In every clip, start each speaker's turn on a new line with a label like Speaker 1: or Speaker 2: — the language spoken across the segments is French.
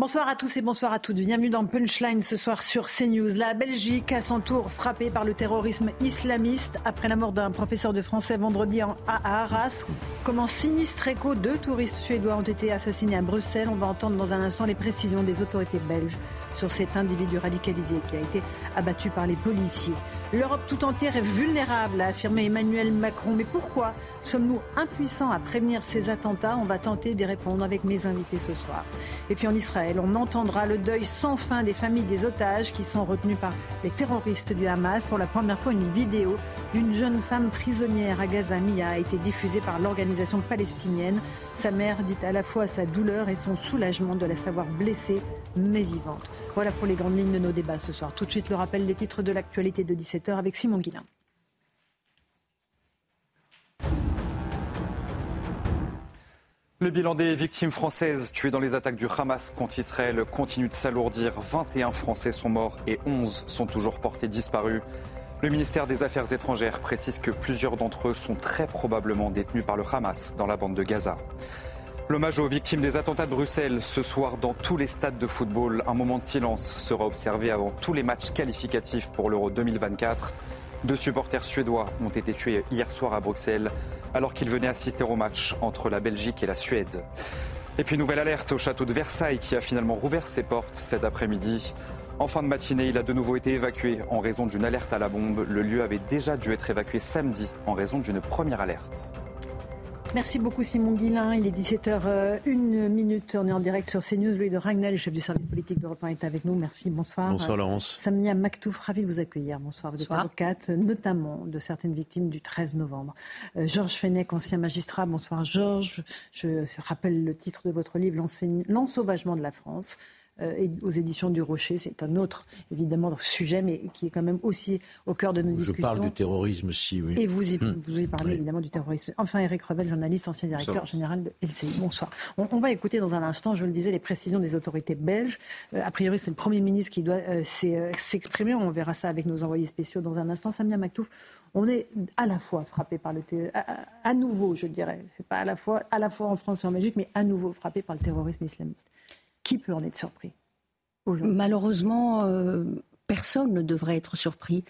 Speaker 1: Bonsoir à tous et bonsoir à toutes. Bienvenue dans Punchline ce soir sur CNews. La Belgique, à son tour frappée par le terrorisme islamiste après la mort d'un professeur de français vendredi à Arras. Comment sinistre écho, deux touristes suédois ont été assassinés à Bruxelles? On va entendre dans un instant les précisions des autorités belges sur cet individu radicalisé qui a été abattu par les policiers. L'Europe tout entière est vulnérable, a affirmé Emmanuel Macron. Mais pourquoi sommes-nous impuissants à prévenir ces attentats? On va tenter d'y répondre avec mes invités ce soir. Et puis en Israël, on entendra le deuil sans fin des familles des otages qui sont retenus par les terroristes du Hamas. Pour la première fois, une vidéo d'une jeune femme prisonnière à Gaza, Mia, a été diffusée par l'organisation palestinienne. Sa mère dit à la fois sa douleur et son soulagement de la savoir blessée mais vivante. Voilà pour les grandes lignes de nos débats ce soir. Tout de suite, le rappel des titres de l'actualité de 17h avec Simon Guillain.
Speaker 2: Le bilan des victimes françaises tuées dans les attaques du Hamas contre Israël continue de s'alourdir. 21 Français sont morts et 11 sont toujours portés disparus. Le ministère des Affaires étrangères précise que plusieurs d'entre eux sont très probablement détenus par le Hamas dans la bande de Gaza. L'hommage aux victimes des attentats de Bruxelles ce soir dans tous les stades de football. Un moment de silence sera observé avant tous les matchs qualificatifs pour l'Euro 2024. Deux supporters suédois ont été tués hier soir à Bruxelles alors qu'ils venaient assister au match entre la Belgique et la Suède. Et puis nouvelle alerte au château de Versailles qui a finalement rouvert ses portes cet après-midi. En fin de matinée, il a de nouveau été évacué en raison d'une alerte à la bombe. Le lieu avait déjà dû être évacué samedi en raison d'une première alerte.
Speaker 1: Merci beaucoup Simon Guillain. Il est 17h, 1 minute. On est en direct sur CNews. Louis de Ragnel, le chef du service politique d'Europe 1, est avec nous. Merci, bonsoir.
Speaker 3: Bonsoir Laurence.
Speaker 1: Samia Maktouf, ravi de vous accueillir. Bonsoir. Vous êtes avocate, notamment de certaines victimes du 13 novembre. Euh, Georges Fenech, ancien magistrat. Bonsoir Georges. Je rappelle le titre de votre livre, L'ensauvagement de la France. Euh, aux éditions du Rocher. C'est un autre, évidemment, sujet, mais qui est quand même aussi au cœur de nos discussions.
Speaker 3: Je parle du terrorisme aussi, oui.
Speaker 1: Et vous y, hmm. vous y parlez évidemment du terrorisme. Enfin, Eric Revel, journaliste, ancien directeur général de LCI. Bonsoir. On, va écouter dans un instant, je le disais, les précisions des autorités belges. Euh, a priori, c'est le Premier ministre qui doit euh, s'exprimer. On verra ça avec nos envoyés spéciaux dans un instant. Samia Maktouf, on est à la fois frappé par le terrorisme, à, nouveau, je dirais, c'est pas à la fois, à la fois en France et en Belgique, mais à nouveau frappé par le terrorisme islamiste. Qui peut en être surpris
Speaker 4: Malheureusement, euh, personne ne devrait être surpris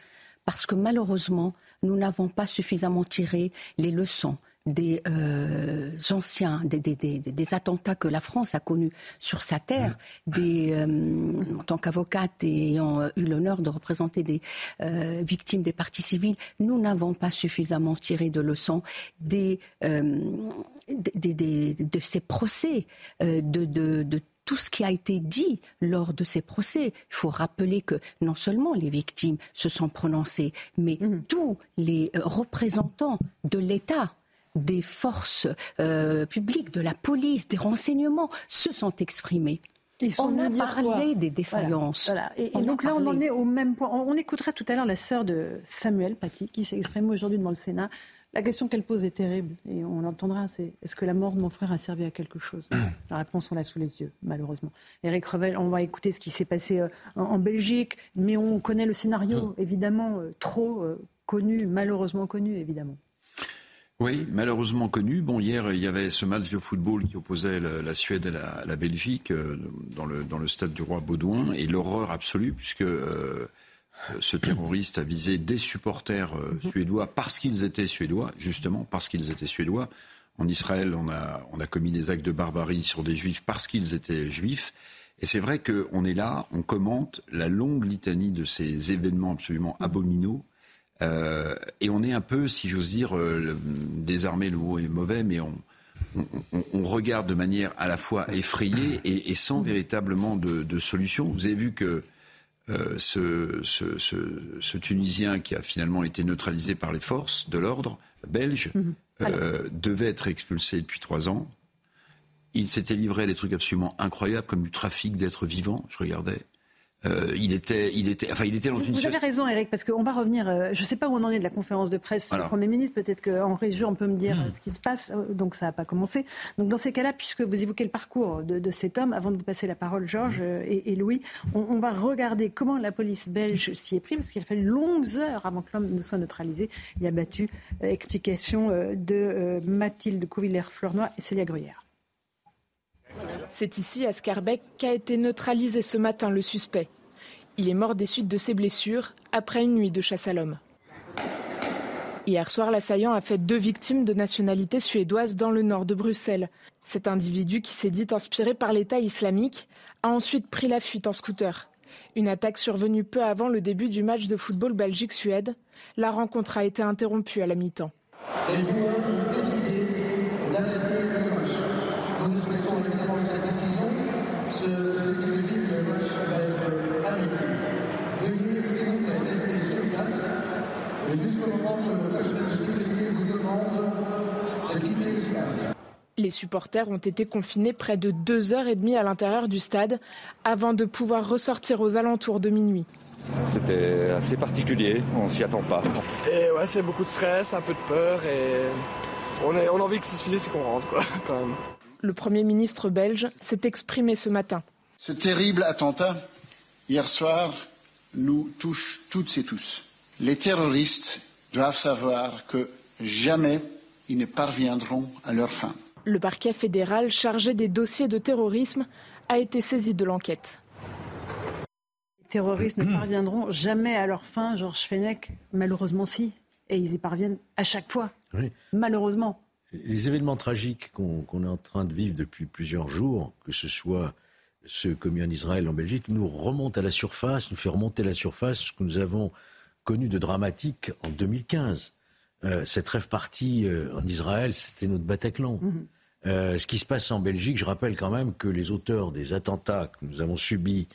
Speaker 4: parce que malheureusement, nous n'avons pas suffisamment tiré les leçons des euh, anciens, des, attentats que la France a connus sur sa terre, des, euh, en tant qu'avocate ayant eu l'honneur de représenter des victimes des partis civils, nous n'avons pas suffisamment tiré de leçons des, de ces procès, de, de tout ce qui a été dit lors de ces procès. Il faut rappeler que non seulement les victimes se sont prononcées, mais mhm. tous les euh, représentants de l'État des forces euh, publiques, de la police, des renseignements se sont exprimés. on a parlé des défaillances.
Speaker 1: Et, donc là, on en est au même point. On, écoutera tout à l'heure la sœur de Samuel Paty, qui s'est exprimée aujourd'hui devant le Sénat la question qu'elle pose est terrible et on l'entendra, c'est est-ce que la mort de mon frère a servi à quelque chose? La réponse, on l'a sous les yeux, malheureusement. Eric Revel, on va écouter ce qui s'est passé euh, en, Belgique, mais on connaît le scénario, mm. évidemment, euh, trop euh, connu, malheureusement connu, évidemment.
Speaker 5: Oui, malheureusement connu. Bon, hier, il y avait ce match de football qui opposait la, Suède à la, Belgique dans, le, dans le stade du roi Baudouin, et l'horreur absolue, puisque euh, ce terroriste a visé des supporters euh, mhm. suédois parce qu'ils étaient suédois, justement parce qu'ils étaient suédois. En Israël, on a, on a commis des actes de barbarie sur des juifs parce qu'ils étaient juifs. Et c'est vrai qu'on est là, on commente la longue litanie de ces événements absolument mhm. abominaux. Euh, et on est un peu, si j'ose dire, désarmé, le mot est mauvais, mais on, on, regarde de manière à la fois effrayée et, sans mhm. véritablement de, de solution. Vous avez vu que euh, ce, Tunisien qui a finalement été neutralisé par les forces de l'ordre belges mhm. euh, devait être expulsé depuis trois ans. il s'était livré à des trucs absolument incroyables, comme du trafic d'êtres vivants, je regardais. Euh, il était, il était, enfin, il était dans
Speaker 1: vous,
Speaker 5: une.
Speaker 1: Vous avez raison, Eric, parce qu'on va revenir. Euh, je ne sais pas où on en est de la conférence de presse du Premier ministre. Peut-être qu'en région, on peut me dire hmm. ce qui se passe. Euh, donc, ça n'a pas commencé. Donc, dans ces cas-là, puisque vous évoquez le parcours de, cet homme, avant de vous passer la parole, Georges hmm. et, Louis, on, va regarder comment la police belge s'y est prise, parce qu'il a fallu longues heures avant que l'homme ne soit neutralisé. Il a battu. explication de Mathilde Couvillère-Fleurnoy et Célia Gruyère.
Speaker 3: C'est ici, à Scarbeck, qu'a été neutralisé ce matin le suspect. Il est mort des suites de ses blessures après une nuit de chasse à l'homme. Hier soir, l'assaillant a fait deux victimes de nationalité suédoise dans le nord de Bruxelles. Cet individu, qui s'est dit inspiré par l'État islamique, a ensuite pris la fuite en scooter. Une attaque survenue peu avant le début du match de football Belgique-Suède. La rencontre a été interrompue à la mi-temps. Les supporters ont été confinés près de deux heures et demie à l'intérieur du stade avant de pouvoir ressortir aux alentours de minuit.
Speaker 6: C'était assez particulier, on s'y attend pas.
Speaker 7: Et ouais, c'est beaucoup de stress, un peu de peur et on, a envie que ça se finisse et qu'on rentre quoi, quand même.
Speaker 3: Le Premier ministre belge s'est exprimé ce matin.
Speaker 8: Ce terrible attentat, hier soir, nous touche toutes et tous. Les terroristes doivent savoir que jamais ils ne parviendront à leur fin.
Speaker 3: Le parquet fédéral chargé des dossiers de terrorisme a été saisi de l'enquête.
Speaker 1: Les terroristes ne parviendront jamais à leur fin, Georges Fenech, malheureusement si. Et ils y parviennent à chaque fois. Malheureusement.
Speaker 9: Les événements tragiques qu'on est en train de vivre depuis plusieurs jours, que ce soit ceux commis en Israël, en Belgique, nous remontent à la surface, nous fait remonter à la surface ce que nous avons connu de dramatique en 2015. Euh, cette rêve partie euh, en Israël, c'était notre Bataclan. Mhm. Euh, ce qui se passe en Belgique, je rappelle quand même que les auteurs des attentats que nous avons subis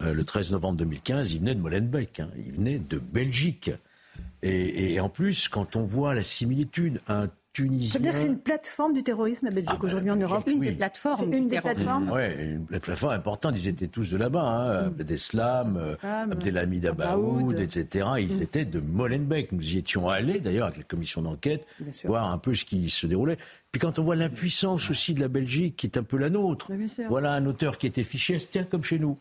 Speaker 9: le 13 novembre 2015, ils venaient de Molenbeek, hein, ils venaient de Belgique. Et, et, en plus, quand on voit la similitude, un tunisien.
Speaker 1: Ça veut dire que c'est une plateforme du terrorisme à Belgique ah, bah, aujourd'hui en Europe
Speaker 4: Une des plateformes.
Speaker 1: une des plateformes.
Speaker 9: Oui, une plateforme importante. Ils étaient tous de là-bas. Hein. Mm. Abdeslam, euh, Abdelhamid Abaoud, etc. Ils mm. étaient de Molenbeek. Nous y étions allés d'ailleurs avec la commission d'enquête, voir un peu ce qui se déroulait. Puis quand on voit l'impuissance aussi de la Belgique, qui est un peu la nôtre, voilà un auteur qui était fiché, tiens, comme chez nous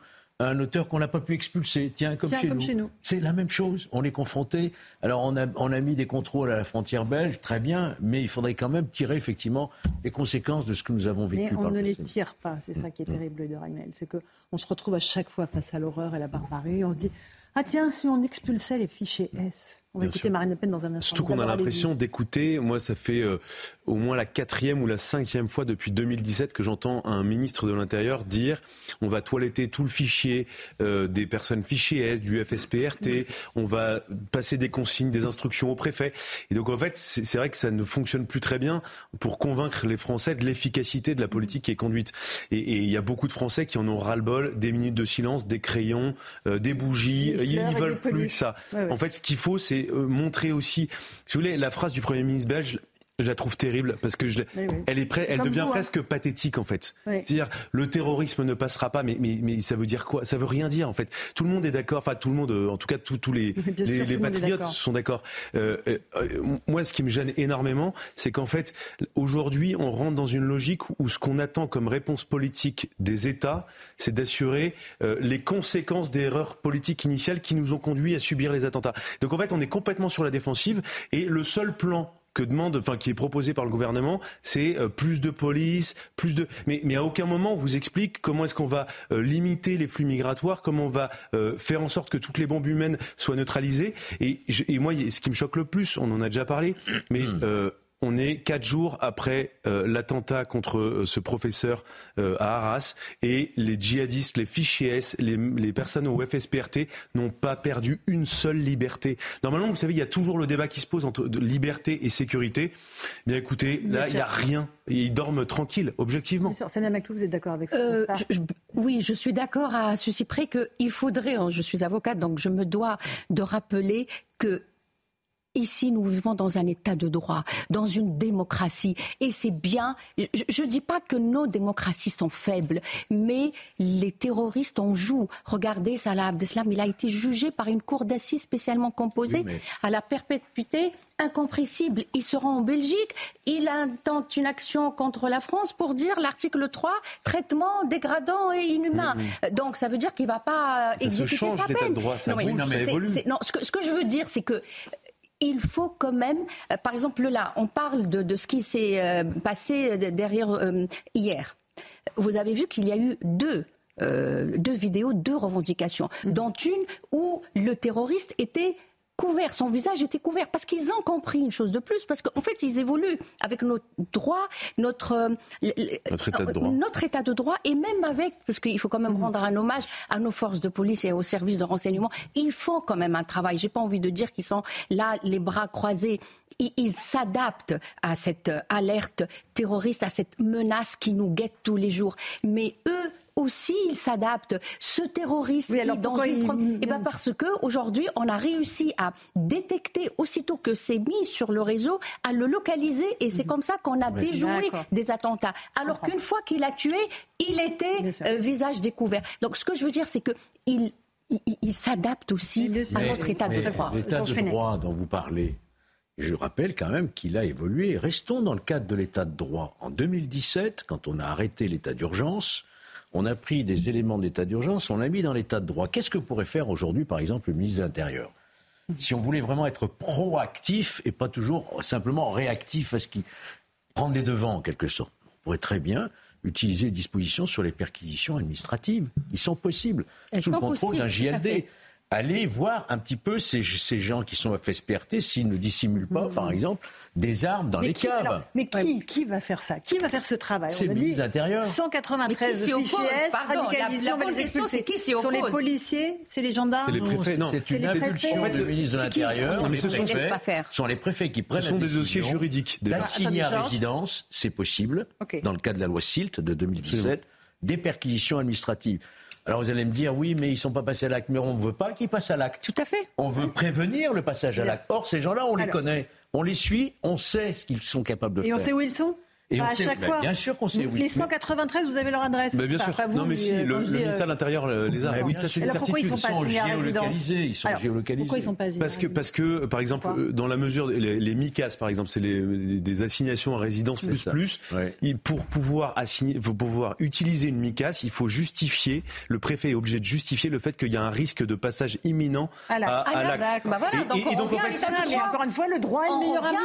Speaker 9: un auteur qu'on n'a pas pu expulser. Tiens, comme, chez, nous. C'est la même chose. On est confronté. Alors, on a, on a mis des contrôles à la frontière belge, très bien, mais il faudrait quand même tirer effectivement les conséquences de ce que nous avons vécu.
Speaker 1: Mais on ne les tire pas. C'est ça qui est mm. terrible de Ragnel. C'est qu'on se retrouve à chaque fois face à l'horreur et à la barbarie. On se dit ah tiens, si on expulsait les fichiers S. On va écouter Marine Le Pen dans un instant.
Speaker 10: Surtout qu'on a l'impression d'écouter, moi ça fait euh, au moins la quatrième ou la cinquième fois depuis 2017 que j'entends un ministre de l'Intérieur dire on va toiletter tout le fichier euh, des personnes fichiers S, du FSPRT, on va passer des consignes, des instructions au préfet. Et donc en fait, c'est vrai que ça ne fonctionne plus très bien pour convaincre les Français de l'efficacité de la politique qui est conduite. Et il y a beaucoup de Français qui en ont ras-le-bol, des minutes de silence, des crayons, euh, des bougies, ils, ne veulent plus ça. En fait, ce qu'il faut, c'est euh, montrer aussi. Si vous voulez, la phrase du Premier ministre belge, je la trouve terrible parce que je, elle est, prêt, elle devient hein. presque pathétique en fait. C'est-à-dire le terrorisme ne passera pas, mais, mais, mais ça veut dire quoi? Ça veut rien dire en fait. Tout le monde est d'accord, enfin tout le monde, en tout cas tous les, les, patriotes sont d'accord. Euh, euh, moi, ce qui me gêne énormément, c'est qu'en fait aujourd'hui, on rentre dans une logique où ce qu'on attend comme réponse politique des États, c'est d'assurer euh, les conséquences des erreurs politiques initiales qui nous ont conduit à subir les attentats. Donc en fait, on est complètement sur la défensive et le seul plan que demande, enfin qui est proposé par le gouvernement, c'est euh, plus de police, plus de. Mais, mais à aucun moment on vous explique comment est-ce qu'on va euh, limiter les flux migratoires, comment on va euh, faire en sorte que toutes les bombes humaines soient neutralisées. Et, et, moi, ce qui me choque le plus, on en a déjà parlé, mais hmm. On est quatre jours après euh, l'attentat contre euh, ce professeur euh, à Arras et les djihadistes, les fichiers S, les, personnes au FSPRT n'ont pas perdu une seule liberté. Normalement, vous savez, il y a toujours le débat qui se pose entre liberté et sécurité. Bien écoutez, là, il n'y a rien. ils dorment tranquilles, objectivement. Bien
Speaker 1: sûr. Samia vous êtes d'accord avec ça
Speaker 4: Oui, je suis d'accord à ceci près qu'il faudrait, je suis avocate, donc je me dois de rappeler que Ici, nous vivons dans un état de droit, dans une démocratie. Et c'est bien, je ne dis pas que nos démocraties sont faibles, mais les terroristes en jouent. Regardez Salah Abdeslam, il a été jugé par une cour d'assises spécialement composée à la perpétuité incompressible. Il se rend en Belgique, il intente une action contre la France pour dire l'article 3, traitement dégradant et inhumain. Donc ça veut dire qu'il ne va pas exécuter sa peine.
Speaker 10: Droit, ça non, mais,
Speaker 4: non, ce que je veux dire, c'est que il faut quand même, euh, par exemple là, on parle de, ce qui s'est euh, passé derrière euh, hier. Vous avez vu qu'il y a eu deux deux vidéos, deux revendications, mm. dont une où le terroriste était couvert, son visage était couvert, parce qu'ils ont compris une chose de plus, parce qu'en fait, ils évoluent avec nos droits, notre, euh,
Speaker 10: notre, état de droit.
Speaker 4: notre état de droit, et même avec, parce qu'il faut quand même mhm. rendre un hommage à nos forces de police et aux services de renseignement, ils font quand même un travail. J'ai pas envie de dire qu'ils sont là, les bras croisés ils s'adaptent à cette alerte terroriste, à cette menace qui nous guette tous les jours. Mais eux, aussi ils s'adaptent. Ce terroriste
Speaker 1: oui, dans une
Speaker 4: eh ben parce que aujourd'hui on a réussi à détecter aussitôt que c'est mis sur le réseau, à le localiser et c'est comme ça qu'on a déjoué des attentats. Alors qu'une fois qu'il a tué, il était euh, visage découvert. Donc ce que je veux dire c'est que il, il, s'adapte aussi à notre état de droit.
Speaker 9: L'état de droit dont vous parlez, je rappelle quand même qu'il a évolué. Restons dans le cadre de l'état de droit. En 2017, quand on a arrêté l'état d'urgence, on a pris des éléments d'état d'urgence, on l'a mis dans l'état de droit. Qu'est-ce que pourrait faire aujourd'hui, par exemple, le ministre de l'Intérieur? Si on voulait vraiment être proactif et pas toujours simplement réactif à ce qui prendre les devants, en quelque sorte. On pourrait très bien utiliser des dispositions sur les perquisitions administratives. Ils sont possibles, sous le contrôle d'un JLD allez voir un petit peu ces, ces gens qui sont FSPRT s'ils ne dissimulent pas, par mmh. exemple, des armes dans les caves.
Speaker 1: mais qui, qui, va faire ça? Qui va faire ce travail?
Speaker 9: C'est le ministre de l'Intérieur.
Speaker 1: 193 fichiers S, radicalisés, on va les expulser. Qui Ce sont les policiers C'est les gendarmes
Speaker 10: C'est les préfets, non.
Speaker 9: C'est une impulsion du ministre de l'Intérieur.
Speaker 10: Mais ce sont,
Speaker 9: sont les préfets qui prennent
Speaker 10: Ce sont des dossiers juridiques.
Speaker 9: D'assigner à résidence, c'est possible, dans le cas de la loi SILT de 2017, des perquisitions administratives. Alors vous allez me dire, oui, mais ils ne sont pas passés à l'acte, mais on ne veut pas qu'ils passent à l'acte.
Speaker 4: Tout à fait.
Speaker 9: On veut prévenir le passage à l'acte. Or, ces gens-là, on les connaît, on les suit, on sait ce qu'ils sont capables de
Speaker 1: faire.
Speaker 9: Et
Speaker 1: on sait où ils sont?
Speaker 9: Et à chaque bah, fois. Bien sûr qu'on sait.
Speaker 1: Les 193, vous avez leur adresse.
Speaker 10: Mais bien sûr. non, mais si, le, ministère de l'Intérieur les a.
Speaker 9: oui, ça c'est une certitude.
Speaker 1: Ils sont,
Speaker 9: géolocalisés. Ils sont géolocalisés.
Speaker 1: Pourquoi ils sont pas
Speaker 10: parce que, parce que, par exemple, dans la mesure, les, les MICAS, par exemple, c'est des assignations à résidence plus plus. Pour pouvoir assigner, pour pouvoir utiliser une MICAS, il faut justifier. Le préfet est obligé de justifier le fait qu'il y a un risque de passage imminent à l'acte.
Speaker 1: Bah et donc, en fait, encore une fois, le droit est le meilleur ami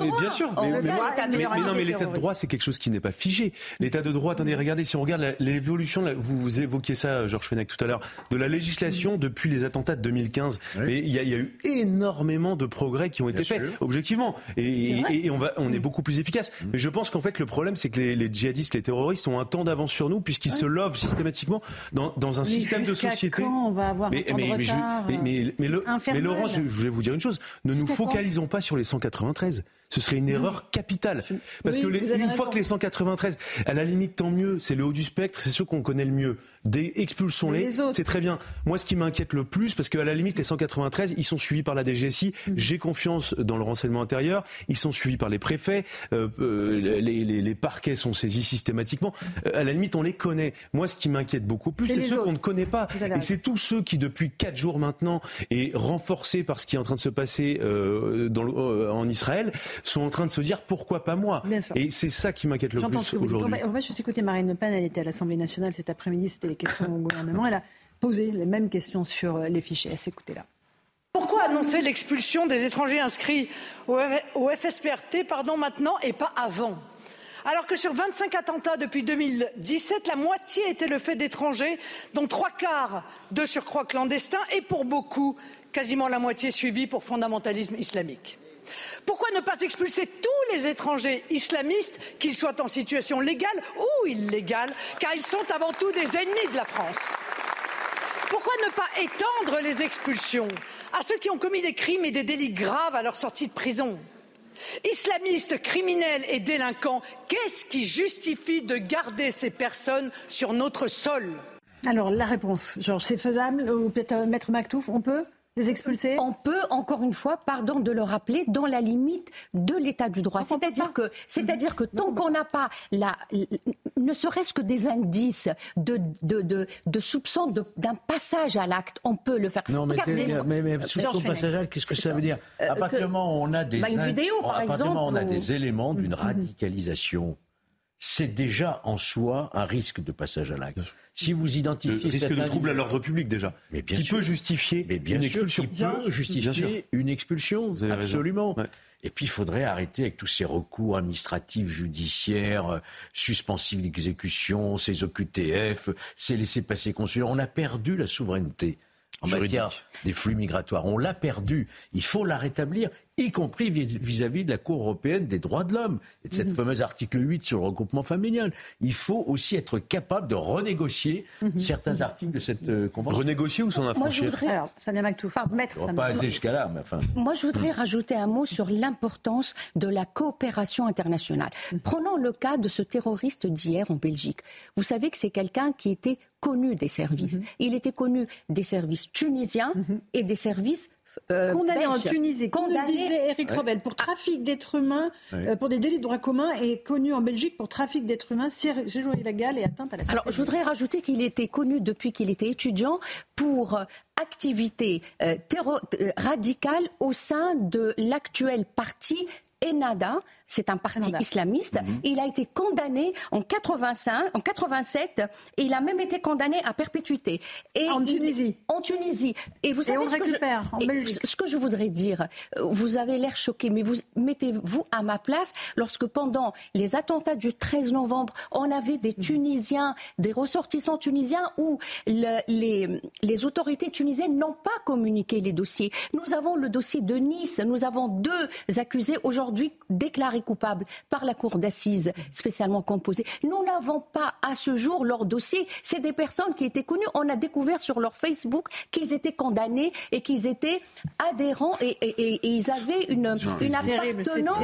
Speaker 10: de Bien sûr. Mais non, mais l'état de droit, c'est quelque chose qui n'est pas figé. L'état de droit, attendez, regardez, si on regarde l'évolution, vous évoquiez ça, Georges Fenech, tout à l'heure, de la législation depuis les attentats de 2015. Mais il y, a, eu énormément de progrès qui ont été faits, objectivement. Et, on, va, on est beaucoup plus efficace. Mm. Mais je pense qu'en fait, le problème, c'est que les, djihadistes, les terroristes ont un temps d'avance sur nous, puisqu'ils se lovent systématiquement dans, un système de société.
Speaker 1: Quand on va avoir mais,
Speaker 10: mais, mais, mais, Laurent, je voulais vous dire une chose. Ne nous focalisons pas sur les 193 ce serait une erreur capitale. Parce que une fois que les 193, à la limite, tant mieux, c'est le haut du spectre, c'est ceux qu'on connaît le mieux. Expulsons-les, c'est très bien. Moi, ce qui m'inquiète le plus, parce qu'à la limite, les 193, ils sont suivis par la DGSI. Mm. J'ai confiance dans le renseignement intérieur. Ils sont suivis par les préfets. Euh, euh, les, parquets sont saisis systématiquement. Euh, à la limite, on les connaît. Moi, ce qui m'inquiète beaucoup plus, c'est ceux qu'on ne connaît pas. Et c'est tous ceux qui, depuis quatre jours maintenant, et renforcés par ce qui est en train de se passer en Israël, sont en train de se dire pourquoi pas moi? Et c'est ça qui m'inquiète le plus aujourd'hui.
Speaker 1: On va juste écouter Marine Le Pen, elle était à l'Assemblée nationale cet après-midi, c'était questions au gouvernement. Elle a posé les mêmes questions sur euh, les fichiers. Écoutez-la.
Speaker 11: Pourquoi annoncer l'expulsion des étrangers inscrits au FSPRT maintenant et pas avant? Alors que sur 25 attentats depuis 2017, la moitié était le fait d'étrangers, dont trois quarts de surcroît clandestins et pour beaucoup, quasiment la moitié suivie pour fondamentalisme islamique. Pourquoi ne pas expulser tous les étrangers islamistes, qu'ils soient en situation légale ou illégale, car ils sont avant tout des ennemis de la France? Pourquoi ne pas étendre les expulsions à ceux qui ont commis des crimes et des délits graves à leur sortie de prison? Islamistes, criminels et délinquants, qu'est-ce qui justifie de garder ces personnes sur notre sol?
Speaker 1: Alors, la réponse, Georges, c'est faisable Ou peut-être Maître Mactouf, on peut? Les expulser?
Speaker 4: On peut, encore une fois, pardon de le rappeler, dans la limite de l'état du droit. C'est-à-dire que, c'est-à-dire que tant qu'on n'a pas la, ne serait-ce que des indices de, de, de, de soupçons d'un passage à l'acte, on peut le faire.
Speaker 9: Non, mais, mais, mais, soupçon passage à l'acte, qu'est-ce que ça, veut dire? À partir du moment où on a des,
Speaker 4: bah, une vidéo, par exemple,
Speaker 9: on a des éléments d'une radicalisation, c'est déjà en soi un risque de passage à l'acte. Si vous identifiez
Speaker 10: le risque de trouble à l'ordre public déjà,
Speaker 9: mais
Speaker 10: qui peut justifier
Speaker 9: mais bien
Speaker 10: une
Speaker 9: sûr,
Speaker 10: expulsion,
Speaker 9: qui peut justifier une expulsion, absolument. Et puis il faudrait arrêter avec tous ces recours administratifs, judiciaires, euh, suspensifs d'exécution, ces OQTF, ces laissés-passer consulaires. On a perdu la souveraineté en matière des flux migratoires. On l'a perdu. Il faut la rétablir y compris vis-à-vis de la Cour européenne des droits de l'homme et de cette mhm. fameuse article 8 sur le regroupement familial. Il faut aussi être capable de renégocier mhm. certains articles de cette euh, convention.
Speaker 10: Renégocier ou s'en affranchir
Speaker 1: Moi, je voudrais... Alors, Samia Maktouf,
Speaker 9: mettre On va pas aller jusqu'à là, mais enfin...
Speaker 4: Moi, je voudrais rajouter un mot sur l'importance de la coopération internationale. Mhm. Prenons le cas de ce terroriste d'hier en Belgique. Vous savez que c'est quelqu'un qui était connu des services. Il était connu des services tunisiens et des services
Speaker 1: euh, condamné en Tunisie, comme le disait Eric Robel, pour trafic d'êtres humains, euh, pour des délits de droit commun, et connu en Belgique pour trafic d'êtres humains, séjour illégal et atteinte à la
Speaker 4: Alors, je voudrais rajouter qu'il était connu depuis qu'il était étudiant pour activité euh, radicale au sein de l'actuel parti Enada, c'est un parti islamiste. Mhm. Il a été condamné en 85, en 87, et il a même été condamné à perpétuité.
Speaker 1: Et en Tunisie.
Speaker 4: en Tunisie. Et vous savez ce, que je, ce que je voudrais dire. Vous avez l'air choqué, mais vous mettez-vous à ma place lorsque pendant les attentats du 13 novembre, on avait des mhm. Tunisiens, des ressortissants tunisiens où les, les autorités tunisiennes n'ont pas communiqué les dossiers. Nous avons le dossier de Nice. Nous avons deux accusés aujourd'hui déclarés coupables par la cour d'assises spécialement composée. Nous n'avons pas à ce jour leur dossier. C'est des personnes qui étaient connues. On a découvert sur leur Facebook qu'ils étaient condamnés et qu'ils étaient adhérents et, ils avaient une, appartenance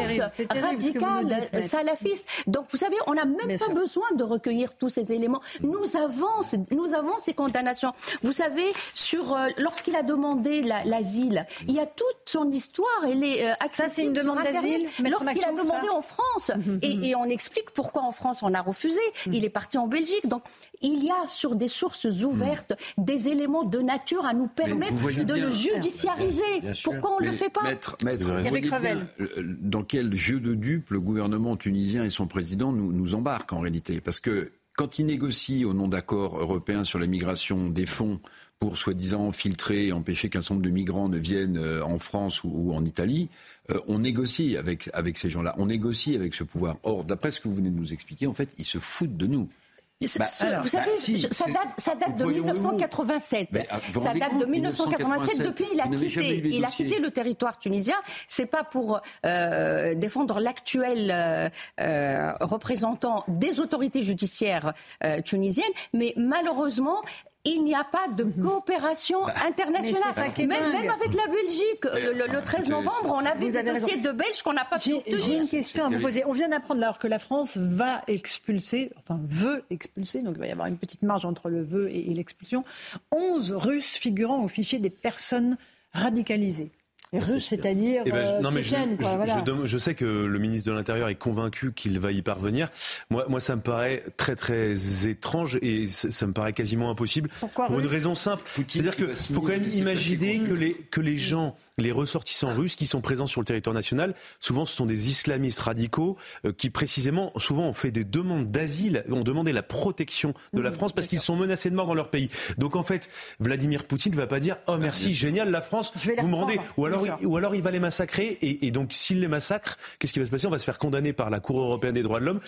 Speaker 4: radicale salafiste. Donc vous savez, on n'a même pas besoin de recueillir tous ces éléments. Nous avons, nous avons ces condamnations. Vous savez, sur euh, lorsqu'il a demandé l'asile, il y a toute son histoire. Elle est euh,
Speaker 1: Ça, c'est une demande d'asile.
Speaker 4: Lorsqu'il a demandé en France. Et, on explique pourquoi en France on a refusé. Il est parti en Belgique. Donc il y a sur des sources ouvertes mhm. des éléments de nature à nous permettre de le judiciariser. Pourquoi on ne le fait pas
Speaker 5: Maître, maître euh, dans quel jeu de dupes le gouvernement tunisien et son président nous, nous embarquent en réalité Parce que quand ils négocient au nom d'accords européens sur la migration des fonds pour soi-disant filtrer et empêcher qu'un certain nombre de migrants ne viennent euh, en France ou, en Italie, euh, on négocie avec, avec ces gens-là, on négocie avec ce pouvoir. Or, d'après ce que vous venez de nous expliquer, en fait, ils se foutent de nous.
Speaker 4: Bah, vous savez, bah, ça, date, ça date de 1987. Ah, ça date de 1987. Depuis, il a quitté, il a quitté le territoire tunisien. C'est pas pour euh, défendre l'actuel représentant des autorités judiciaires tunisiennes, mais malheureusement, il n'y a pas de mhm. coopération bah, internationale. Même, avec la Belgique, le, 13 novembre, on avait des dossiers de Belges qu'on n'a pas pu
Speaker 1: J'ai une question à vous poser. On vient d'apprendre alors que la France va expulser, enfin veut expulser, donc il va y avoir une petite marge entre le vœu et l'expulsion, 11 Russes figurant au fichier des personnes radicalisées russe, c'est-à-dire eh ben, euh,
Speaker 10: je, je, sais que le ministre de l'Intérieur est convaincu qu'il va y parvenir. Moi, moi, ça me paraît très très étrange et ça, me paraît quasiment impossible
Speaker 1: Pourquoi
Speaker 10: pour une raison simple. C'est-à-dire qu'il faut quand même imaginer que les que les gens les ressortissants russes qui sont présents sur le territoire national, souvent ce sont des islamistes radicaux euh, qui précisément, souvent ont fait des demandes d'asile, ont demandé la protection de la mmh, France parce qu'ils sont menacés de mort dans leur pays. Donc en fait, Vladimir Poutine ne va pas dire oh merci, génial la France, vous me rendez, ou alors, il, ou alors il va les massacrer. Et, donc s'il les massacre, qu'est-ce qui va se passer? On va se faire condamner par la Cour européenne des droits de l'homme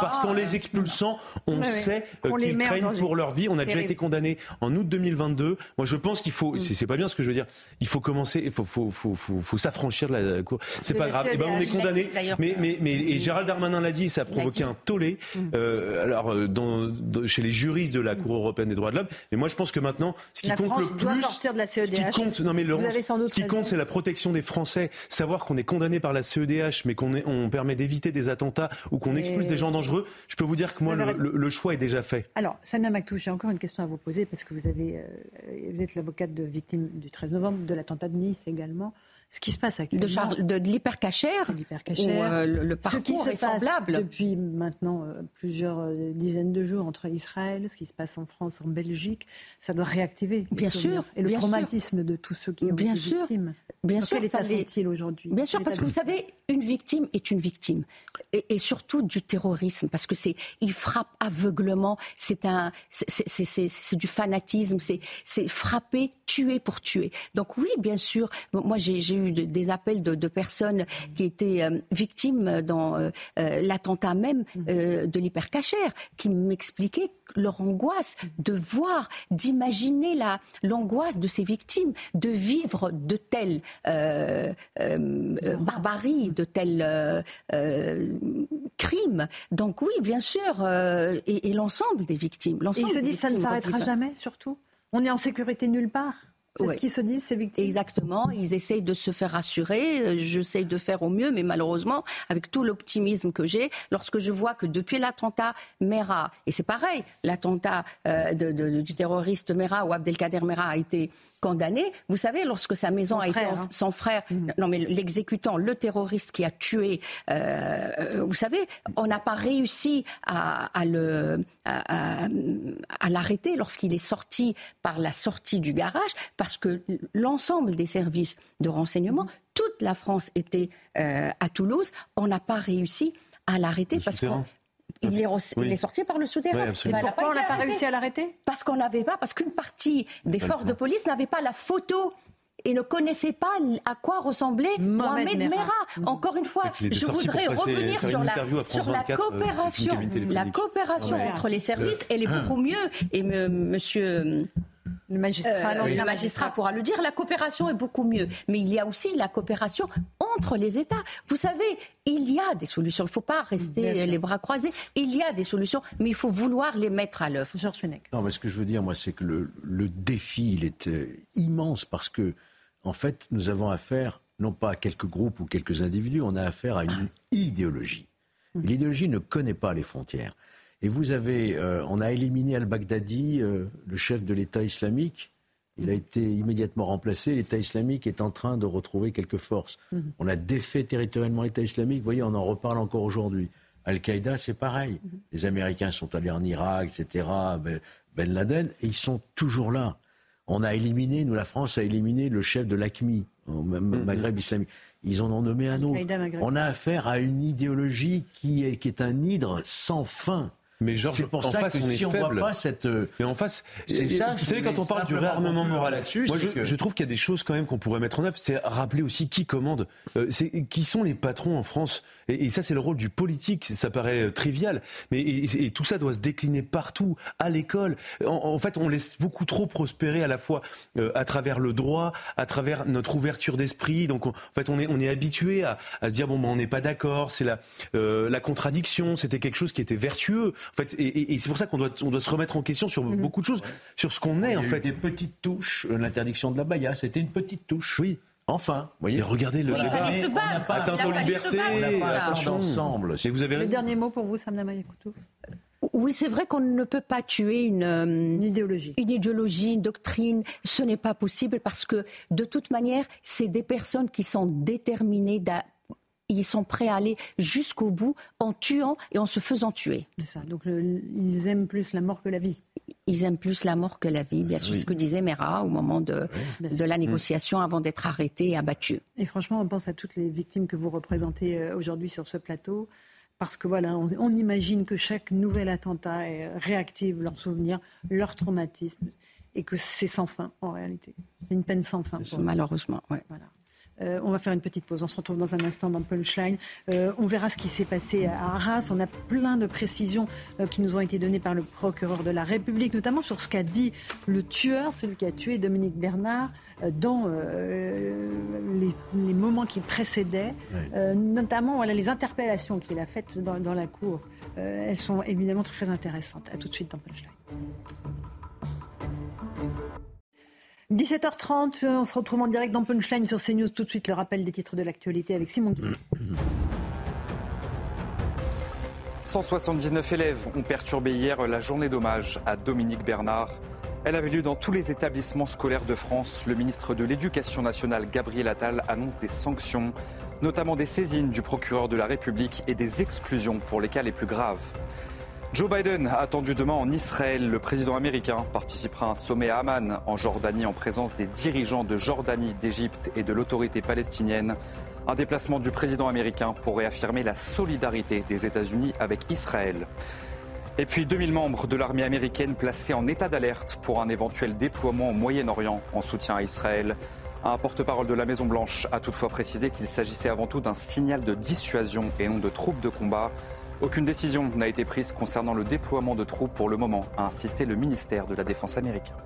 Speaker 10: parce qu'en les expulsant, on sait euh, qu'ils craignent pour leur vie. On a déjà été condamné en août 2022. Moi je pense qu'il faut, mmh. c'est pas bien ce que je veux dire, il faut commencer il faut, faut, faut, faut, s'affranchir de la cour. C'est pas grave. Eh ben, on est condamné. Mais, mais, mais et Gérald Darmanin l'a dit, ça a provoqué un tollé. Mm. Euh, alors, euh, dans, chez les juristes de la Cour européenne des droits de l'homme. Mais moi, je pense que maintenant, ce qui compte le plus,
Speaker 1: ce
Speaker 10: qui compte, non mais ce qui compte, c'est la protection des Français. Savoir qu'on est condamné par la CEDH, mais qu'on on permet d'éviter des attentats ou qu'on expulse des gens dangereux. Je peux vous dire que moi, le, choix est déjà fait.
Speaker 1: Alors, Samia Maktou, j'ai encore une question à vous poser parce que vous avez, euh, vous êtes l'avocate de victime du 13 novembre, de l'attentat de Nice également ce qui se passe actuellement.
Speaker 4: De, de, l'hypercachère,
Speaker 1: euh,
Speaker 4: le, parcours
Speaker 1: ce
Speaker 4: est semblable.
Speaker 1: depuis maintenant euh, plusieurs euh, dizaines de jours entre Israël, ce qui se passe en France, en Belgique, ça doit réactiver.
Speaker 4: Bien sûr.
Speaker 1: Et le traumatisme de tous ceux qui ont bien été sûr, victimes.
Speaker 4: Bien sûr.
Speaker 1: Quel état sont-ils aujourd'hui
Speaker 4: Bien sûr, parce que vous savez, une victime est une victime. Et, et surtout du terrorisme, parce que c'est, il frappe aveuglement, c'est un, c'est du fanatisme, c'est frapper, tuer pour tuer. Donc oui, bien sûr, moi j'ai eu des appels de, personnes qui étaient euh, victimes dans euh, euh, l'attentat même de l'hypercachère, qui m'expliquaient leur angoisse de voir, d'imaginer la l'angoisse de ces victimes, de vivre de telles barbaries, de tels crimes. Donc oui, bien sûr, et, l'ensemble des victimes.
Speaker 1: Et ils se disent ça ne s'arrêtera jamais, surtout? On est en sécurité nulle part? C'est ce qu'ils se disent, ces victimes?
Speaker 4: Exactement. Ils essayent de se faire rassurer. Euh, j'essaye de faire au mieux, mais malheureusement, avec tout l'optimisme que j'ai, lorsque je vois que depuis l'attentat Mera, et c'est pareil, l'attentat euh, du terroriste Mera ou Abdelkader Mera a été condamné. Vous savez, lorsque sa maison a été
Speaker 1: hein.
Speaker 4: son frère, mhm. non mais l'exécutant, le terroriste qui a tué, euh, vous savez, on n'a pas réussi à, le à, l'arrêter lorsqu'il est sorti par la sortie du garage, parce que l'ensemble des services de renseignement, mhm. toute la France était euh, à Toulouse, on n'a pas réussi à l'arrêter parce que il est, sorti par le souterrain.
Speaker 1: Pourquoi on n'a pas réussi à l'arrêter
Speaker 4: Parce qu'on n'avait pas, parce qu'une partie des forces de police n'avait pas la photo et ne connaissait pas à quoi ressemblait Mohamed, Merah. Encore une fois, je voudrais revenir sur la, sur la euh. La coopération entre les services, elle est beaucoup mieux. Et monsieur
Speaker 1: le magistrat,
Speaker 4: euh, magistrat pourra le dire, la coopération est beaucoup mieux. Mais il y a aussi la coopération entre les États. Vous savez, il y a des solutions. Il ne faut pas rester les bras croisés. Il y a des solutions, mais il faut vouloir les mettre à l'œuvre.
Speaker 9: Non, mais ce que je veux dire, moi, c'est que le, le, défi, il est euh, immense parce que, en fait, nous avons affaire, non pas à quelques groupes ou quelques individus, on a affaire à une idéologie. Mmh. L'idéologie ne connaît pas les frontières. Et vous avez, euh, on a éliminé al-Baghdadi, euh, le chef de l'État islamique. Il a été immédiatement remplacé. L'État islamique est en train de retrouver quelques forces. Mhm. On a défait territorialement l'État islamique. Vous voyez, on en reparle encore aujourd'hui. Al-Qaïda, c'est pareil. Mhm. Les Américains sont allés en Irak, etc. Ben, ben Laden, et ils sont toujours là. On a éliminé, nous, la France a éliminé le chef de l'ACMI, au mhm. Maghreb islamique. Ils en ont nommé un autre. On a affaire à une idéologie qui est, qui est un hydre sans fin.
Speaker 10: Mais c'est pour ça que si on voit pas cette, euh, mais en face, c'est ça. Vous savez, quand on parle du réarmement moral là-dessus, moi, je, trouve qu'il y a des choses quand même qu'on pourrait mettre en œuvre. C'est rappeler aussi qui commande, euh, c'est qui sont les patrons en France. Et, ça, c'est le rôle du politique. Ça paraît euh, trivial, mais et, tout ça doit se décliner partout, à l'école. En, fait, on laisse beaucoup trop prospérer à la fois à travers le droit, à travers notre ouverture d'esprit. Donc, en fait, on est on est habitué à, à se dire bon, ben, on n'est pas d'accord. C'est la la contradiction. C'était quelque chose qui était vertueux. En fait, et, c'est pour ça qu'on doit, on doit se remettre en question sur mhm. beaucoup de choses, sur ce qu'on est en fait.
Speaker 9: des petites touches. Euh, l'interdiction de la baya, c'était une petite touche. Oui. Enfin, vous voyez.
Speaker 10: regardez le
Speaker 4: débat.
Speaker 10: Atteinte aux libertés,
Speaker 9: attention ensemble.
Speaker 1: Et vous avez le dernier mot pour vous, Samna Mayakoutou
Speaker 4: oui, c'est vrai qu'on ne peut pas tuer une, euh,
Speaker 1: une, idéologie.
Speaker 4: Une idéologie, une doctrine. Ce n'est pas possible parce que, de toute manière, c'est des personnes qui sont déterminées ils sont prêts à aller jusqu'au bout en tuant et en se faisant tuer.
Speaker 1: C'est ça. Donc ils aiment plus la mort que la vie.
Speaker 4: Ils aiment plus la mort que la vie, bien sûr, ce que disait Mera au moment de, de la négociation avant d'être arrêté et abattu.
Speaker 1: Et franchement, on pense à toutes les victimes que vous représentez euh, aujourd'hui sur ce plateau. Parce que voilà, on, imagine que chaque nouvel attentat réactive leurs souvenirs, leur traumatisme, et que c'est sans fin en réalité. C'est une peine sans fin.
Speaker 4: Malheureusement, ouais. Voilà.
Speaker 1: On va faire une petite pause. On se retrouve dans un instant dans Punchline. on verra ce qui s'est passé à Arras. On a plein de précisions qui nous ont été données par le procureur de la République, notamment sur ce qu'a dit le tueur, celui qui a tué Dominique Bernard dans les, moments qui précédaient, notamment voilà, les interpellations qu'il a faites dans, dans la cour. elles sont évidemment très intéressantes. À tout de suite dans Punchline. 17h30, on se retrouve en direct dans Punchline sur CNews. Tout de suite, le rappel des titres de l'actualité avec Simon
Speaker 2: 179 élèves ont perturbé hier la journée d'hommage à Dominique Bernard. Elle avait lieu dans tous les établissements scolaires de France. Le ministre de l'Éducation nationale, Gabriel Attal, annonce des sanctions, notamment des saisines du procureur de la République et des exclusions pour les cas les plus graves. Joe Biden attendu demain en Israël. Le président américain participera à un sommet à Amman, en Jordanie, en présence des dirigeants de Jordanie, d'Égypte et de l'autorité palestinienne. Un déplacement du président américain pour réaffirmer la solidarité des États-Unis avec Israël. Et puis 2000 membres de l'armée américaine placés en état d'alerte pour un éventuel déploiement au Moyen-Orient en soutien à Israël. Un porte-parole de la Maison-Blanche a toutefois précisé qu'il s'agissait avant tout d'un signal de dissuasion et non de troupes de combat. Aucune décision n'a été prise concernant le déploiement de troupes pour le moment, a insisté le ministère de la Défense américain.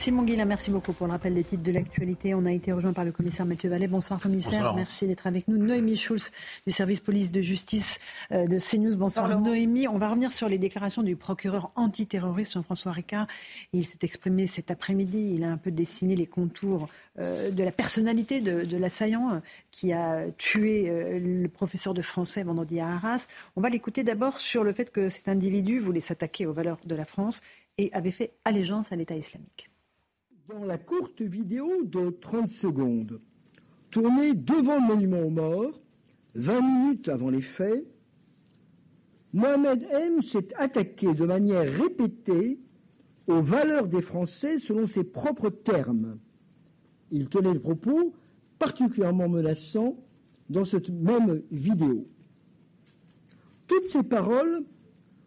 Speaker 1: Simon Guillain, merci beaucoup pour le rappel des titres de l'actualité. On a été rejoint par le commissaire Mathieu Vallet. Bonsoir commissaire, merci d'être avec nous. Noémie Schulz du service police de justice euh, de CNews. Bonsoir, Noémie. On va revenir sur les déclarations du procureur antiterroriste Jean-François Ricard. Il s'est exprimé cet après-midi. Il a un peu dessiné les contours euh, de la personnalité de, l'assaillant euh, qui a tué le professeur de français vendredi à Arras. On va l'écouter d'abord sur le fait que cet individu voulait s'attaquer aux valeurs de la France et avait fait allégeance à l'État islamique
Speaker 12: dans la courte vidéo de 30 secondes, tournée devant le monument aux morts, 20 minutes avant les faits, Mohamed M s'est attaqué de manière répétée aux valeurs des Français selon ses propres termes. Il tenait des propos particulièrement menaçants dans cette même vidéo. Toutes ces paroles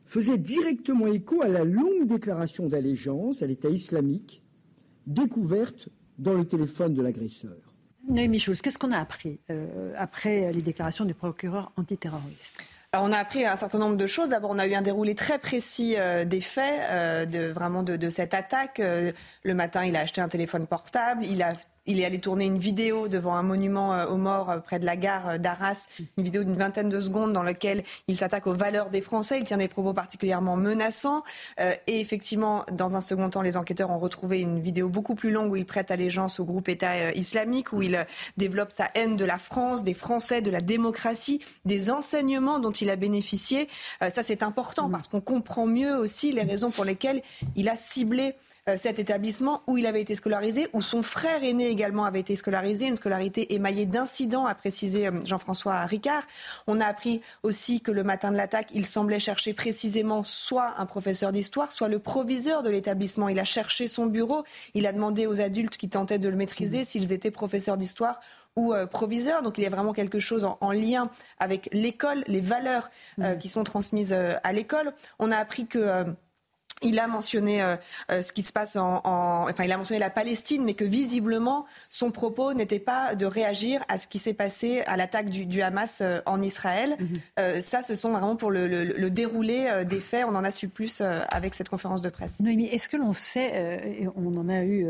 Speaker 12: faisaient directement écho à la longue déclaration d'allégeance à l'État islamique découverte dans le téléphone de l'agresseur.
Speaker 1: Noémie Schulz, qu'est-ce qu'on a appris euh, après les déclarations du procureur antiterroriste?
Speaker 13: Alors on a appris un certain nombre de choses. D'abord, on a eu un déroulé très précis euh, des faits, euh, de, vraiment de, de cette attaque. le matin, il a acheté un téléphone portable, il a il est allé tourner une vidéo devant un monument euh, aux morts euh, près de la gare euh, d'Arras, une vidéo d'une vingtaine de secondes dans laquelle il s'attaque aux valeurs des Français. Il tient des propos particulièrement menaçants. et effectivement, dans un second temps, les enquêteurs ont retrouvé une vidéo beaucoup plus longue où il prête allégeance au groupe État islamique, où il développe sa haine de la France, des Français, de la démocratie, des enseignements dont il a bénéficié. ça, c'est important parce qu'on comprend mieux aussi les raisons pour lesquelles il a ciblé euh, cet établissement où il avait été scolarisé, où son frère aîné également avait été scolarisé, une scolarité émaillée d'incidents, a précisé euh, Jean-François Ricard. On a appris aussi que le matin de l'attaque, il semblait chercher précisément soit un professeur d'histoire, soit le proviseur de l'établissement. Il a cherché son bureau, il a demandé aux adultes qui tentaient de le maîtriser s'ils étaient professeurs d'histoire ou euh, proviseurs. Donc il y a vraiment quelque chose en, lien avec l'école, les valeurs qui sont transmises à l'école. On a appris que il a mentionné euh, euh, ce qui se passe en, enfin, il a mentionné la Palestine, mais que visiblement son propos n'était pas de réagir à ce qui s'est passé à l'attaque du, Hamas euh, en Israël. Mhm. ça, ce sont vraiment pour le, déroulé des faits. On en a su plus avec cette conférence de presse.
Speaker 1: Noémie, est-ce que l'on sait, on en a eu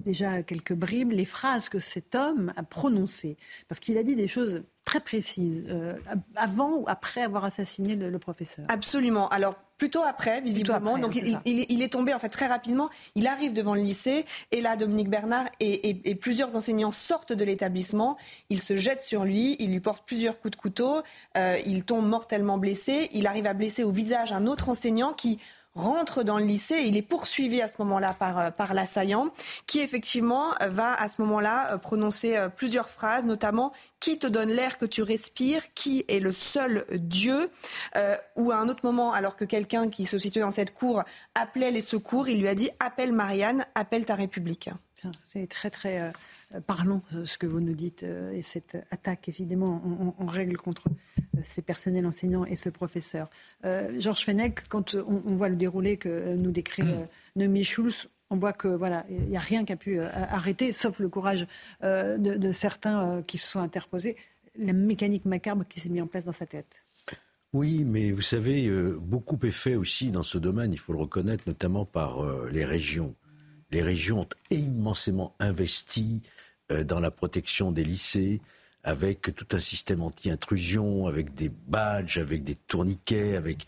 Speaker 1: déjà quelques bribes, les phrases que cet homme a prononcées, parce qu'il a dit des choses très précises, avant ou après avoir assassiné le, le professeur
Speaker 13: Absolument. Alors Plutôt après, visiblement. Donc il, est tombé en fait très rapidement. Il arrive devant le lycée et là, Dominique Bernard et, plusieurs enseignants sortent de l'établissement. Il se jette sur lui, il lui porte plusieurs coups de couteau. Euh, il tombe mortellement blessé. Il arrive à blesser au visage un autre enseignant qui rentre dans le lycée. Il est poursuivi à ce moment-là par, euh, par l'assaillant, qui effectivement euh, va à ce moment-là euh, prononcer plusieurs phrases, notamment qui te donne l'air que tu respires, qui est le seul Dieu, ou à un autre moment, alors que quelqu'un qui se situait dans cette cour appelait les secours, il lui a dit appelle Marianne, appelle ta République.
Speaker 1: C'est très très euh, parlons ce que vous nous dites euh, et cette attaque évidemment en, règle contre euh, ces personnels enseignants et ce professeur. Georges Fenech, quand on, voit le déroulé que nous décrit Noémie Schulz, On voit que voilà, il n'y a rien qui a pu arrêter, sauf le courage de, de, certains qui se sont interposés. La mécanique macabre qui s'est mise en place dans sa tête.
Speaker 9: Oui, mais vous savez, beaucoup est fait aussi dans ce domaine, il faut le reconnaître, notamment par les régions. Les régions ont immensément investi dans la protection des lycées, avec tout un système anti-intrusion, avec des badges, avec des tourniquets, avec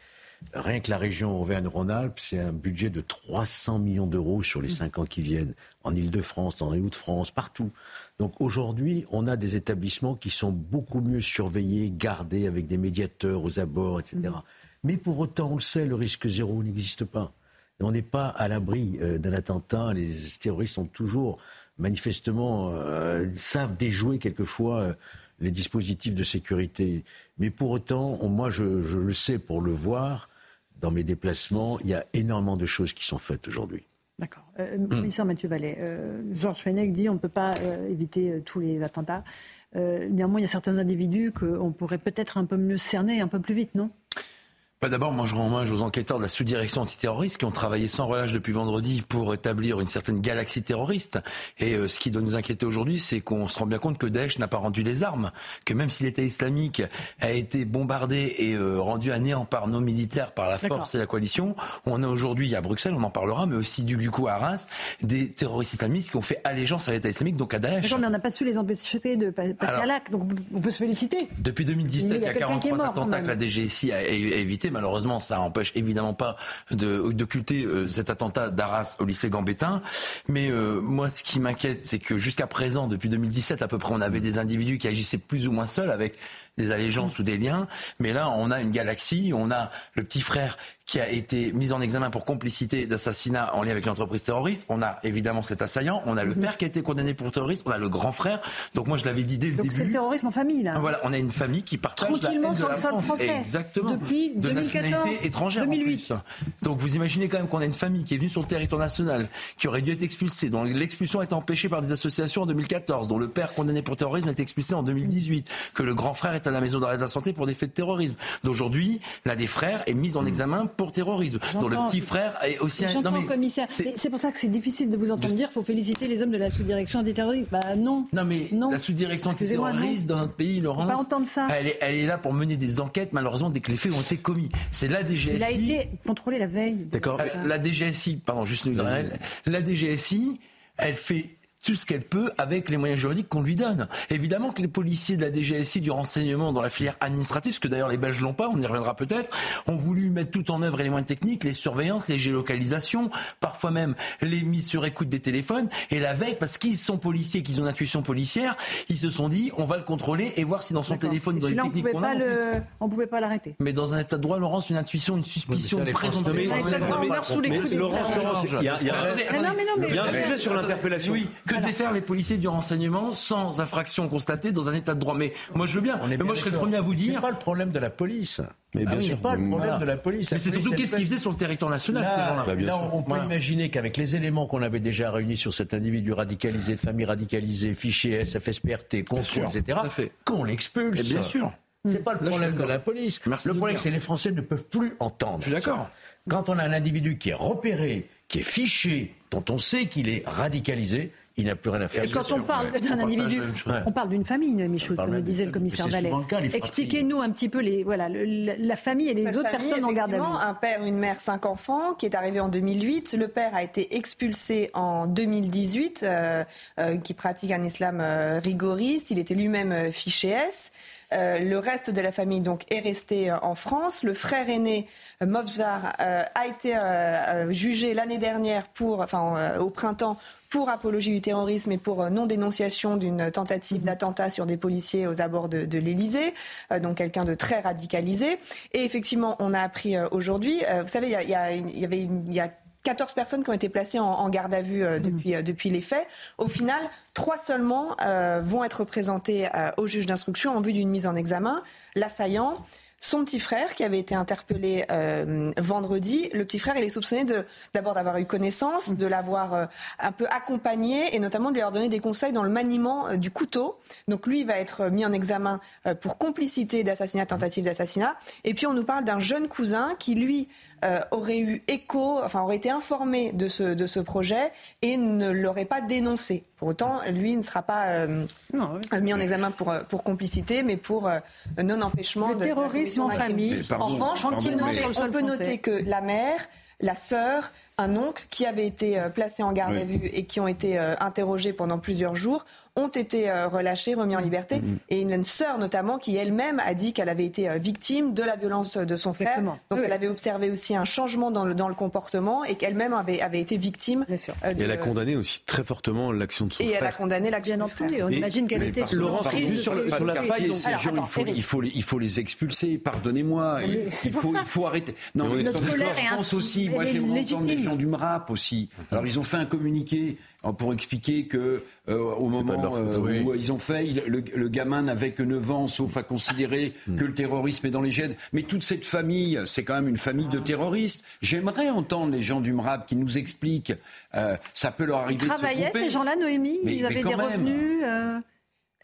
Speaker 9: rien que la région Auvergne-Rhône-Alpes, c'est un budget de 300 millions d'euros sur les cinq ans qui viennent, en Ile-de-France, dans les Hauts-de-France, partout. Donc aujourd'hui, on a des établissements qui sont beaucoup mieux surveillés, gardés, avec des médiateurs aux abords, etc. Mmh. Mais pour autant, on le sait, le risque zéro n'existe pas. on n'est pas à l'abri euh, d'un attentat. Les terroristes sont toujours manifestement, euh, savent déjouer quelquefois euh, les dispositifs de sécurité. Mais pour autant, moi, je, le sais pour le voir, dans mes déplacements, il y a énormément de choses qui sont faites aujourd'hui.
Speaker 1: D'accord. Euh, hum. Mathieu Vallet, euh, Georges Fenech dit on ne peut pas éviter tous les attentats. néanmoins, il y a certains individus qu'on pourrait peut-être un peu mieux cerner un peu plus vite, non?
Speaker 14: D'abord, moi je rends hommage aux enquêteurs de la sous-direction antiterroriste qui ont travaillé sans relâche depuis vendredi pour établir une certaine galaxie terroriste. Et euh, ce qui doit nous inquiéter aujourd'hui, c'est qu'on se rend bien compte que Daesh n'a pas rendu les armes, que même si l'État islamique a été bombardé et euh, rendu à néant par nos militaires, par la force et la coalition, on a aujourd'hui à Bruxelles, on en parlera, mais aussi du, du coup à Reims, des terroristes islamistes qui ont fait allégeance à l'État islamique, donc à Daesh.
Speaker 1: mais on n'a pas su les empêcher de passer à l'acte, donc on peut se féliciter.
Speaker 14: Depuis 2017, il y a, 43 attentats que la DGSI a évité Malheureusement, ça n'empêche évidemment pas d'occulter euh, cet attentat d'Arras au lycée Gambettin. Mais euh, moi, ce qui m'inquiète, c'est que jusqu'à présent, depuis 2017 à peu près, on avait des individus qui agissaient plus ou moins seuls avec des allégeances ou des liens. Mais là, on a une galaxie, on a le petit frère qui a été mis en examen pour complicité d'assassinat en lien avec l'entreprise terroriste. On a évidemment cet assaillant, on a le père qui a été condamné pour terrorisme, on a le grand frère. Donc moi je l'avais dit dès le
Speaker 1: début.
Speaker 14: Donc c'est
Speaker 1: le terrorisme en famille là.
Speaker 14: Voilà, on a une famille qui partage la haine de la France.
Speaker 1: Français.
Speaker 14: Exactement.
Speaker 1: Depuis
Speaker 14: de nationalité étrangère 2008. en plus. Donc vous imaginez quand même qu'on a une famille qui est venue sur le territoire national, qui aurait dû être expulsée, dont l'expulsion a été empêchée par des associations en 2014, dont le père condamné pour terrorisme a été expulsé en 2018, que le grand frère est à la maison d'arrêt de la santé pour des faits de terrorisme. D'aujourd'hui, l'un des frères est mis en examen pour terrorisme dont le petit frère est aussi un.
Speaker 1: Non, commissaire. C'est pour ça que c'est difficile de vous entendre dire qu'il faut féliciter les hommes de la sous-direction antiterroriste. Bah non.
Speaker 14: Non, mais la sous-direction antiterroriste dans notre pays, Laurence.
Speaker 1: Pas entendre ça.
Speaker 14: Elle est, elle est, là pour mener des enquêtes, malheureusement, dès que les faits ont été commis. C'est la DGSI.
Speaker 1: Il a été contrôlé la veille.
Speaker 14: D'accord. La DGSI, pardon, juste une La DGSI, elle fait tout ce qu'elle peut avec les moyens juridiques qu'on lui donne. Évidemment que les policiers de la DGSI du renseignement dans la filière administrative, ce que d'ailleurs les Belges l'ont pas, on y reviendra peut-être, ont voulu mettre tout en œuvre et les moyens techniques, les surveillances, les géolocalisations, parfois même les mises sur écoute des téléphones. Et la veille, parce qu'ils sont policiers, qu'ils ont une intuition policière, ils se sont dit on va le contrôler et voir si dans son téléphone, dans les techniques qu'on a,
Speaker 1: on, le... on pouvait pas l'arrêter.
Speaker 14: Mais dans un état de droit, Laurence, une intuition, une suspicion présente.
Speaker 10: Mais, Laurence, il y a un sujet sur l'interpellation
Speaker 14: que devaient faire les policiers du renseignement sans infraction constatée dans un état de droit Mais moi, je veux bien. mais moi, je serais le premier à vous dire.
Speaker 9: C'est pas le problème de la police.
Speaker 14: Mais bien sûr,
Speaker 9: pas le problème de la police.
Speaker 14: mais c'est surtout qu'est-ce qu'ils faisaient sur le territoire national, ces gens-là.
Speaker 9: Bah, là, on, peut imaginer qu'avec les éléments qu'on avait déjà réunis sur cet individu radicalisé, de famille radicalisée, fichier SFSPRT, contrôle, etc., qu'on l'expulse.
Speaker 14: Bien sûr.
Speaker 9: C'est pas le problème de la police. le problème, c'est que les Français ne peuvent plus entendre.
Speaker 14: Je suis d'accord.
Speaker 9: Quand on a un individu qui est repéré, qui est fiché, dont on sait qu'il est radicalisé, il n'a plus rien à faire.
Speaker 1: Et quand on parle d'un individu, on parle d'une famille, Michel, comme le disait le commissaire Vallet. Expliquez-nous un petit peu les, voilà, la famille et les autres personnes en garde à vue.
Speaker 13: Un père, une mère, cinq enfants, qui est arrivé en 2008. Le père a été expulsé en 2018, euh, euh, qui pratique un islam euh, rigoriste. Il était lui-même fiché S. le reste de la famille donc est resté en France. Le frère aîné Movzar a été jugé l'année dernière pour, enfin au printemps pour apologie du terrorisme et pour euh, non-dénonciation d'une tentative d'attentat sur des policiers aux abords de, de l'Élysée, euh, donc quelqu'un de très radicalisé. Et effectivement, on a appris euh, aujourd'hui, vous savez, il y, a, y, avait il y a 14 personnes qui ont été placées en, garde à vue depuis, depuis les faits. Au final, trois seulement vont être présentées au juge d'instruction en vue d'une mise en examen. L'assaillant, son petit frère qui avait été interpellé euh, vendredi. Le petit frère, il est soupçonné d'abord d'avoir eu connaissance, de l'avoir euh, un peu accompagné et notamment de lui avoir donné des conseils dans le maniement euh, du couteau. Donc lui, il va être mis en examen pour complicité d'assassinat, tentative d'assassinat. Et puis on nous parle d'un jeune cousin qui, lui, euh, aurait eu écho, enfin aurait été informé de ce, de ce projet et ne l'aurait pas dénoncé. Pour autant, lui ne sera pas euh, mis en examen pour, euh, pour complicité, mais pour non-empêchement
Speaker 1: de terrorisme en famille.
Speaker 13: en revanche, on peut noter que la mère, la sœur, un oncle qui avait été placé en garde à vue et qui ont été interrogés pendant plusieurs jours ont été euh, relâchés, remis en liberté. Mm-hmm. Et une sœur notamment qui elle-même a dit qu'elle avait été euh, victime de la violence de son frère. Donc elle avait observé aussi un changement dans le, dans le comportement et qu'elle-même avait, avait été victime.
Speaker 10: Bien sûr. Euh, et elle a condamné aussi très fortement l'action de son frère.
Speaker 13: Et elle a condamné l'action de son frère.
Speaker 1: On imagine qu'elle était
Speaker 5: sur, Laurence, juste sur, la faille, ces gens, il faut, il, faut les, il faut les expulser. Pardonnez-moi. Il faut, il faut arrêter. Non, mais je pense aussi. Moi, j'aimerais entendre les gens du MRAP aussi. Alors, ils ont fait un communiqué pour expliquer que euh, au moment euh, où ils ont fait, le, gamin n'avait que 9 ans, sauf à considérer hmm. que le terrorisme est dans les gènes. Mais toute cette famille, c'est quand même une famille de terroristes. J'aimerais entendre les gens du MRAP qui nous expliquent. Euh, ça peut leur arriver. Ils
Speaker 1: travaillaient ces gens-là, Noémie? ils avaient des revenus.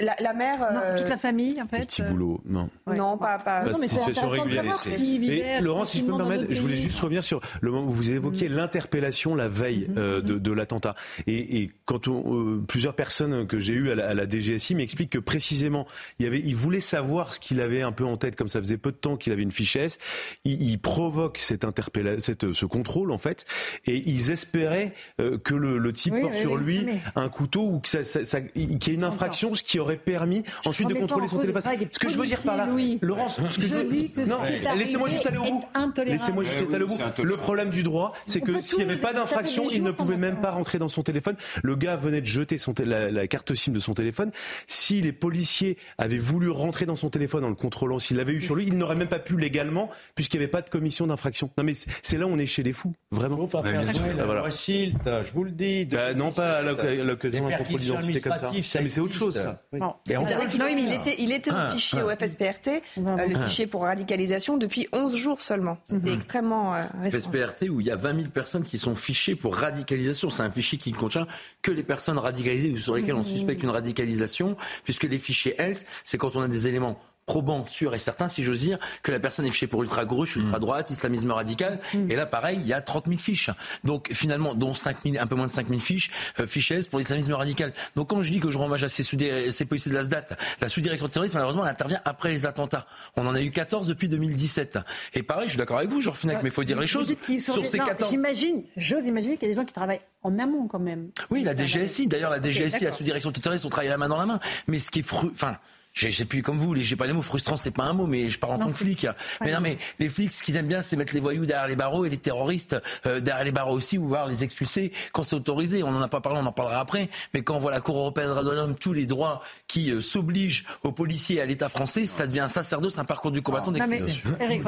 Speaker 13: La, mère.
Speaker 1: Euh, toute la famille, en fait.
Speaker 10: Petit boulot, non.
Speaker 13: Non, pas. pas...
Speaker 10: non, mais situation régulière. Laurent, si je peux me permettre, je voulais juste revenir sur le moment où vous évoquiez mm. l'interpellation la veille mm-hmm. euh, de, de l'attentat. Et, et, quand on, euh, plusieurs personnes que j'ai eues à la, à la DGSI m'expliquent que précisément, il, y avait, il voulait savoir ce qu'il avait un peu en tête, comme ça faisait peu de temps qu'il avait une fichesse. Il, il provoque cette interpellation, cette, ce contrôle, en fait, et ils espéraient que le, le type porte sur lui un couteau ou qu'il y ait une infraction, ce qui aurait permis ensuite de contrôler son téléphone. Ce que je veux dire par là, Laurence, ce que je, veux dire, non, laissez-moi juste aller au bout. Laissez-moi juste aller au bout. Le problème du droit, c'est que s'il n'y avait pas d'infraction, il ne pouvait même pas rentrer dans son téléphone. Le gars venait de jeter son la, carte SIM de son téléphone. Si les policiers avaient voulu rentrer dans son téléphone en le contrôlant, s'il l'avait eu sur lui, il n'aurait même pas pu légalement, puisqu'il n'y avait pas de commission d'infraction. Non, mais c'est là où on est chez les fous, vraiment.
Speaker 9: Faut faire voilà. je vous le dis.
Speaker 10: Bah, non, pas à l'occasion d'un contrôle d'identité comme ça. Mais c'est autre chose, ça.
Speaker 13: C'est vrai qu'il était, il était au ah, fichier au ah. FSPRT, euh, le fichier pour radicalisation, depuis 11 jours seulement. C'était mhm. extrêmement euh, récent.
Speaker 14: FSPRT où il y a 20 000 personnes qui sont fichées pour radicalisation. C'est un fichier qui ne contient que les personnes radicalisées ou sur lesquelles on mhm. suspecte une radicalisation, puisque les fichiers S, c'est quand on a des éléments probant, sûr et certain, si j'ose dire, que la personne est fichée pour ultra-gauche, ultra-droite, islamisme radical. Mm. Et là, pareil, il y a 30 000 fiches. Donc, finalement, dont 5 000, un peu moins de 5 000 fiches, euh, fiches pour l'islamisme radical. Donc, quand je dis que je rends hommage à ces, ces policiers de la SDAT, la sous-direction de terrorisme, malheureusement, elle intervient après les attentats. On en a eu 14 depuis 2017. Et pareil, je suis d'accord avec vous, Georges Fenech, mais il faut dire les choses. Sur ces 14...
Speaker 1: J'imagine, j'ose imaginer qu'il y a des gens qui travaillent en amont quand même.
Speaker 14: Oui, la DGSI. D'ailleurs, la DGSI, la sous-direction de terrorisme, on travaille la main dans la main. Mais ce qui est fru... enfin, je sais plus comme vous, j'ai pas les mots frustrant, c'est pas un mot, mais je parle en tant que flic. Mais non, mais les flics, ce qu'ils aiment bien, c'est mettre les voyous derrière les barreaux et les terroristes euh, derrière les barreaux aussi, ou voir les expulser quand c'est autorisé. On en a pas parlé, on en parlera après. Mais quand on voit la Cour européenne de l'homme tous les droits qui euh, s'obligent aux policiers et à l'État français, ça devient un sacerdoce, un parcours du combattant
Speaker 1: non, mais, Eric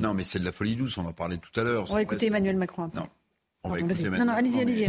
Speaker 5: Non, mais c'est de la folie douce. On en parlait tout à l'heure.
Speaker 1: On va écouter Emmanuel Macron.
Speaker 5: Non.
Speaker 1: On va écouter Non, non, allez-y, allez-y.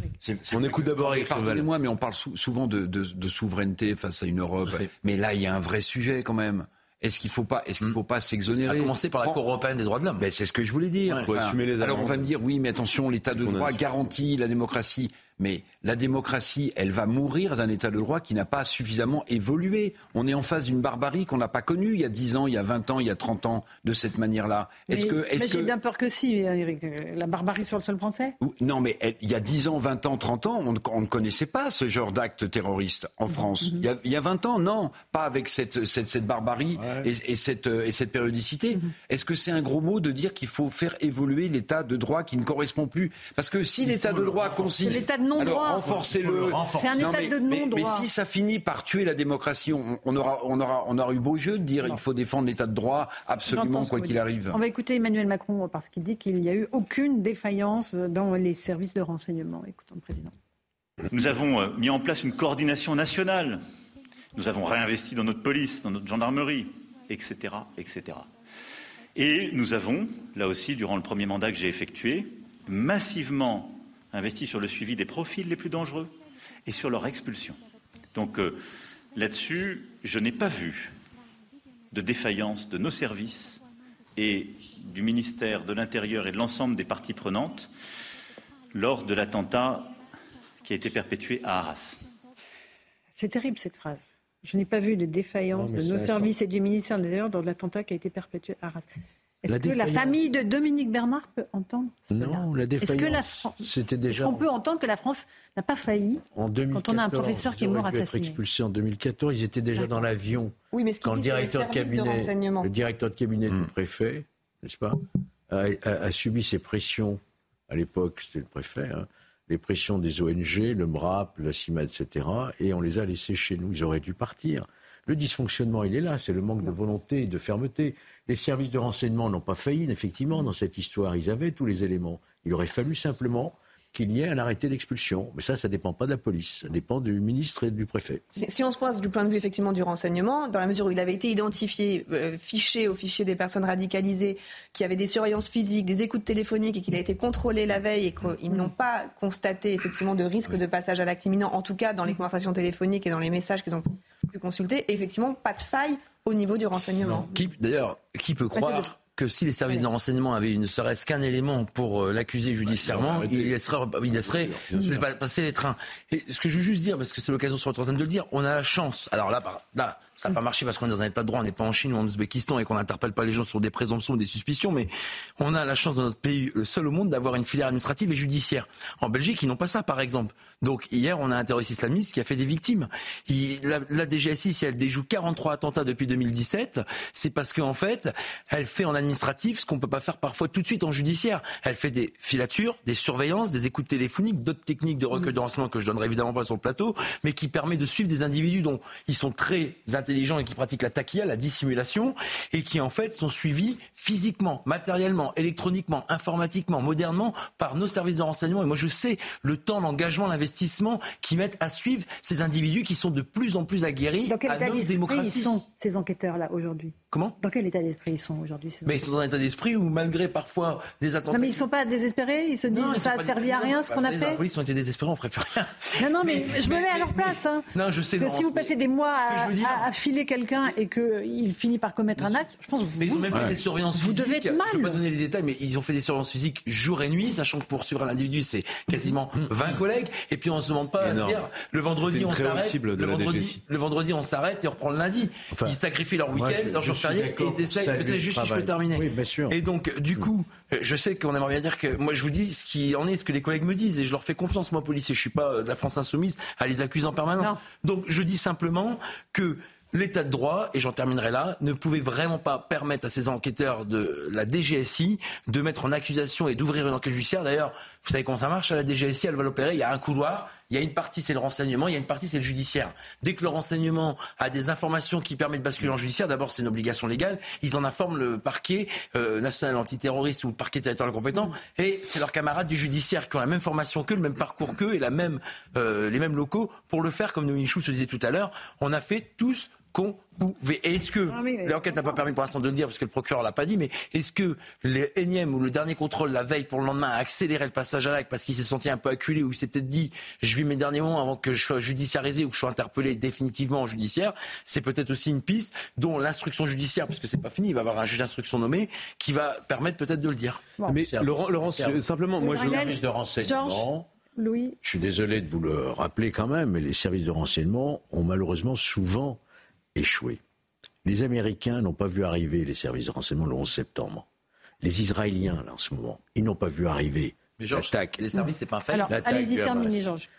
Speaker 10: On écoute d'abord
Speaker 5: Pardonnez-moi, mais on parle souvent de, souveraineté face à une Europe. Mais là, il y a un vrai sujet quand même. Est-ce qu'il faut pas, est-ce qu'il hmm. faut pas s'exonérer
Speaker 14: À commencer par la Cour européenne des droits de l'homme.
Speaker 5: Ben, c'est ce que je voulais dire. alors on va me dire oui, mais attention, l'État de droit garantit la démocratie. Mais la démocratie, elle va mourir d'un État de droit qui n'a pas suffisamment évolué. On est en face d'une barbarie qu'on n'a pas connue il y a 10 ans, il y a 20 ans, il y a 30 ans, de cette manière-là.
Speaker 1: Est-ce que, est mais j'ai bien peur que si, Eric. La barbarie sur le sol français
Speaker 5: Non, mais il y a 10 ans, 20 ans, 30 ans, on, ne connaissait pas ce genre d'acte terroriste en France. Mhm. il, y a, 20 ans, non, pas avec cette, cette, barbarie et, cette, et cette périodicité. Mhm. Est-ce que c'est un gros mot de dire qu'il faut faire évoluer l'État de droit qui ne correspond plus? Parce que si l'État de droit consiste
Speaker 1: non-droit.
Speaker 5: renforcez-le.
Speaker 1: C'est un état de non-droit.
Speaker 5: Mais, si ça finit par tuer la démocratie, on, aura, on, aura, on aura eu beau jeu de dire qu'il faut défendre l'état de droit absolument quoi qu'il arrive.
Speaker 1: On va écouter Emmanuel Macron parce qu'il dit qu'il n'y a eu aucune défaillance dans les services de renseignement. Écoutons le président.
Speaker 15: Nous avons euh, mis en place une coordination nationale. Nous avons réinvesti dans notre police, dans notre gendarmerie, etc., etc. Et nous avons, là aussi, durant le premier mandat que j'ai effectué, massivement investi sur le suivi des profils les plus dangereux et sur leur expulsion. Donc euh, là-dessus, je n'ai pas vu de défaillance de nos services et du ministère de l'Intérieur et de l'ensemble des parties prenantes lors de l'attentat qui a été perpétué à Arras.
Speaker 1: C'est terrible cette phrase. Je n'ai pas vu de défaillance de nos services et du ministère de l'Intérieur dans l'attentat qui a été perpétué à Arras. Est-ce que la famille de Dominique Bernard peut entendre
Speaker 9: Non, la défaillance. C'était déjà.
Speaker 1: Est-ce qu'on peut entendre que la France n'a pas failli
Speaker 9: en 2014, quand on a un professeur qui est mort assassiné être expulsé en 2014. Ils étaient déjà dans l'avion.
Speaker 13: Oui, mais ce
Speaker 9: quand
Speaker 13: le directeur de cabinet,
Speaker 9: le directeur de cabinet du préfet, n'est-ce pas, a, subi ces pressions. À l'époque, c'était le préfet. Hein, les pressions des ONG, le MRAP, la CIMA, etc. Et on les a laissés chez nous. Ils auraient dû partir. Le dysfonctionnement, il est là, c'est le manque de volonté et de fermeté. Les services de renseignement n'ont pas failli, effectivement, dans cette histoire. Ils avaient tous les éléments. Il aurait fallu simplement qu'il y ait un arrêté d'expulsion. Mais ça, ça ne dépend pas de la police, ça dépend du ministre et du préfet.
Speaker 13: Si, on se pose du point de vue effectivement du renseignement, dans la mesure où il avait été identifié, euh, fiché au fichier des personnes radicalisées, qui avaient des surveillances physiques, des écoutes téléphoniques et qu'il a été contrôlé la veille et qu'ils n'ont pas constaté effectivement de risque de passage à l'acte imminent, en tout cas dans les conversations téléphoniques et dans les messages qu'ils ont pu consulter, effectivement pas de faille au niveau du renseignement.
Speaker 14: D'ailleurs, qui peut croire que si les services de renseignement avaient ne serait-ce qu'un élément pour euh, l'accuser judiciairement, il laisserait, il laisserait passer les trains. Et ce que je veux juste dire, parce que c'est l'occasion sur votre antenne de le dire, on a la chance. Alors là, là ça n'a pas marché parce qu'on est dans un état de droit, on n'est pas en Chine ou en Ouzbékistan et qu'on n'interpelle pas les gens sur des présomptions ou des suspicions, mais on a la chance dans notre pays, le seul au monde, d'avoir une filière administrative et judiciaire. En Belgique, ils n'ont pas ça, par exemple. Donc hier, on a un terroriste islamiste qui a fait des victimes. la, la, DGSI, si elle déjoue 43 attentats depuis 2017, c'est parce qu'en fait, elle fait en administratif ce qu'on peut pas faire parfois tout de suite en judiciaire. Elle fait des filatures, des surveillances, des écoutes téléphoniques, d'autres techniques de recueil de renseignements que je donnerai évidemment pas sur le plateau, mais qui permet de suivre des individus dont ils sont très intelligents et qui pratiquent la taquilla, la dissimulation, et qui en fait sont suivis physiquement, matériellement, électroniquement, informatiquement, modernement par nos services de renseignement. Et moi, je sais le temps, l'engagement, l'investissement qui mettent à suivre ces individus qui sont de plus en plus aguerris
Speaker 1: Dans quel
Speaker 14: à nos démocraties.
Speaker 1: Ils sont ces enquêteurs-là aujourd'hui?
Speaker 14: Comment
Speaker 1: Dans quel état d'esprit ils sont aujourd'hui
Speaker 14: Mais ils sont dans un état d'esprit où, malgré parfois des attentats.
Speaker 1: Non, mais ils ne sont pas désespérés Ils se disent que ça n'a servi à rien ce qu'on a fait
Speaker 14: Oui, ils ont été désespérés, on ne ferait plus rien.
Speaker 1: Non, non, mais, je me mets à leur place. Hein.
Speaker 14: non, je sais.
Speaker 1: Que si vous passez des mois à, filer quelqu'un et qu'il finit par commettre un acte, je pense que vous.
Speaker 14: Mais ils ont même fait des surveillances
Speaker 1: vous
Speaker 14: physiques.
Speaker 1: Devez être mal.
Speaker 14: Je ne vais pas donner les détails, mais ils ont fait des surveillances physiques jour et nuit, sachant que pour suivre un individu, c'est quasiment 20 collègues. Et puis on ne se demande pas à dire le vendredi, on s'arrête. Le vendredi, le vendredi, on s'arrête et on reprend le lundi. Ils sacrifient leur week-end, leur jour et ils essaient peut-être juste si je peux terminer.
Speaker 9: Oui, bien sûr.
Speaker 14: Et donc, du coup, je sais qu'on aimerait bien dire que moi, je vous dis ce qui en est, ce que les collègues me disent, et je leur fais confiance, moi, policier. Je suis pas de la France insoumise à les accuser en permanence. Donc, je dis simplement que l'état de droit, et j'en terminerai là, ne pouvait vraiment pas permettre à ces enquêteurs de la DGSI de mettre en accusation et d'ouvrir une enquête judiciaire. D'ailleurs, vous savez comment ça marche à la DGSI, elle va l'opérer, il y a un couloir, il y a une partie c'est le renseignement, il y a une partie c'est le judiciaire. Dès que le renseignement a des informations qui permettent de basculer en judiciaire, d'abord c'est une obligation légale, ils en informent le parquet euh, national antiterroriste ou le parquet territorial compétent, et c'est leurs camarades du judiciaire qui ont la même formation qu'eux, le même parcours qu'eux et euh, les mêmes locaux pour le faire, comme Michou se disait tout à l'heure. On a fait tous qu'on pouvait. Est-ce que ah l'enquête n'a pas permis pour l'instant de le dire parce que le procureur l'a pas dit, mais est-ce que le énième ou le dernier contrôle la veille pour le lendemain a accéléré le passage à l'acte parce qu'il s'est senti un peu acculé ou il s'est peut-être dit je vis mes derniers mots avant que je sois judiciarisé ou que je sois interpellé définitivement en judiciaire C'est peut-être aussi une piste dont l'instruction judiciaire, parce que c'est pas fini, il va y avoir un juge d'instruction nommé qui va permettre peut-être de le dire.
Speaker 10: mais Laurent, Laurent simplement, moi
Speaker 9: je service de renseignement.
Speaker 1: Louis.
Speaker 9: Je suis désolé de vous le rappeler quand même, mais les services de renseignement ont malheureusement souvent échoué. Les Américains n'ont pas vu arriver les services de renseignement le 11 septembre. Les Israéliens, là, en ce moment, ils n'ont pas vu arriver l'attaque.
Speaker 14: Les services, c'est pas fait.
Speaker 1: allez-y, terminez, Georges.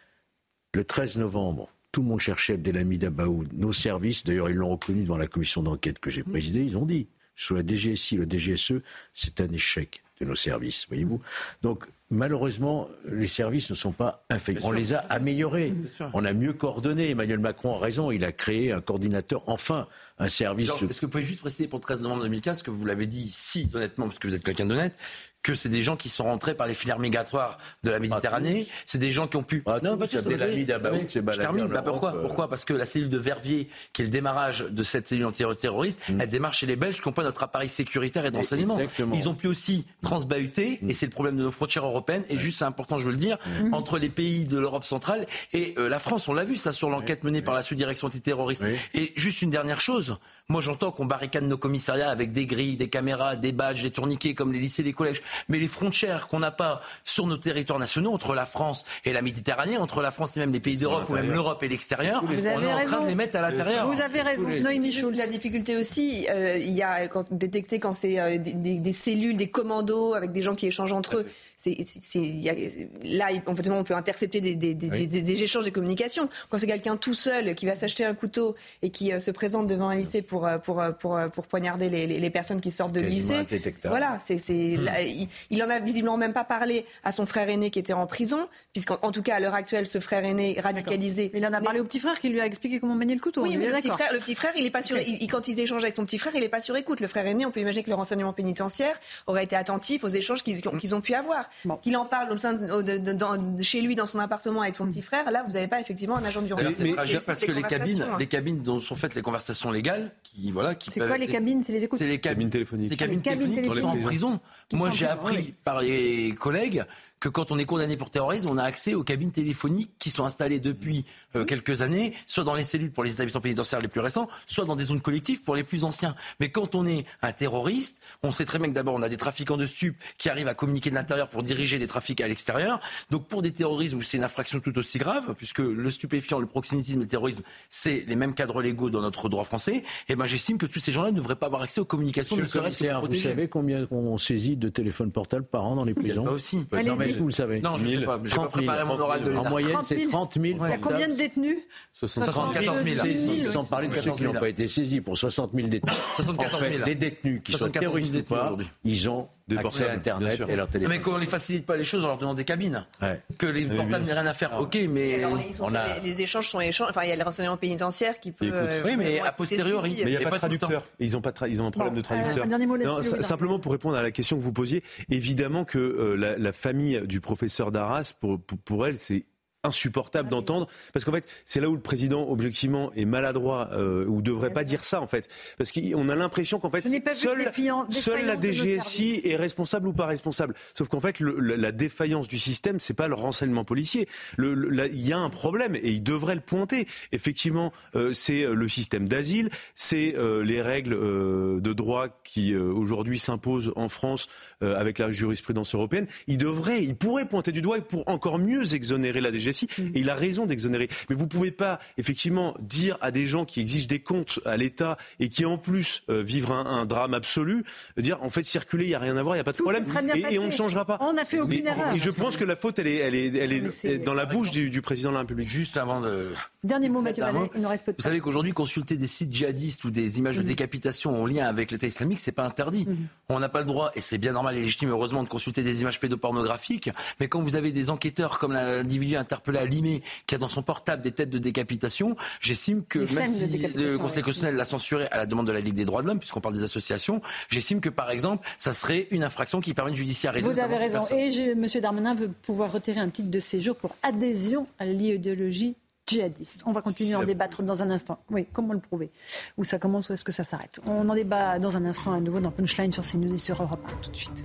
Speaker 9: Le 13 novembre, tout le monde cherchait Abdelhamid Abaoud. Nos services, d'ailleurs, ils l'ont reconnu devant la commission d'enquête que j'ai présidée, ils ont dit, sur la DGSI, le DGSE, c'est un échec de nos services, voyez-vous. Donc, malheureusement, les services ne sont pas infaillibles. On les a améliorés. On a mieux coordonné. Emmanuel Macron a raison. Il a créé un coordinateur, enfin, un service.
Speaker 14: Est-ce que vous pouvez juste préciser pour le 13 novembre 2015 que vous l'avez dit si honnêtement, parce que vous êtes quelqu'un d'honnête, que c'est des gens qui sont rentrés par les filières migratoires de la Méditerranée. C'est des gens qui ont pu.
Speaker 9: non, pas tous.
Speaker 14: Je termine. Bah, pourquoi euh. Pourquoi Parce que la cellule de Verviers, qui est le démarrage de cette cellule antiterroriste, mm. elle démarre chez les Belges qui n'ont pas notre appareil sécuritaire et de renseignement. Ils ont pu aussi transbahuter, mm. et c'est le problème de nos frontières européenne et juste, c'est important, je veux le dire, mhm. entre les pays de l'Europe centrale et euh, la France. On l'a vu ça sur l'enquête menée par la sous-direction antiterroriste. Et juste une dernière chose. Moi, j'entends qu'on barricade nos commissariats avec des grilles, des caméras, des badges, des tourniquets comme les lycées, les collèges. Mais les frontières qu'on n'a pas sur nos territoires nationaux, entre la France et la Méditerranée, entre la France et même les pays d'Europe ou même l'Europe et l'extérieur, on est en train de les mettre à l'intérieur.
Speaker 1: Vous avez raison. Noémie
Speaker 13: La difficulté aussi, euh, il y a quand, détecter quand c'est euh, des, des, cellules, des commandos avec des gens qui échangent entre eux. C'est, là, en fait, on peut intercepter des, des, échanges, des communications. Quand c'est quelqu'un tout seul qui va s'acheter un couteau et qui euh, se présente devant un lycée pour, pour, pour, pour poignarder les, les, personnes qui sortent de lycée, voilà, c'est, hmm. il, il en a visiblement même pas parlé à son frère aîné qui était en prison, puisqu'en tout cas à l'heure actuelle, ce frère aîné radicalisé.
Speaker 1: Il en a parlé au petit frère qui lui a expliqué comment manier le couteau.
Speaker 13: Oui, mais le petit, frère, le petit frère, il est pas sûr. Il, quand ils échangent avec son petit frère, il est pas sur écoute. Le frère aîné, on peut imaginer que le renseignement pénitentiaire aurait été attentif aux échanges qu'ils ont pu avoir. Qu'il en parle au sein de, chez lui, dans son appartement avec son petit frère. Là, vous n'avez pas effectivement un agent du
Speaker 14: renseignement. C'est parce que les cabines, hein. les cabines dont sont faites les conversations légales, qui voilà, qui
Speaker 1: c'est quoi les cabines? C'est les écoutes?
Speaker 14: C'est les cabines téléphoniques. C'est les cabines téléphoniques qui sont en prison. Moi, j'ai appris par les collègues que quand on est condamné pour terrorisme, on a accès aux cabines téléphoniques qui sont installées depuis euh, quelques années, soit dans les cellules pour les établissements pénitentiaires les plus récents, soit dans des zones collectives pour les plus anciens. Mais quand on est un terroriste, on sait très bien que d'abord on a des trafiquants de stupes qui arrivent à communiquer de l'intérieur pour diriger des trafics à l'extérieur. Donc pour des terrorismes où c'est une infraction tout aussi grave, puisque le stupéfiant, le proxénétisme et le terrorisme, c'est les mêmes cadres légaux dans notre droit français, et eh ben j'estime que tous ces gens-là ne devraient pas avoir accès aux communications, ne serait-ce
Speaker 9: que Vous savez combien on saisit de téléphones portables par an dans les prisons
Speaker 14: Ça aussi
Speaker 9: vous le savez
Speaker 14: Non, je ne sais pas. J'ai pas préparé mon oral de
Speaker 9: En moyenne, c'est 30 000.
Speaker 1: Il y a combien de détenus
Speaker 14: 74 000.
Speaker 9: Sans parler de ceux qui n'ont pas été saisis. Pour 60 000 détenus.
Speaker 14: 74 000.
Speaker 9: Les détenus qui sont terroristes ou pas, ils ont accès à Internet et leur téléphone.
Speaker 14: Mais qu'on ne les facilite pas les choses en leur donnant des cabines. Que les portables n'aient rien à faire. Ok, mais.
Speaker 13: Les échanges sont échanges. Enfin, il y a le renseignement pénitentiaire qui peut.
Speaker 14: Oui, mais a posteriori.
Speaker 10: Mais il n'y a pas de traducteur. Ils ont un problème de traducteur. Simplement pour répondre à la question que vous posiez, évidemment que euh, la famille du professeur Darras, pour elle, c'est insupportable d'entendre. Parce qu'en fait c'est là où le président objectivement est maladroit euh, ou devrait pas dire ça en fait. Parce qu'on a l'impression qu'en fait seule, la DGSI est responsable ou pas responsable. Sauf qu'en fait le, la, défaillance du système c'est pas le renseignement policier. Il y a un problème et il devrait le pointer. Effectivement euh, c'est euh, le système d'asile c'est euh, les règles de droit qui aujourd'hui s'imposent en France avec la jurisprudence européenne. Il devrait il pourrait pointer du doigt pour encore mieux exonérer la DGSI et il a raison d'exonérer. Mais vous ne pouvez pas, effectivement, dire à des gens qui exigent des comptes à l'État et qui, en plus, euh, vivent un, drame absolu, dire, en fait, circuler, il n'y a rien à voir, il n'y a pas de problème. Et, on ne changera pas.
Speaker 1: On n'a fait aucune erreur.
Speaker 10: Et je pense que la faute, elle est, elle est, elle est, dans la bouche du, président de la République.
Speaker 14: Juste avant de...
Speaker 1: Dernier mot, Mathieu il nous reste peu de
Speaker 14: Vous savez qu'aujourd'hui, consulter des sites djihadistes ou des images de mhm. décapitation en lien avec l'État islamique, c'est pas interdit. Mhm. On n'a pas le droit, et c'est bien normal et légitime, heureusement, de consulter des images pédopornographiques. Mais quand vous avez des enquêteurs comme l'individu interpellé à Limay, qui a dans son portable des têtes de décapitation, j'estime que même si le Conseil constitutionnel l'a censuré à la demande de la Ligue des droits de l'homme, puisqu'on parle des associations, j'estime que par exemple, ça serait une infraction qui permet de judiciariser.
Speaker 1: Vous avez raison. Et M. Darmanin veut pouvoir retirer un titre de séjour pour adhésion à l'idéologie djihadiste. On va continuer à en débattre dans un instant. Oui, comment le prouver? Où ça commence, où est-ce que ça s'arrête? On en débat dans un instant à nouveau dans Punchline sur CNews et sur Europe 1. Tout de suite.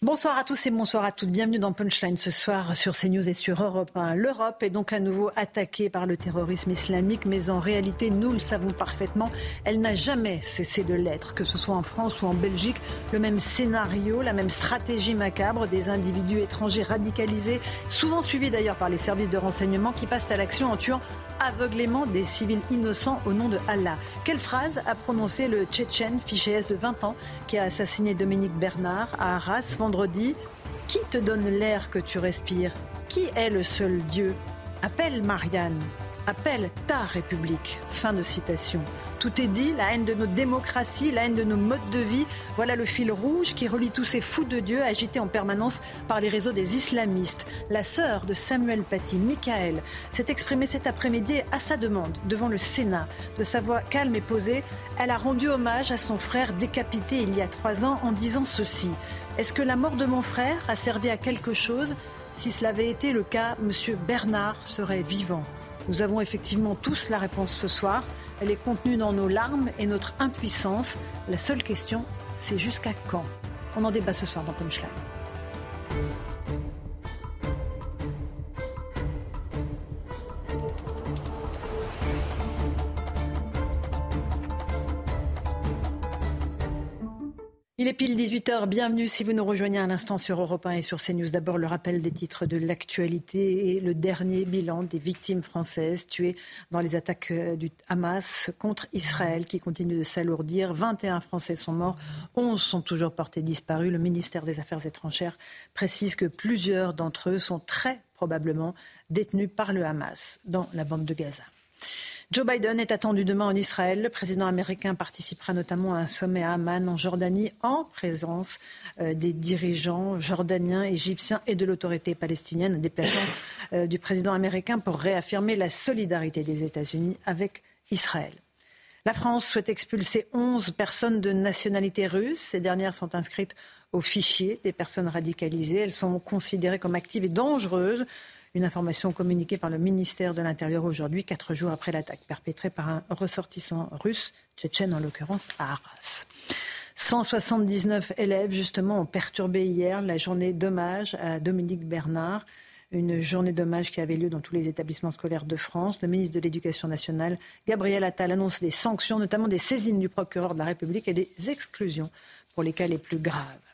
Speaker 1: Bonsoir à tous et bonsoir à toutes. Bienvenue dans Punchline ce soir sur CNews et sur Europe 1. L'Europe est donc à nouveau attaquée par le terrorisme islamique, mais en réalité, nous le savons parfaitement, elle n'a jamais cessé de l'être, que ce soit en France ou en Belgique. Le même scénario, la même stratégie macabre des individus étrangers radicalisés, souvent suivis d'ailleurs par les services de renseignement qui passent à l'action en tuant aveuglément des civils innocents au nom de Allah. Quelle phrase a prononcé le Tchétchène, fiché S de 20 ans, qui a assassiné Dominique Bernard à Arras vendredi? Qui te donne l'air que tu respires? Qui est le seul Dieu? Appelle Marianne. Appelle ta République. Fin de citation. Tout est dit, la haine de nos démocraties, la haine de nos modes de vie, voilà le fil rouge qui relie tous ces fous de Dieu agités en permanence par les réseaux des islamistes. La sœur de Samuel Paty, Michael, s'est exprimée cet après-midi à sa demande devant le Sénat. De sa voix calme et posée, elle a rendu hommage à son frère décapité il y a trois ans en disant ceci. Est-ce que la mort de mon frère a servi à quelque chose? Si cela avait été le cas, M. Bernard serait vivant. Nous avons effectivement tous la réponse ce soir. Elle est contenue dans nos larmes et notre impuissance. La seule question C'est jusqu'à quand? On en débat ce soir dans Punchline. Il est pile 18h, bienvenue si vous nous rejoignez à l'instant sur Europe 1 et sur CNews. D'abord le rappel des titres de l'actualité et le dernier bilan des victimes françaises tuées dans les attaques euh, du Hamas contre Israël qui continue de s'alourdir. 21 Français sont morts, 11 sont toujours portés disparus. Le ministère des Affaires étrangères précise que plusieurs d'entre eux sont très probablement détenus par le Hamas dans la bande de Gaza. Joe Biden est attendu demain en Israël. Le président américain participera notamment à un sommet à Amman, en Jordanie, en présence euh, des dirigeants jordaniens, égyptiens et de l'autorité palestinienne. Un déplacement euh, du président américain pour réaffirmer la solidarité des États-Unis avec Israël. La France souhaite expulser 11 personnes de nationalité russe. Ces dernières sont inscrites au fichier des personnes radicalisées. Elles sont considérées comme actives et dangereuses une information communiquée par le ministère de l'Intérieur aujourd'hui, quatre jours après l'attaque perpétrée par un ressortissant russe, tchétchène en l'occurrence, à Arras. 179 élèves, justement, ont perturbé hier la journée d'hommage à Dominique Bernard, une journée d'hommage qui avait lieu dans tous les établissements scolaires de France. Le ministre de l'Éducation nationale, Gabriel Attal, annonce des sanctions, notamment des saisines du procureur de la République et des exclusions pour les cas les plus graves.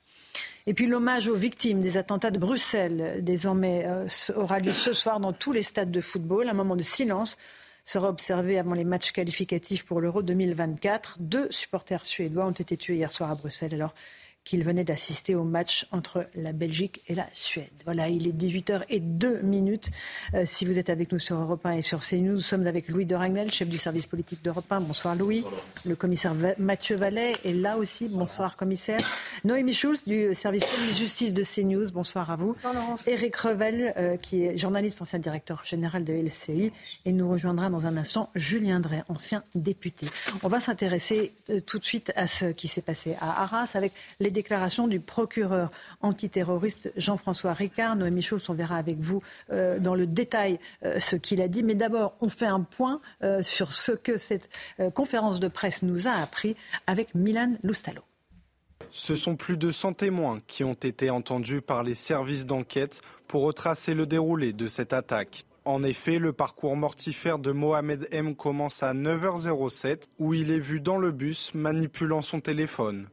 Speaker 1: Et puis l'hommage aux victimes des attentats de Bruxelles, désormais, euh, aura lieu ce soir dans tous les stades de football. Un moment de silence sera observé avant les matchs qualificatifs pour l'Euro 2024. Deux supporters suédois ont été tués hier soir à Bruxelles alors qu'il venait d'assister au match entre la Belgique et la Suède. Voilà, il est 18h02 minutes. Euh, si vous êtes avec nous sur Europe 1 et sur CNews, nous sommes avec Louis de Ragnel, chef du service politique d'Europe 1. Bonsoir Louis. Le commissaire Mathieu Vallet est là aussi. Bonsoir commissaire. Noémie Schulz du service police-justice de CNews. Bonsoir à vous. Bonsoir Laurence. Eric Revel, euh, qui est journaliste, ancien directeur général de LCI. Et nous rejoindra dans un instant Julien Drey, ancien député. On va s'intéresser euh, tout de suite à ce qui s'est passé à Arras avec les déclaration du procureur antiterroriste Jean-François Ricard. Noémie Schultz, on verra avec vous euh, dans le détail euh, ce qu'il a dit. Mais d'abord, on fait un point euh, sur ce que cette conférence de presse nous a appris avec Milan Loustalo.
Speaker 16: Ce sont plus de 100 témoins qui ont été entendus par les services d'enquête pour retracer le déroulé de cette attaque. En effet, le parcours mortifère de Mohamed M commence à 9h07 où il est vu dans le bus manipulant son téléphone.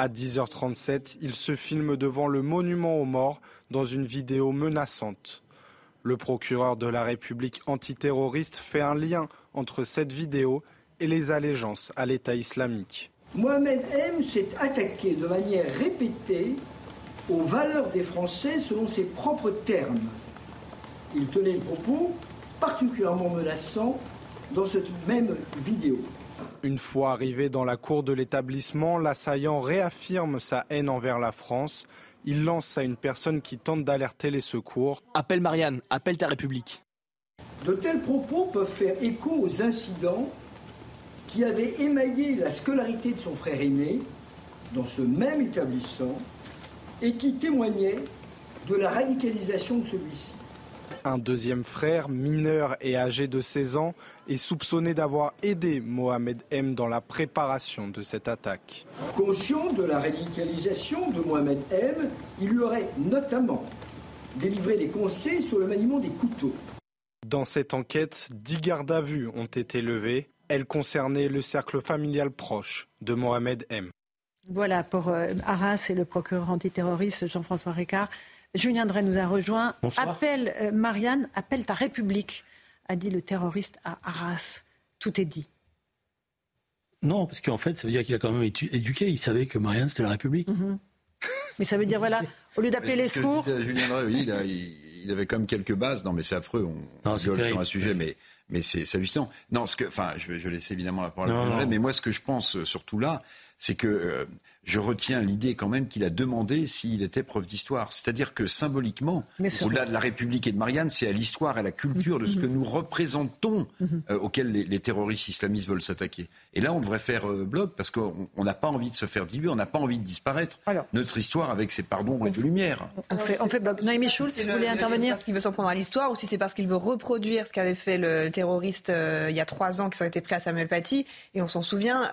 Speaker 16: À 10h37, il se filme devant le monument aux morts dans une vidéo menaçante. Le procureur de la République antiterroriste fait un lien entre cette vidéo et les allégeances à l'État islamique.
Speaker 12: Mohamed M s'est attaqué de manière répétée aux valeurs des Français selon ses propres termes. Il tenait des propos particulièrement menaçants dans cette même vidéo.
Speaker 16: Une fois arrivé dans la cour de l'établissement, l'assaillant réaffirme sa haine envers la France. Il lance à une personne qui tente d'alerter les secours.
Speaker 17: Appelle Marianne, appelle ta République.
Speaker 12: De tels propos peuvent faire écho aux incidents qui avaient émaillé la scolarité de son frère aîné dans ce même établissement et qui témoignaient de la radicalisation de celui-ci.
Speaker 16: Un deuxième frère, mineur et âgé de 16 ans, est soupçonné d'avoir aidé Mohamed M dans la préparation de cette attaque.
Speaker 12: Conscient de la radicalisation de Mohamed M, il lui aurait notamment délivré des conseils sur le maniement des couteaux.
Speaker 16: Dans cette enquête, dix gardes à vue ont été levées. Elles concernaient le cercle familial proche de Mohamed M.
Speaker 1: Voilà pour euh, Arras et le procureur antiterroriste Jean-François Ricard. Julien Drey nous a rejoint. Appelle, euh, Marianne, appelle ta République, a dit le terroriste à Arras. Tout est dit.
Speaker 18: Non, parce qu'en fait, ça veut dire qu'il a quand même éduqué. Il savait que Marianne, c'était la République. Mhm.
Speaker 1: Mais ça veut dire, voilà, au lieu d'appeler les secours.
Speaker 5: Julien Drey, oui, il, avait quand même quelques bases. Non, mais c'est affreux. On viole sur un sujet, mais, mais c'est hallucinant. Non, ce que, enfin, je, je laisse évidemment la parole à mais moi, ce que je pense euh, surtout là, c'est que. Euh, je retiens l'idée quand même qu'il a demandé s'il était preuve d'histoire. C'est-à-dire que symboliquement, au-delà de la République et de Marianne, c'est à l'histoire et à la culture de ce que nous représentons mhm. euh, auquel les, terroristes islamistes veulent s'attaquer. Et là, on devrait faire euh, bloc parce qu'on n'a pas envie de se faire diluer, on n'a pas envie de disparaître. Notre histoire avec ses pardons et de lumière.
Speaker 1: On fait, on fait bloc. Noémie Schulz, si vous voulez intervenir.
Speaker 13: Parce qu'il veut s'en prendre à l'histoire ou si c'est parce qu'il veut reproduire ce qu'avait fait le terroriste euh, il y a trois ans qui ont été pris à Samuel Paty. Et on s'en souvient.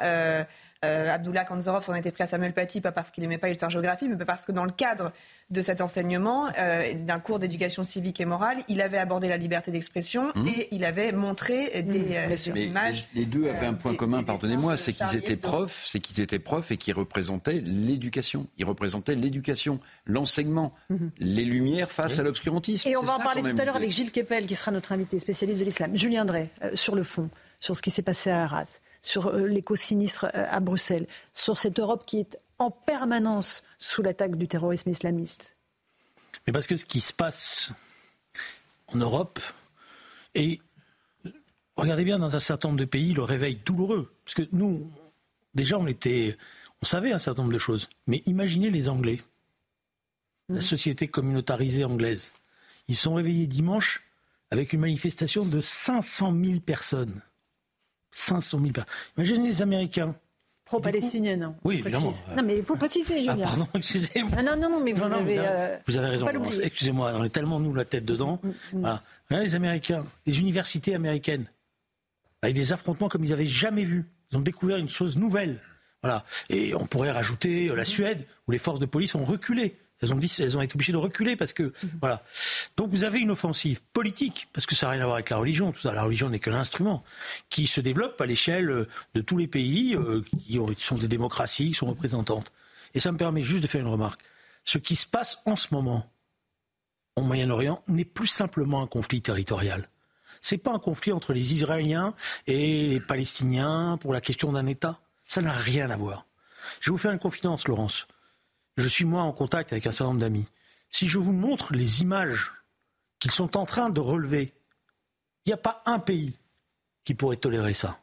Speaker 13: Euh, Abdullah Kanzorov s'en était pris à Samuel Paty, pas parce qu'il n'aimait pas l'histoire-géographie, mais parce que dans le cadre de cet enseignement, euh, d'un cours d'éducation civique et morale, il avait abordé la liberté d'expression mmh. et il avait montré des,
Speaker 5: mmh. images. Les deux avaient un point commun, pardonnez-moi, c'est qu'ils étaient profs, c'est qu'ils étaient profs et qu'ils représentaient l'éducation. Ils représentaient l'éducation, l'enseignement, mmh. les lumières face à l'obscurantisme.
Speaker 1: Et on va en parler tout à l'heure avec Gilles Kepel, qui sera notre invité spécialiste de l'islam. Julien Drey, sur le fond, sur ce qui s'est passé à Arras sur euh, l'éco-sinistre euh, à Bruxelles, sur cette Europe qui est en permanence sous l'attaque du terrorisme islamiste
Speaker 18: Mais parce que ce qui se passe en Europe, et regardez bien dans un certain nombre de pays le réveil douloureux, parce que nous, déjà, on était, on savait un certain nombre de choses, mais imaginez les Anglais, la mhm. société communautarisée anglaise. Ils sont réveillés dimanche avec une manifestation de 500 000 personnes. 500 000 personnes. Imaginez les Américains.
Speaker 1: Pro-palestinienne. Hein,
Speaker 18: oui, évidemment.
Speaker 1: Non, mais il faut préciser, Julien.
Speaker 18: Ah, pardon, excusez-moi.
Speaker 1: Ah, non, non, non, mais vous, avez,
Speaker 18: euh, vous avez raison. Excusez-moi, on est tellement nous la tête dedans. Mm, mm, mm. Voilà. les Américains, les universités américaines, avec des affrontements comme ils n'avaient jamais vu. Ils ont découvert une chose nouvelle. Voilà. Et on pourrait rajouter euh, la Suède, où les forces de police ont reculé. Elles ont, dit, elles ont été obligées de reculer parce que mhm. voilà. Donc vous avez une offensive politique parce que ça n'a rien à voir avec la religion. Tout ça, la religion n'est que l'instrument qui se développe à l'échelle euh, de tous les pays euh, qui, sont des démocraties, qui sont représentantes. Et ça me permet juste de faire une remarque. Ce qui se passe en ce moment au Moyen-Orient n'est plus simplement un conflit territorial. C'est pas un conflit entre les Israéliens et les Palestiniens pour la question d'un État. Ça n'a rien à voir. Je vais vous faire une confidence, Laurence je suis moi en contact avec un certain nombre d'amis. Si je vous montre les images qu'ils sont en train de relever, il n'y a pas un pays qui pourrait tolérer ça.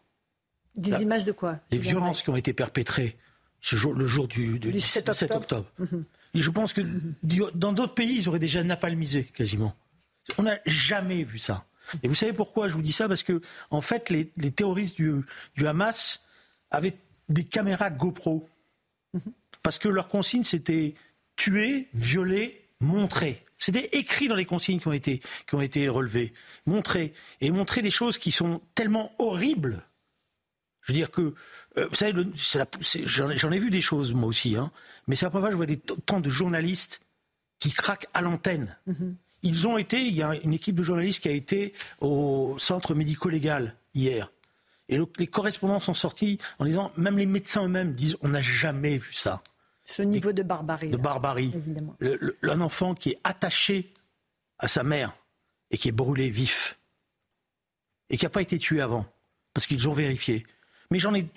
Speaker 1: Des images de quoi
Speaker 18: Les violences qui ont été perpétrées ce jour, le jour du, 17 octobre. Mhm. Et je pense que dans d'autres pays, ils auraient déjà napalmisé quasiment. On n'a jamais vu ça. Et vous savez pourquoi je vous dis ça? Parce que, en fait, les, terroristes du, Hamas avaient des caméras GoPro. Parce que leur consigne, c'était tuer, violer, montrer. C'était écrit dans les consignes qui ont été, qui ont été relevées. Montrer. Et montrer des choses qui sont tellement horribles. Je veux dire que, euh, vous savez, j'en ai vu des choses moi aussi, hein, mais c'est la première fois que je vois des, tant de journalistes qui craquent à l'antenne. Mm-hmm. Ils ont été, il y a une équipe de journalistes qui a été au centre médico-légal hier. Et les correspondants sont sortis en disant, même les médecins eux-mêmes disent, on n'a jamais vu ça.
Speaker 1: Ce niveau de barbarie.
Speaker 18: De barbarie. évidemment. un enfant qui est attaché à sa mère et qui est brûlé vif et qui n'a pas été tué avant parce qu'ils ont vérifié. Mais j'en ai.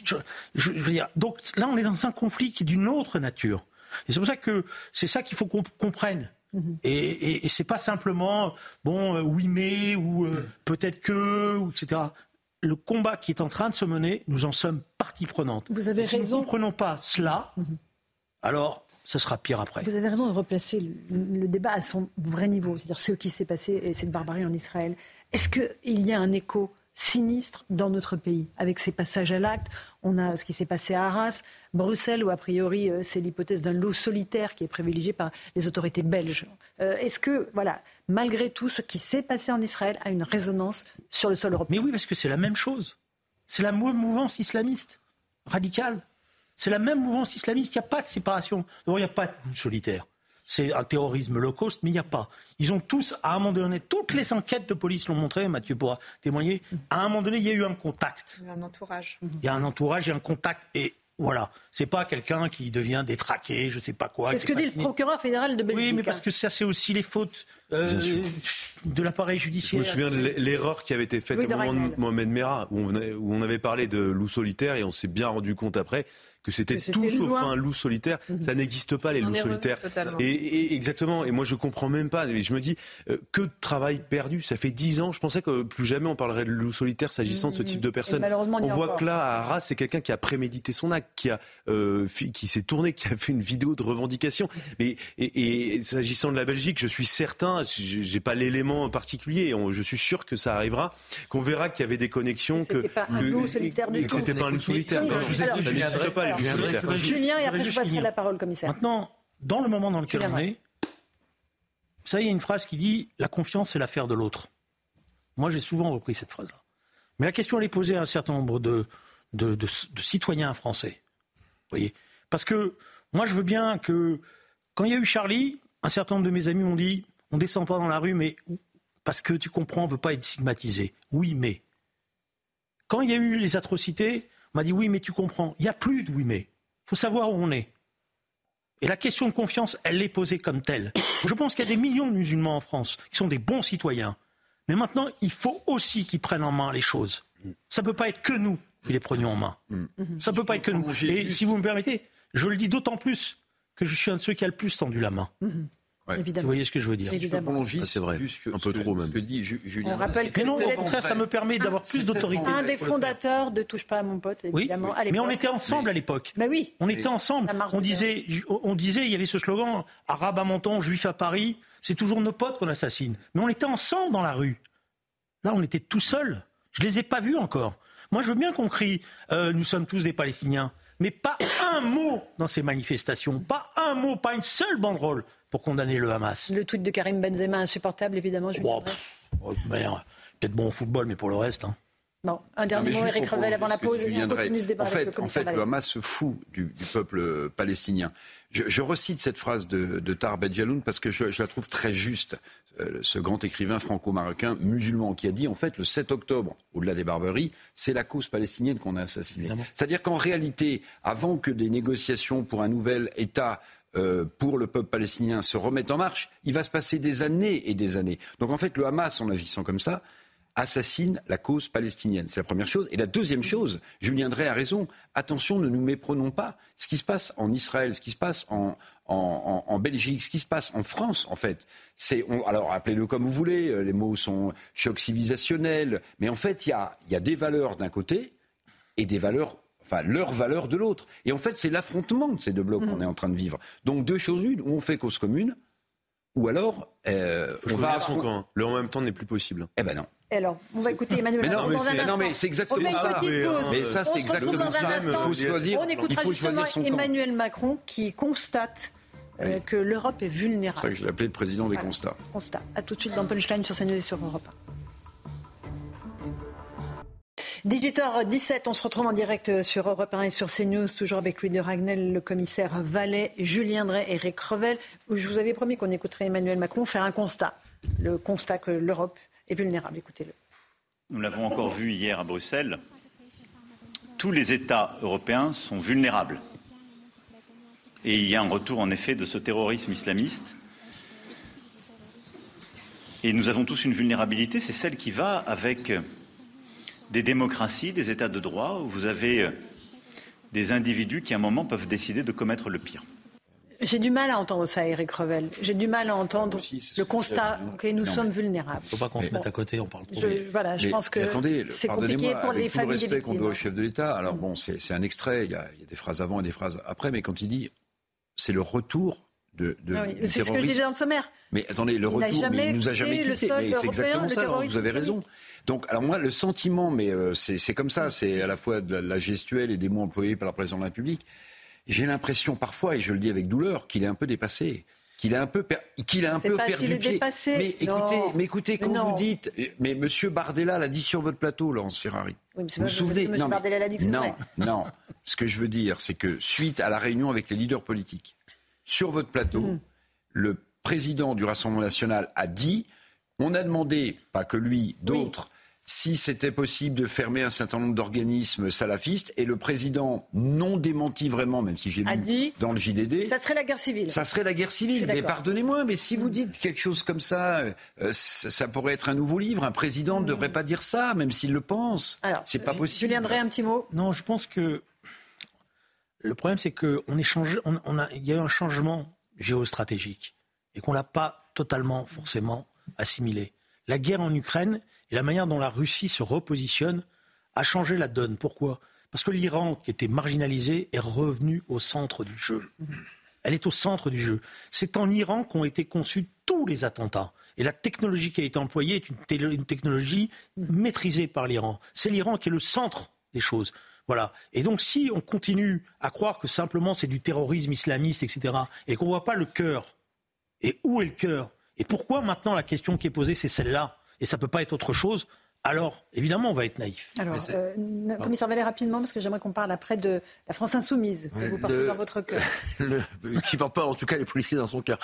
Speaker 18: Je, veux dire, donc là, on est dans un conflit qui est d'une autre nature. Et c'est pour ça que c'est ça qu'il faut qu'on comprenne. Mhm. Et, et, c'est pas simplement bon euh, oui mais ou euh, peut-être que ou etc. Le combat qui est en train de se mener, nous en sommes partie prenante.
Speaker 1: Vous avez
Speaker 18: si
Speaker 1: raison.
Speaker 18: nous ne comprenons pas cela, mhm alors ce sera pire après.
Speaker 1: Vous avez raison de replacer le, débat à son vrai niveau, c'est-à-dire ce qui s'est passé et cette barbarie en Israël. Est-ce qu'il y a un écho sinistre dans notre pays avec ces passages à l'acte? On a ce qui s'est passé à Arras, Bruxelles, où a priori euh, c'est l'hypothèse d'un loup solitaire qui est privilégié par les autorités belges. Euh, est-ce que, voilà, malgré tout, ce qui s'est passé en Israël a une résonance sur le sol européen?
Speaker 18: Mais oui, parce que c'est la même chose. C'est la mouvance islamiste radicale. C'est la même mouvance islamiste. Il n'y a pas de séparation. il n'y a pas de solitaire. C'est un terrorisme low cost, mais il n'y a pas. Ils ont tous, à un moment donné, toutes les enquêtes de police l'ont montré, Mathieu pourra témoigner, à un moment donné, il y a eu un contact.
Speaker 13: Il y a un entourage.
Speaker 18: Il y a un entourage et un contact. Et voilà, c'est pas quelqu'un qui devient détraqué, je sais pas quoi.
Speaker 1: C'est ce que dit le procureur fédéral de Belgique.
Speaker 18: Oui, mais parce que ça, c'est aussi les fautes euh, de l'appareil judiciaire.
Speaker 10: Je me souviens de l'erreur qui avait été faite au moment de Mohamed Merah, où on, avait parlé de loup solitaire et on s'est bien rendu compte après que c'était tout sauf un loup solitaire. Mhm. Ça n'existe pas les loups solitaires. Et, exactement. Et moi je comprends même pas. Je me dis euh, que de travail perdu. Ça fait dix ans. Je pensais que plus jamais on parlerait de loup solitaire s'agissant de ce mhm. type de personne. On voit que là à Arras c'est quelqu'un qui a prémédité son acte, qui a euh, qui s'est tourné, qui a fait une vidéo de revendication. Mais et, et s'agissant de la Belgique, je suis certain, j'ai pas l'élément particulier. je suis sûr que ça arrivera, qu'on verra qu'il y avait des connexions, que,
Speaker 1: pas un loup solitaire
Speaker 10: et que c'était pas un loup solitaire. Quand je vous ai dit, pas
Speaker 1: Julien, et après je passerai la parole, commissaire.
Speaker 18: Maintenant, dans le moment dans lequel on est, ça, il y a une phrase qui dit La confiance, c'est l'affaire de l'autre. Moi, j'ai souvent repris cette phrase-là. Mais la question, elle est posée à un certain nombre de, de, citoyens français. voyez? Parce que moi, je veux bien que quand il y a eu Charlie, un certain nombre de mes amis m'ont dit on descend pas dans la rue, mais parce que tu comprends, on veut pas être stigmatisé. Oui, mais quand il y a eu les atrocités, m'a dit oui, mais tu comprends. Il n'y a plus de oui, mais. Il faut savoir où on est. Et la question de confiance, elle est posée comme telle. Je pense qu'il y a des millions de musulmans en France qui sont des bons citoyens. Mais maintenant, il faut aussi qu'ils prennent en main les choses. Ça ne peut pas être que nous qui les prenions en main. Ça ne peut pas être que nous. Et si vous me permettez, je le dis d'autant plus que je suis un de ceux qui a le plus tendu la main. Vous voyez ce que je veux dire
Speaker 9: ah, C'est vrai, un peu trop même.
Speaker 1: On rappelle que
Speaker 18: non, au contraire, ça me permet d'avoir plus d'autorité.
Speaker 1: Un des fondateurs de Touche pas à mon pote, évidemment.
Speaker 18: Oui, mais on était ensemble à l'époque.
Speaker 1: Mais oui.
Speaker 18: On était ensemble. On disait, on disait, il y avait ce slogan arabe à Menton, juif à Paris. C'est toujours nos potes qu'on assassine. Mais on était ensemble dans la rue. Là, on était tout seuls. Je les ai pas vus encore. Moi, je veux bien qu'on crie euh, nous sommes tous des Palestiniens mais pas un mot dans ces manifestations, pas un mot, pas une seule banderole pour condamner le Hamas.
Speaker 1: Le tweet de Karim Benzema insupportable, évidemment. Je
Speaker 18: oh, Peut-être bon au football, mais pour le reste. Hein.
Speaker 1: Bon, un dernier mot, Eric Revel, avant la pause, et on continue ce débat
Speaker 5: en fait, En fait, le Hamas se fout du, peuple palestinien. Je, recite cette phrase de, de Tar Bedjaloun parce que je, la trouve très juste. Euh, ce grand écrivain franco-marocain musulman qui a dit en fait le 7 octobre, au-delà des barberies, c'est la cause palestinienne qu'on a assassinée. C'est-à-dire qu'en réalité, avant que des négociations pour un nouvel État euh, pour le peuple palestinien se remettent en marche, il va se passer des années et des années. Donc en fait, le Hamas, en agissant comme ça, assassine la cause palestinienne. C'est la première chose. Et la deuxième chose, Julien Drey a raison, attention, ne nous méprenons pas. Ce qui se passe en Israël, ce qui se passe en, en, Belgique, ce qui se passe en France, en fait, c'est, alors appelez-le comme vous voulez, euh, les mots sont choc civilisationnel, mais en fait, il y a, y a des valeurs d'un côté et des valeurs enfin leurs valeurs de l'autre. Et en fait, c'est l'affrontement de ces deux blocs qu'on mm. est en train de vivre. Donc deux choses une, où on fait cause commune, ou alors
Speaker 10: euh, on va son camp. Le en même temps n'est plus possible.
Speaker 5: Eh ben non.
Speaker 1: Alors, on va écouter Emmanuel
Speaker 5: mais
Speaker 1: non,
Speaker 5: mais, non, mais c'est exactement ça. Mais, ça, c'est exactement ça.
Speaker 1: Il faut choisir. On écoutera justement Emmanuel Macron qui constate euh, que l'Europe est vulnérable.
Speaker 5: C'est ça que je l'ai appelé le président des constats.
Speaker 1: Constat. A tout de suite dans Punchline sur CNews et sur Europe 18h17, on se retrouve en direct sur Europe 1 et sur CNews, toujours avec Louis de Ragnel, le commissaire Vallet, Julien Drey, Eric Revel. Je vous avais promis qu'on écouterait Emmanuel Macron faire un constat. Le constat que l'Europe est vulnérable. Écoutez-le.
Speaker 15: Nous l'avons encore vu hier à Bruxelles. Tous les États européens sont vulnérables. Et il y a un retour en effet de ce terrorisme islamiste. Et nous avons tous une vulnérabilité, c'est celle qui va avec des démocraties, des États de droit, où vous avez euh, des individus qui à un moment peuvent décider de commettre le pire.
Speaker 1: J'ai du mal à entendre ça, Eric Revel. J'ai du mal à entendre le constat que nous sommes vulnérables.
Speaker 18: Il ne faut pas qu'on se mette à côté, on parle trop.
Speaker 1: Je, voilà, je pense que c'est compliqué pour les familles.
Speaker 5: le respect qu'on doit au chef de l'État. Alors bon, c'est un extrait, il y, a, des phrases avant et des phrases après, mais quand il dit c'est le retour de, de
Speaker 1: ah C'est ce que je disais dans le sommaire.
Speaker 5: Mais attendez, le retour, il, nous a jamais quitté. Mais c'est exactement ça, vous avez raison. Donc, alors moi, le sentiment, mais euh, c'est comme ça, c'est à la fois de la gestuelle et des mots employés par la présidente de la République. J'ai l'impression parfois, et je le dis avec douleur, qu'il est un peu dépassé qu'il a un peu, qu'il a un peu perdu pied.
Speaker 1: Dépassé.
Speaker 5: Mais écoutez, mais écoutez, quand vous dites, mais Monsieur Bardella l'a dit sur votre plateau, Laurence Ferrari.
Speaker 1: Oui, vous vous souvenez Non, dit
Speaker 5: non, non. Ce que je veux dire, c'est que suite à la réunion avec les leaders politiques, sur votre plateau, mm. le président du Rassemblement national a dit, on a demandé, pas que lui, d'autres si c'était possible de fermer un certain nombre d'organismes salafistes. Et le président, non démenti vraiment, même si j'ai lu dit, dans le JDD...
Speaker 1: Ça serait la guerre civile.
Speaker 5: Ça serait la guerre civile. Mais pardonnez-moi, mais si vous dites quelque chose comme ça, euh, ça, pourrait être un nouveau livre. Un président ne devrait pas dire ça, même s'il le pense. Alors, c'est pas possible.
Speaker 1: Julien Drey, un petit mot
Speaker 18: Non, je pense que... Le problème, c'est qu'il on, on a, y a eu un changement géostratégique et qu'on l'a pas totalement, forcément, assimilé. La guerre en Ukraine et la manière dont la Russie se repositionne a changé la donne. Pourquoi? Parce que l'Iran, qui était marginalisé, est revenu au centre du jeu. Elle est au centre du jeu. C'est en Iran qu'ont été conçus tous les attentats. Et la technologie qui a été employée est une, technologie maîtrisée par l'Iran. C'est l'Iran qui est le centre des choses. Voilà. Et donc, si on continue à croire que simplement c'est du terrorisme islamiste, etc., et qu'on ne voit pas le cœur, et où est le cœur, et pourquoi maintenant la question qui est posée, c'est celle-là, et ça ne peut pas être autre chose, alors évidemment on va être naïf.
Speaker 1: Alors, euh, commissaire Vallée, rapidement, parce que j'aimerais qu'on parle après de la France insoumise, que vous portez dans votre cœur.
Speaker 14: Le, qui porte pas en tout cas les policiers dans son cœur.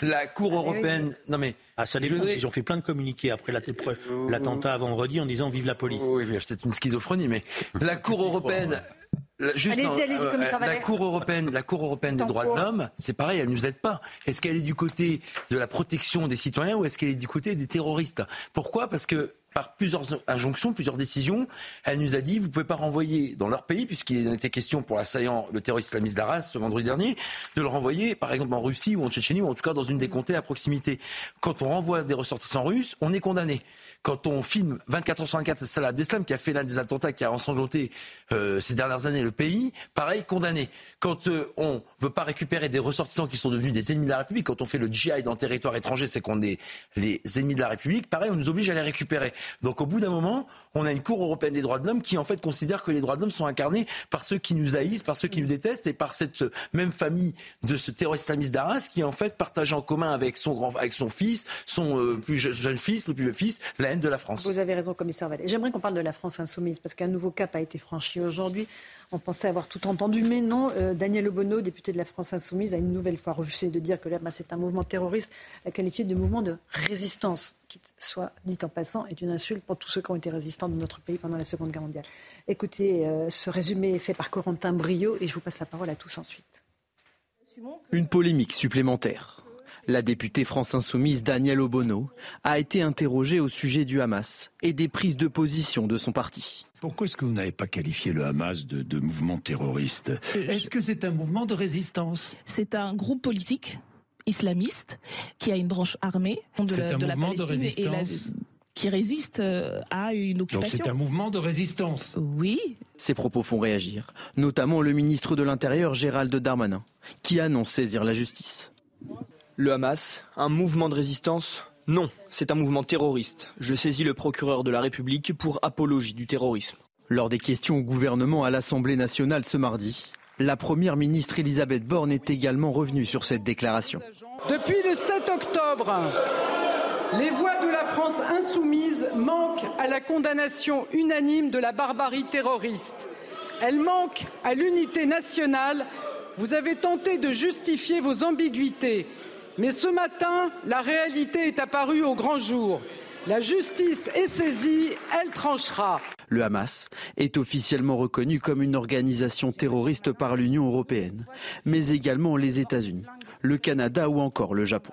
Speaker 14: La Cour eh européenne. Non mais.
Speaker 18: Ah, ça dépend. Ils ont fait plein de communiqués après l'attentat vendredi en disant vive la police.
Speaker 14: Oui, c'est une schizophrénie, mais la Cour européenne la, euh, la Cour européenne, la Cour européenne des droits de l'homme, c'est pareil, elle ne nous aide pas. Est-ce qu'elle est du côté de la protection des citoyens ou est-ce qu'elle est du côté des terroristes? Pourquoi? Parce que par plusieurs injonctions, plusieurs décisions, elle nous a dit vous pouvez pas renvoyer dans leur pays, puisqu'il en était question pour l'assaillant, le terroriste islamiste d'Arras ce vendredi dernier, de le renvoyer par exemple en Russie ou en Tchétchénie ou en tout cas dans une des comtés à proximité. Quand on renvoie des ressortissants russes, on est condamné quand on filme 24 h sur 24 Salah Abdeslam qui a fait l'un des attentats qui a ensanglanté euh, ces dernières années le pays, pareil, condamné. Quand euh, on veut pas récupérer des ressortissants qui sont devenus des ennemis de la République, quand on fait le djihad dans le territoire étranger, c'est qu'on est les ennemis de la République, pareil, on nous oblige à les récupérer. Donc au bout d'un moment, on a une Cour européenne des droits de l'homme qui en fait considère que les droits de l'homme sont incarnés par ceux qui nous haïssent, par ceux qui nous détestent et par cette même famille de ce terroriste islamiste d'Arras qui en fait partage en commun avec son fils, son euh, plus jeune fils, le plus vieux fils, la de la France.
Speaker 1: Vous avez raison, commissaire Vallée. J'aimerais qu'on parle de la France insoumise, parce qu'un nouveau cap a été franchi aujourd'hui. On pensait avoir tout entendu, mais non. Euh, Daniel Obono, député de la France insoumise, a une nouvelle fois refusé de dire que là, c'est un mouvement terroriste, la qualifié de mouvement de résistance, qui, soit dit en passant, est une insulte pour tous ceux qui ont été résistants de notre pays pendant la Seconde Guerre mondiale. Écoutez, euh, ce résumé est fait par Corentin Brio, et je vous passe la parole à tous ensuite.
Speaker 19: Une polémique supplémentaire. La députée France Insoumise Danielle Obono a été interrogée au sujet du Hamas et des prises de position de son parti.
Speaker 20: Pourquoi est-ce que vous n'avez pas qualifié le Hamas de, mouvement terroriste?
Speaker 21: Est-ce que c'est un mouvement de résistance?
Speaker 22: C'est un groupe politique islamiste qui a une branche armée de, la, de la Palestine et qui résiste euh, à une occupation.
Speaker 21: Donc c'est un mouvement de résistance.
Speaker 22: Oui.
Speaker 19: Ces propos font réagir, notamment le ministre de l'Intérieur Gérald Darmanin, qui annonce saisir la justice.
Speaker 23: Le Hamas, un mouvement de résistance? Non, c'est un mouvement terroriste. Je saisis le procureur de la République pour apologie du terrorisme.
Speaker 19: Lors des questions au gouvernement à l'Assemblée nationale ce mardi, la première ministre Elisabeth Borne est également revenue sur cette déclaration.
Speaker 24: Depuis le 7 octobre, les voix de la France insoumise manquent à la condamnation unanime de la barbarie terroriste. Elles manquent à l'unité nationale. Vous avez tenté de justifier vos ambiguïtés mais ce matin, la réalité est apparue au grand jour. La justice est saisie, elle tranchera.
Speaker 19: Le Hamas est officiellement reconnu comme une organisation terroriste par l'Union européenne, mais également les États-Unis, le Canada ou encore le Japon.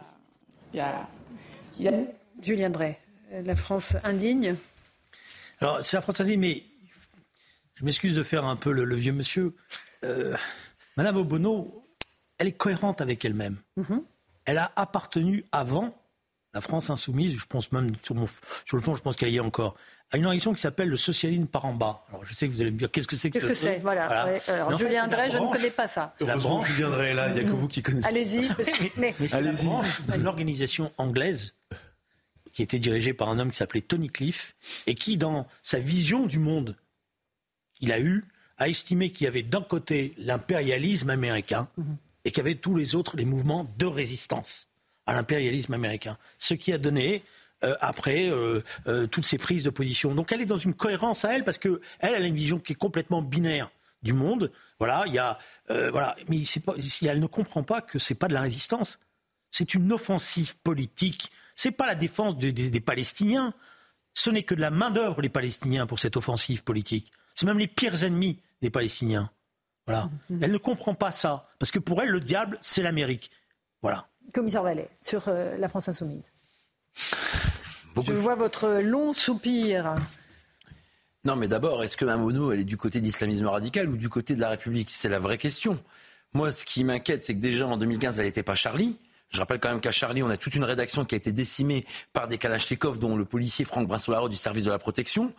Speaker 1: Julien Drey, la France indigne
Speaker 18: Alors, c'est la France indigne, mais je m'excuse de faire un peu le, vieux monsieur. Euh, Madame Obono, elle est cohérente avec elle-même. Mm-hmm elle a appartenu avant la France insoumise, je pense même sur, le fond, je pense qu'elle y est encore, à une organisation qui s'appelle le socialisme par en bas. Alors je sais que vous allez me dire qu'est-ce que c'est que
Speaker 1: Qu'est-ce que c'est? Voilà. Alors Julien Drey, je ne connais pas ça.
Speaker 10: C'est la branche. Julien Drey là, il n'y a que vous qui connaissez.
Speaker 1: Allez-y.
Speaker 18: Mais, c'est la branche d'une organisation anglaise qui était dirigée par un homme qui s'appelait Tony Cliff et qui, dans sa vision du monde qu'il a eu, a estimé qu'il y avait d'un côté l'impérialisme américain. Et qu'il y avait tous les autres, les mouvements de résistance à l'impérialisme américain. Ce qui a donné euh, après euh, euh, toutes ces prises de position. Donc elle est dans une cohérence à elle parce que elle, a une vision qui est complètement binaire du monde. Voilà, il y a voilà, mais pas, elle ne comprend pas que c'est pas de la résistance, c'est une offensive politique. C'est pas la défense des Palestiniens. Ce n'est que de la main d'œuvre les Palestiniens pour cette offensive politique. C'est même les pires ennemis des Palestiniens. Voilà. Elle ne comprend pas ça. Parce que pour elle, le diable, c'est l'Amérique. Voilà.
Speaker 1: Commissaire Vallet, sur euh, la France Insoumise. Je vois votre long soupir.
Speaker 14: Non, mais d'abord, est-ce que Mamono, elle est du côté d'islamisme radical ou du côté de la République? C'est la vraie question. Moi, ce qui m'inquiète, c'est que déjà en 2015, elle n'était pas Charlie. Je rappelle quand même qu'à Charlie, on a toute une rédaction qui a été décimée par des Kalachnikov, dont le policier Franck Brinsolaro du service de la protection.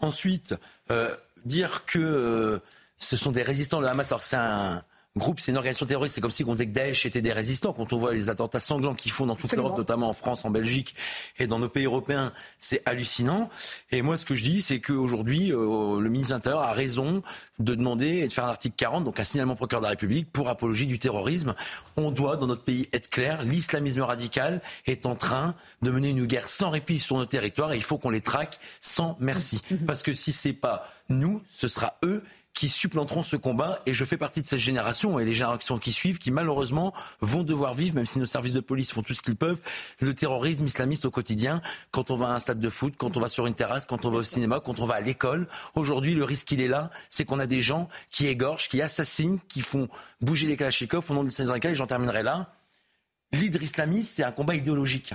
Speaker 14: Ensuite, euh, dire que euh, ce sont des résistants de Hamas alors que c'est un, groupe, c'est une organisation terroriste. C'est comme si on disait que Daesh était des résistants. Quand on voit les attentats sanglants qu'ils font dans toute l'Europe, notamment en France, en Belgique et dans nos pays européens, c'est hallucinant. Et moi, ce que je dis, c'est qu'aujourd'hui, euh, le ministre de l'Intérieur a raison de demander et de faire un article 40, donc un signalement procureur de la République pour apologie du terrorisme. On doit, dans notre pays, être clair. L'islamisme radical est en train de mener une guerre sans répit sur nos territoires et il faut qu'on les traque sans merci. Parce que si c'est pas nous, ce sera eux qui supplanteront ce combat. Et je fais partie de cette génération et les générations qui suivent qui malheureusement vont devoir vivre, même si nos services de police font tout ce qu'ils peuvent, le terrorisme islamiste au quotidien. Quand on va à un stade de foot, quand on va sur une terrasse, quand on va au cinéma, quand on va à l'école. Aujourd'hui, le risque, il est là. C'est qu'on a des gens qui égorgent, qui assassinent, qui font bouger les kalachnikovs au nom de l'islam Et j'en terminerai là. L'hydre islamiste, c'est un combat idéologique.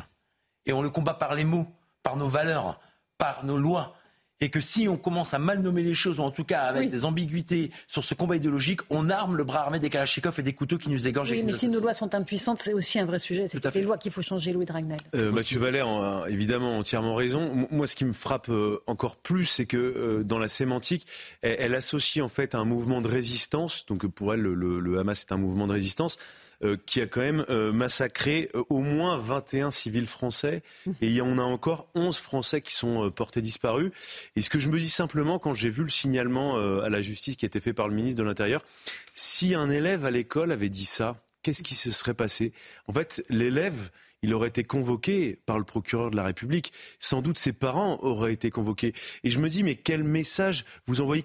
Speaker 14: Et on le combat par les mots, par nos valeurs, par nos lois et que si on commence à mal nommer les choses, ou en tout cas avec des ambiguïtés sur ce combat idéologique, on arme le bras armé des Kalachnikov et des couteaux qui nous égorgent.
Speaker 1: Oui, mais si nos lois sont impuissantes, c'est aussi un vrai sujet. C'est les lois qu'il faut changer, Louis Dragnel.
Speaker 10: Euh, Mathieu Valère a évidemment entièrement raison. Moi, ce qui me frappe euh, encore plus, c'est que euh, dans la sémantique, elle, associe en fait un mouvement de résistance. Donc pour elle, le, le Hamas est un mouvement de résistance qui a quand même euh, massacré euh, au moins 21 civils français. Et il y en a encore 11 Français qui sont portés disparus. Et ce que je me dis simplement, quand j'ai vu le signalement à la justice qui a été fait par le ministre de l'Intérieur, si un élève à l'école avait dit ça, qu'est-ce qui se serait passé? En fait, l'élève il aurait été convoqué par le procureur de la République. Sans doute ses parents auraient été convoqués. Et je me dis, mais quel message vous envoyez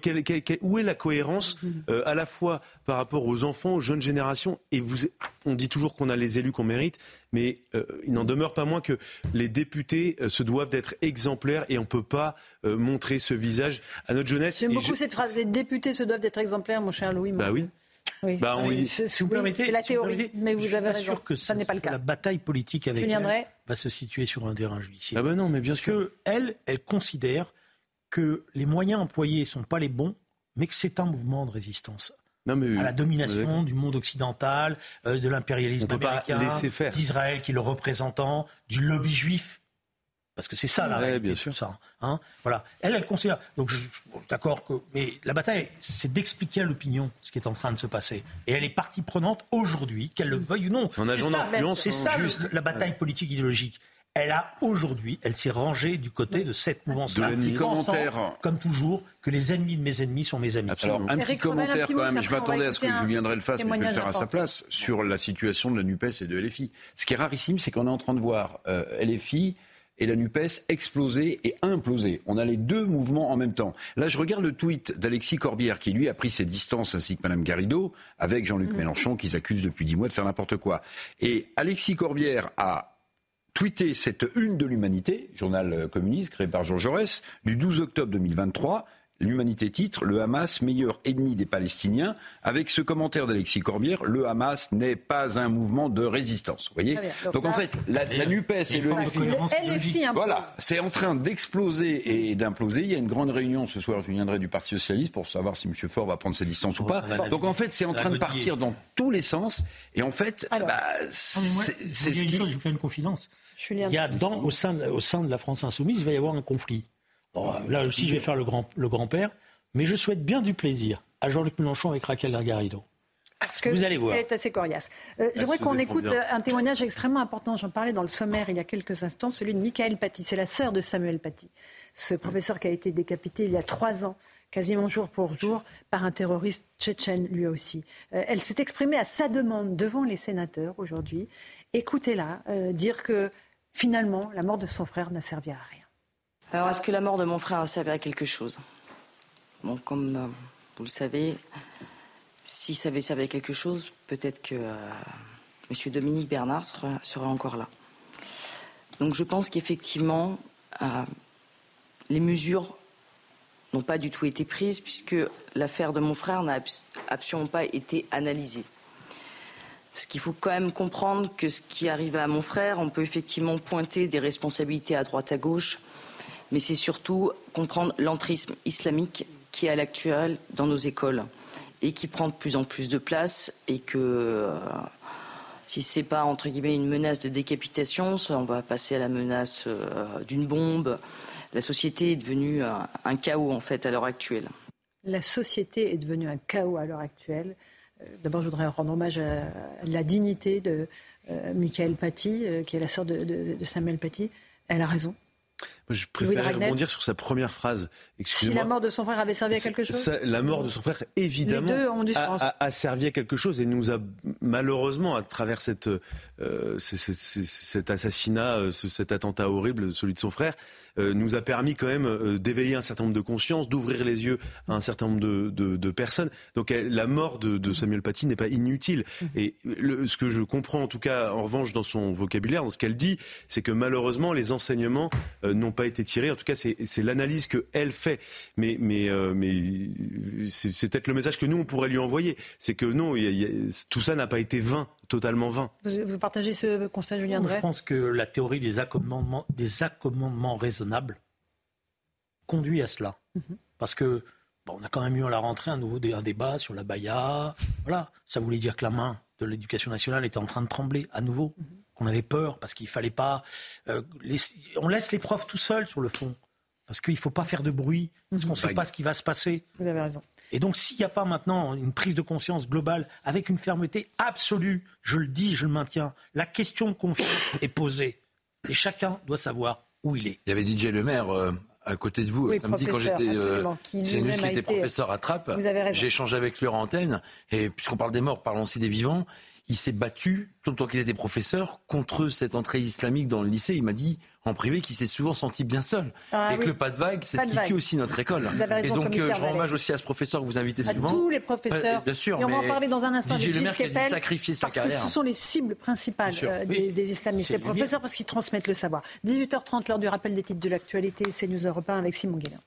Speaker 10: Où est la cohérence euh, à la fois par rapport aux enfants, aux jeunes générations Et vous, on dit toujours qu'on a les élus qu'on mérite, mais euh, il n'en demeure pas moins que les députés euh, se doivent d'être exemplaires et on ne peut pas montrer ce visage à notre jeunesse.
Speaker 1: J'aime beaucoup cette phrase. Les députés se doivent d'être exemplaires, mon cher Louis.
Speaker 10: Bah oui.
Speaker 1: Oui.
Speaker 10: Bah,
Speaker 1: c'est la théorie, mais vous avez raison. Sûr que ça n'est pas le cas.
Speaker 18: La bataille politique avec elle va se situer sur un terrain judiciaire.
Speaker 10: Ah ben non, mais bien
Speaker 18: Parce
Speaker 10: sûr.
Speaker 18: Que elle, elle considère que les moyens employés sont pas les bons, mais que c'est un mouvement de résistance. Non, mais, à la domination du monde occidental, euh, de l'impérialisme américain, d'Israël qui est le représentant, du lobby juif parce que c'est ça la réalité, bien sûr. ça. Hein voilà. Elle, elle considère. Donc, je, d'accord que. Mais la bataille, c'est d'expliquer à l'opinion ce qui est en train de se passer. Et elle est partie prenante aujourd'hui, qu'elle le veuille ou non.
Speaker 10: C'est un agent d'influence.
Speaker 18: C'est ça, juste. la bataille politique idéologique. Elle a aujourd'hui, elle s'est rangée du côté de cette mouvance-là.
Speaker 5: De commentaire.
Speaker 18: Comme toujours, que les ennemis de mes ennemis sont mes amis.
Speaker 5: Alors, un petit commentaire quand même. Je m'attendais à ce que Julien le fasse, mais je vais le faire à sa place, sur la situation de la NUPES et de LFI. Ce qui est rarissime, c'est qu'on est en train de voir euh, LFI et la NUPES exploser et imploser. On a les deux mouvements en même temps. Là, je regarde le tweet d'Alexis Corbière qui, lui, a pris ses distances, ainsi que Mme Garrido, avec Jean-Luc mm. Mélenchon, qu'ils accusent depuis dix mois de faire n'importe quoi. Et Alexis Corbière a tweeté cette une de l'humanité, journal communiste créé par Jean Jaurès, du 12 octobre 2023, L'Humanité titre Le Hamas, meilleur ennemi des Palestiniens, avec ce commentaire d'Alexis Corbière Le Hamas n'est pas un mouvement de résistance. Vous voyez Donc, en fait, la, la NUPES et le LFI, voilà, c'est en train d'exploser et d'imploser. Il y a une grande réunion ce soir, je viendrai du Parti Socialiste pour savoir si M. Faure va prendre ses distances ou oh, pas. Donc en fait, c'est en train de partir dans tous les sens. Et en fait, bah, c'est ce qui.
Speaker 18: Je vous fais une confidence. Il y a dans, au, sein, au sein de la France insoumise, il va y avoir un conflit là aussi, je vais faire le, grand, le grand-père, mais je souhaite bien du plaisir à Jean-Luc Mélenchon avec Raquel Garrido.
Speaker 1: Parce que Vous allez voir. Elle est assez coriace. Euh, j'aimerais qu'on écoute un témoignage extrêmement important. J'en parlais dans le sommaire il y a quelques instants, celui de Michael Paty. C'est la sœur de Samuel Paty, ce professeur qui a été décapité il y a trois ans, quasiment jour pour jour, par un terroriste tchétchène lui aussi. Euh, elle s'est exprimée à sa demande devant les sénateurs aujourd'hui. Écoutez-la euh, dire que finalement, la mort de son frère n'a servi à rien.
Speaker 25: Alors, est-ce que la mort de mon frère a servi à quelque chose? Bon, comme euh, vous le savez, si ça avait servi à quelque chose, peut-être que euh, M. Dominique Bernard sera, encore là. Donc, je pense qu'effectivement, euh, les mesures n'ont pas du tout été prises, puisque l'affaire de mon frère n'a absolument pas été analysée. Parce qu'il faut quand même comprendre que ce qui arrive à mon frère, on peut effectivement pointer des responsabilités à droite à gauche mais c'est surtout comprendre l'entrisme islamique qui est à l'actuel dans nos écoles et qui prend de plus en plus de place et que euh, si ce n'est pas entre guillemets une menace de décapitation, on va passer à la menace euh, d'une bombe. La société est devenue un, chaos en fait à l'heure actuelle.
Speaker 1: La société est devenue un chaos à l'heure actuelle. D'abord, je voudrais rendre hommage à la dignité de Michael Paty, qui est la sœur de Samuel Paty. Elle a raison.
Speaker 10: Je préfère rebondir sur sa première phrase.
Speaker 1: Si la mort de son frère avait servi à quelque chose
Speaker 10: La mort de son frère, évidemment, a, servi à quelque chose et nous a malheureusement, à travers cette, euh, cet assassinat, euh, cet attentat horrible, celui de son frère, euh, nous a permis quand même d'éveiller un certain nombre de consciences, d'ouvrir les yeux à un certain nombre de, personnes. Donc la mort de, Samuel Paty n'est pas inutile. Mmh. Et ce que je comprends en tout cas, en revanche, dans son vocabulaire, dans ce qu'elle dit, c'est que malheureusement, les enseignements n'ont pas été tirés. En tout cas, c'est l'analyse qu'elle fait. Mais, mais, euh, mais c'est peut-être le message que nous, on pourrait lui envoyer. C'est que non, tout ça n'a pas été vain, totalement vain.
Speaker 1: Vous, partagez ce constat, Julien Drey
Speaker 18: Je pense que la théorie des accommodements, des accommodements raisonnables conduit à cela. Mhm. Parce que bon, on a quand même eu à la rentrée un nouveau un débat sur la Baïa. Voilà, ça voulait dire que la main de l'éducation nationale était en train de trembler à nouveau. Mhm qu'on avait peur parce qu'il fallait pas. Euh, on laisse les profs tout seuls sur le fond parce qu'il ne faut pas faire de bruit parce qu'on ne sait pas ce qui va se passer.
Speaker 1: Vous avez raison.
Speaker 18: Et donc, s'il n'y a pas maintenant une prise de conscience globale avec une fermeté absolue, je le dis, je le maintiens, la question de confiance est posée et chacun doit savoir où il est.
Speaker 14: Il y avait DJ Le Maire. Euh, à côté de vous samedi quand j'étais euh, qui était professeur à Trappes. J'ai échangé avec lui en antenne et puisqu'on parle des morts, parlons aussi des vivants il s'est battu, tant qu'il était professeur, contre cette entrée islamique dans le lycée. Il m'a dit en privé qu'il s'est souvent senti bien seul. Ah et que le pas de vague, c'est ce qui tue aussi notre école. et donc, euh, je rends hommage aussi à ce professeur que vous invitez
Speaker 1: à
Speaker 14: souvent.
Speaker 1: tous les professeurs.
Speaker 14: bien sûr.
Speaker 1: Et on va en parler dans un instant.
Speaker 14: DJ Le Maire qui a dû sacrifier sa carrière.
Speaker 1: ce sont les cibles principales euh, des, islamistes, les professeurs, parce qu'ils transmettent le savoir. 18h30, l'heure du rappel des titres de l'actualité. C'est News Europe 1 avec Simon Guérin.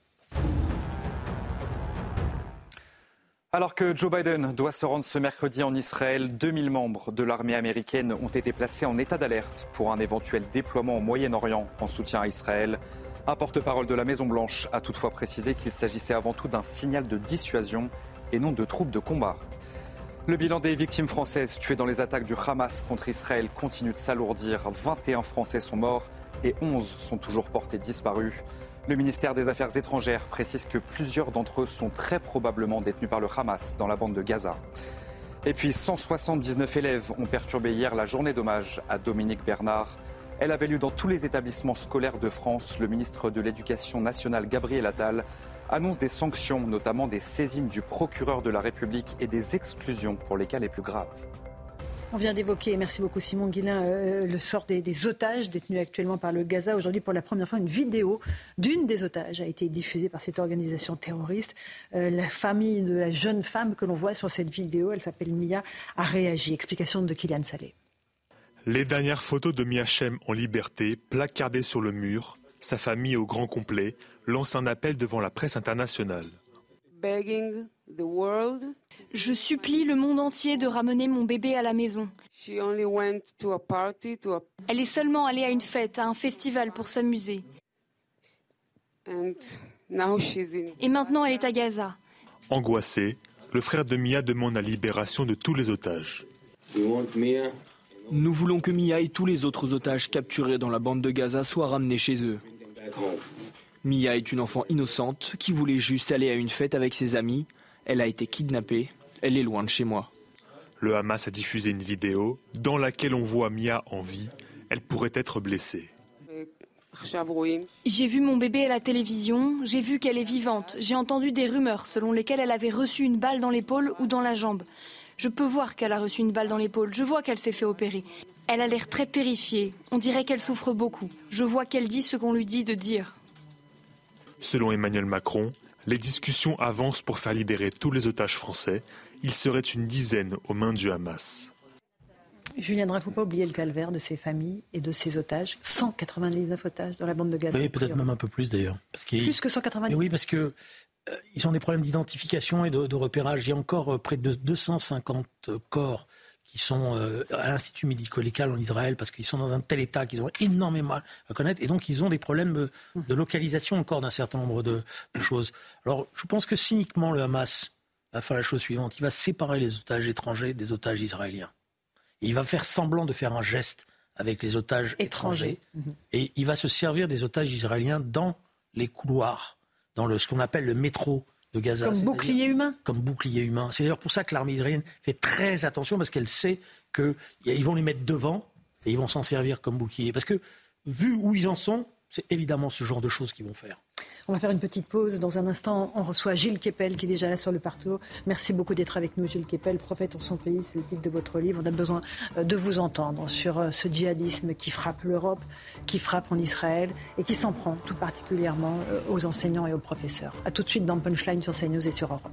Speaker 2: Alors que Joe Biden doit se rendre ce mercredi en Israël, 2000 membres de l'armée américaine ont été placés en état d'alerte pour un éventuel déploiement au Moyen-Orient en soutien à Israël. Un porte-parole de la Maison-Blanche a toutefois précisé qu'il s'agissait avant tout d'un signal de dissuasion et non de troupes de combat. Le bilan des victimes françaises tuées dans les attaques du Hamas contre Israël continue de s'alourdir. 21 Français sont morts et 11 sont toujours portés disparus. Le ministère des Affaires étrangères précise que plusieurs d'entre eux sont très probablement détenus par le Hamas dans la bande de Gaza. Et puis 179 élèves ont perturbé hier la journée d'hommage à Dominique Bernard. Elle avait lieu dans tous les établissements scolaires de France. Le ministre de l'Éducation nationale, Gabriel Attal, annonce des sanctions, notamment des saisines du procureur de la République et des exclusions pour les cas les plus graves.
Speaker 1: On vient d'évoquer, merci beaucoup Simon Guillain, euh, le sort des, otages détenus actuellement par le Gaza. Aujourd'hui, pour la première fois, une vidéo d'une des otages a été diffusée par cette organisation terroriste. Euh, la famille de la jeune femme que l'on voit sur cette vidéo, elle s'appelle Mia, a réagi. Explication de Kylian Salé.
Speaker 26: Les dernières photos de Mia Shem en liberté, placardées sur le mur, sa famille au grand complet, lance un appel devant la presse internationale.
Speaker 27: Je supplie le monde entier de ramener mon bébé à la maison. Elle est seulement allée à une fête, à un festival pour s'amuser. Et maintenant, elle est à Gaza.
Speaker 26: Angoissé, le frère de Mia demande la libération de tous les otages.
Speaker 23: Nous voulons que Mia et tous les autres otages capturés dans la bande de Gaza soient ramenés chez eux. Mia est une enfant innocente qui voulait juste aller à une fête avec ses amis. Elle a été kidnappée. Elle est loin de chez moi.
Speaker 26: Le Hamas a diffusé une vidéo dans laquelle on voit Mia en vie. Elle pourrait être blessée.
Speaker 27: J'ai vu mon bébé à la télévision, j'ai vu qu'elle est vivante, j'ai entendu des rumeurs selon lesquelles elle avait reçu une balle dans l'épaule ou dans la jambe. Je peux voir qu'elle a reçu une balle dans l'épaule, je vois qu'elle s'est fait opérer. Elle a l'air très terrifiée, on dirait qu'elle souffre beaucoup. Je vois qu'elle dit ce qu'on lui dit de dire.
Speaker 26: Selon Emmanuel Macron, les discussions avancent pour faire libérer tous les otages français. Il serait une dizaine aux mains du Hamas.
Speaker 1: Julien ne faut pas oublier le calvaire de ces familles et de ces otages. 199 otages dans la bande de Gaza.
Speaker 18: Oui, peut-être même un peu plus d'ailleurs.
Speaker 1: Plus que 199
Speaker 18: Oui, parce que euh, ils ont des problèmes d'identification et de, de, repérage. Il y a encore euh, près de 250 corps qui sont euh, à l'Institut médico-légal en Israël parce qu'ils sont dans un tel état qu'ils ont énormément à connaître et donc ils ont des problèmes de localisation encore d'un certain nombre de, choses. Alors je pense que cyniquement le Hamas va faire la chose suivante il va séparer les otages étrangers des otages israéliens. il va faire semblant de faire un geste avec les otages étrangers, mhm. et il va se servir des otages israéliens dans les couloirs, dans le, ce qu'on appelle le métro de Gaza.
Speaker 1: Comme bouclier humain
Speaker 18: Comme bouclier humain. C'est d'ailleurs pour ça que l'armée israélienne fait très attention parce qu'elle sait qu'ils vont les mettre devant et ils vont s'en servir comme bouclier. Parce que vu où ils en sont, c'est évidemment ce genre de choses qu'ils vont faire.
Speaker 1: On va faire une petite pause. Dans un instant, on reçoit Gilles Kepel qui est déjà là sur le partout. Merci beaucoup d'être avec nous, Gilles Kepel, prophète en son pays. C'est le titre de votre livre. On a besoin euh, de vous entendre sur euh, ce djihadisme qui frappe l'Europe, qui frappe en Israël et qui s'en prend tout particulièrement euh, aux enseignants et aux professeurs. A tout de suite dans Punchline sur CNews et sur Europe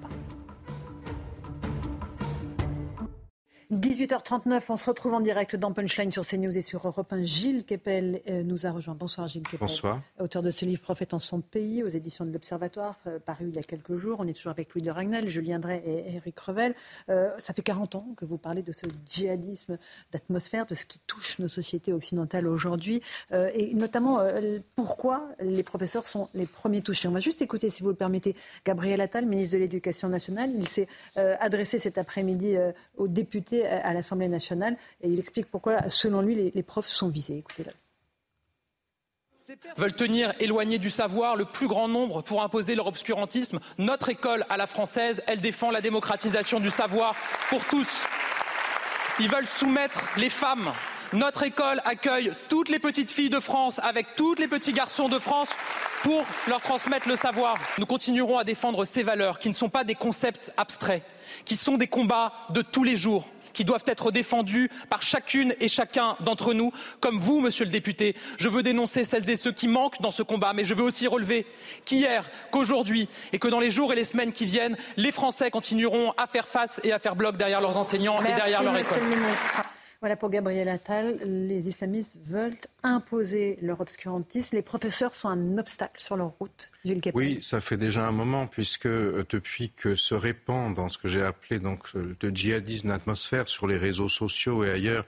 Speaker 1: 18h39, on se retrouve en direct dans Punchline sur CNews et sur Europe 1. Gilles Kepel euh, nous a rejoint. Bonsoir Gilles Kepel.
Speaker 28: Bonsoir.
Speaker 1: Auteur de ce livre Prophète en son pays aux éditions de l'Observatoire, euh, paru il y a quelques jours. On est toujours avec Louis de Ragnel, Julien Drey et Eric Revel. Euh, ça fait 40 ans que vous parlez de ce djihadisme d'atmosphère, de ce qui touche nos sociétés occidentales aujourd'hui. et notamment, pourquoi les professeurs sont les premiers touchés? On va juste écouter, si vous le permettez, Gabriel Attal, ministre de l'Éducation nationale. Il s'est adressé cet après-midi aux députés à l'Assemblée nationale et il explique pourquoi, selon lui, les, profs sont visés. Écoutez-le
Speaker 29: veulent tenir éloignés du savoir le plus grand nombre pour imposer leur obscurantisme. Notre école à la française, elle défend la démocratisation du savoir pour tous. Ils veulent soumettre les femmes. Notre école accueille toutes les petites filles de France avec tous les petits garçons de France pour leur transmettre le savoir. Nous continuerons à défendre ces valeurs qui ne sont pas des concepts abstraits, qui sont des combats de tous les jours qui doivent être défendus par chacune et chacun d'entre nous, comme vous, monsieur le député. Je veux dénoncer celles et ceux qui manquent dans ce combat, mais je veux aussi relever qu'hier, qu'aujourd'hui et que dans les jours et les semaines qui viennent, les Français continueront à faire face et à faire bloc derrière leurs enseignants et derrière leur école.
Speaker 1: Voilà pour Gabriel Attal. Les islamistes veulent imposer leur obscurantisme. Les professeurs sont un obstacle sur leur route.
Speaker 28: Oui, ça fait déjà un moment, puisque euh, depuis que se répand dans ce que j'ai appelé donc le djihadisme d'atmosphère sur les réseaux sociaux et ailleurs,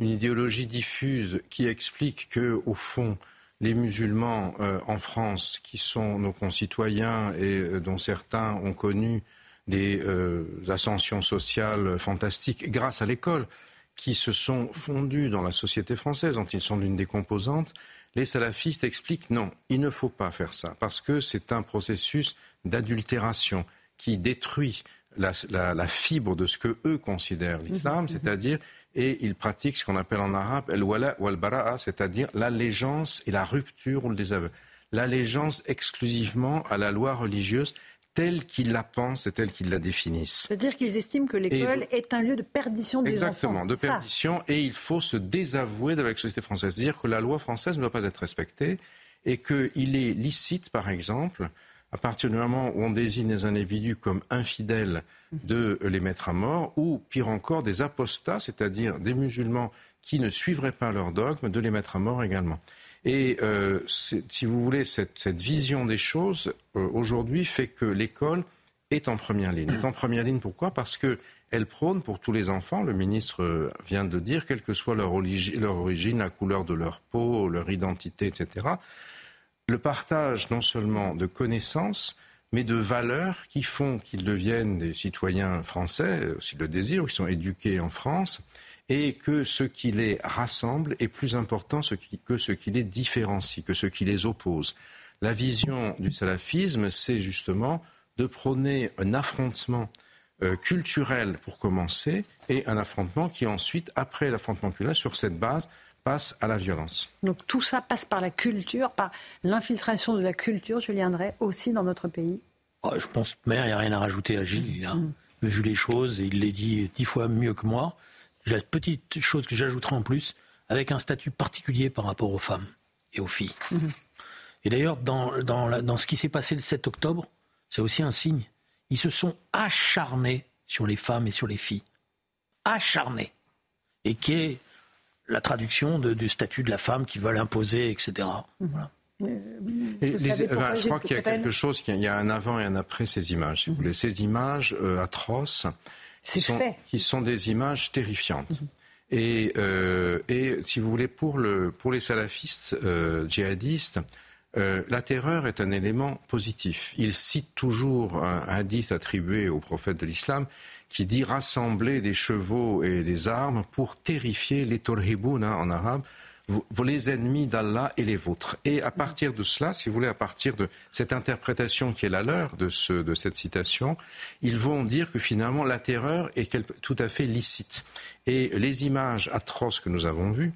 Speaker 28: une idéologie diffuse qui explique que, au fond, les musulmans euh, en France, qui sont nos concitoyens et euh, dont certains ont connu des ascensions sociales fantastiques grâce à l'école, qui se sont fondus dans la société française, dont ils sont l'une des composantes, les salafistes expliquent non, il ne faut pas faire ça, parce que c'est un processus d'adultération qui détruit la, fibre de ce que eux considèrent l'islam, c'est-à-dire et ils pratiquent ce qu'on appelle en arabe el-wala ou al-bara'a, c'est-à-dire l'allégeance et la rupture ou le désaveu. L'allégeance exclusivement à la loi religieuse telle qu'ils la pensent et telle qu'ils la définissent.
Speaker 1: C'est-à-dire qu'ils estiment que l'école est un lieu de perdition des
Speaker 28: enfants. Exactement, de perdition, et il faut se désavouer de la société française, dire que la loi française ne doit pas être respectée et qu'il est licite, par exemple, à partir du moment où on désigne des individus comme infidèles, de les mettre à mort, ou pire encore, des apostats, c'est-à-dire des musulmans qui ne suivraient pas leur dogme, de les mettre à mort également. Et euh, si vous voulez, cette, vision des choses euh, aujourd'hui fait que l'école est en première ligne. En première ligne pourquoi? Parce que elle prône pour tous les enfants, le ministre euh, vient de dire, quelle que soit leur, leur origine, la couleur de leur peau, leur identité, etc., le partage non seulement de connaissances, mais de valeurs qui font qu'ils deviennent des citoyens français, s'ils le désirent, qui sont éduqués en France, et que ce qui les rassemble est plus important que ce qui les différencie, que ce qui les oppose. La vision du salafisme, c'est justement de prôner un affrontement euh, culturel pour commencer et un affrontement qui ensuite, après l'affrontement culturel, sur cette base, passe à la violence.
Speaker 1: Donc tout ça passe par la culture, par l'infiltration de la culture, je viendrai aussi dans notre pays
Speaker 18: oh, Je pense que il n'y a rien à rajouter à Gilles. Il a mm. vu les choses et il les dit dix fois mieux que moi. La petite chose que j'ajouterai en plus, avec un statut particulier par rapport aux femmes et aux filles. Mhm. Et d'ailleurs, dans, dans, ce qui s'est passé le 7 octobre, c'est aussi un signe. Ils se sont acharnés sur les femmes et sur les filles. Acharnés. Et qui est la traduction du statut de la femme qui veulent imposer, etc. Mhm.
Speaker 28: je crois qu'il y a quelque chose, il y a un avant et un après ces images. Si vous voulez. Ces images euh, atroces qui sont, qui sont des images terrifiantes. Mhm. Et, euh, et, si vous voulez, pour, le, pour les salafistes euh, djihadistes, euh, la terreur est un élément positif. Ils citent toujours un hadith attribué au prophète de l'islam qui dit rassembler des chevaux et des armes pour terrifier les torhiboun hein, en arabe, les ennemis d'Allah et les vôtres. Et à partir de cela, si vous voulez, à partir de cette interprétation qui est la leur de, ce, de cette citation, ils vont dire que finalement la terreur est tout à fait licite. Et les images atroces que nous avons vues,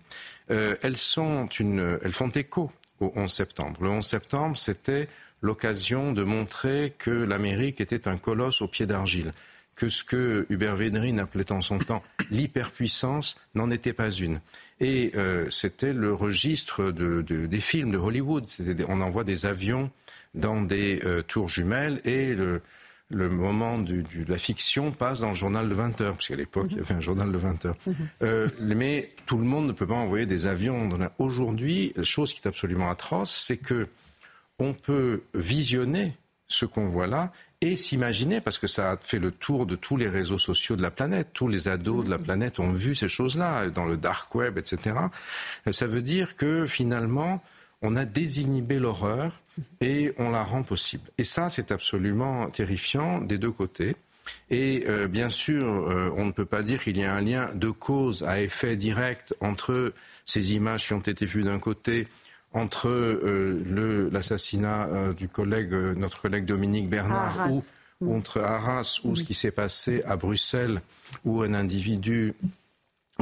Speaker 28: euh, elles, sont une, elles font écho au 11 septembre. Le 11 septembre, c'était l'occasion de montrer que l'Amérique était un colosse au pied d'argile que ce que Hubert Védrine appelait en son temps l'hyperpuissance n'en était pas une. Et euh, c'était le registre des films de Hollywood. on envoie des avions dans des euh, tours jumelles et le, moment de la fiction passe dans le journal de 20 heures, parce qu'à l'époque, il y avait un journal de 20 heures. Euh, mais tout le monde ne peut pas envoyer des avions. Aujourd'hui, la chose qui est absolument atroce, c'est que on peut visionner ce qu'on voit là et s'imaginer, parce que ça a fait le tour de tous les réseaux sociaux de la planète, tous les ados de la planète ont vu ces choses-là, dans le dark web, etc. Ça veut dire que finalement, on a désinhibé l'horreur et on la rend possible. Et ça, c'est absolument terrifiant des deux côtés. Et euh, bien sûr, euh, on ne peut pas dire qu'il y a un lien de cause à effet direct entre ces images qui ont été vues d'un côté entre euh, l'assassinat euh, du collègue, euh, notre collègue Dominique Bernard, ou mm. entre Arras, ou ce qui s'est passé à Bruxelles, où un individu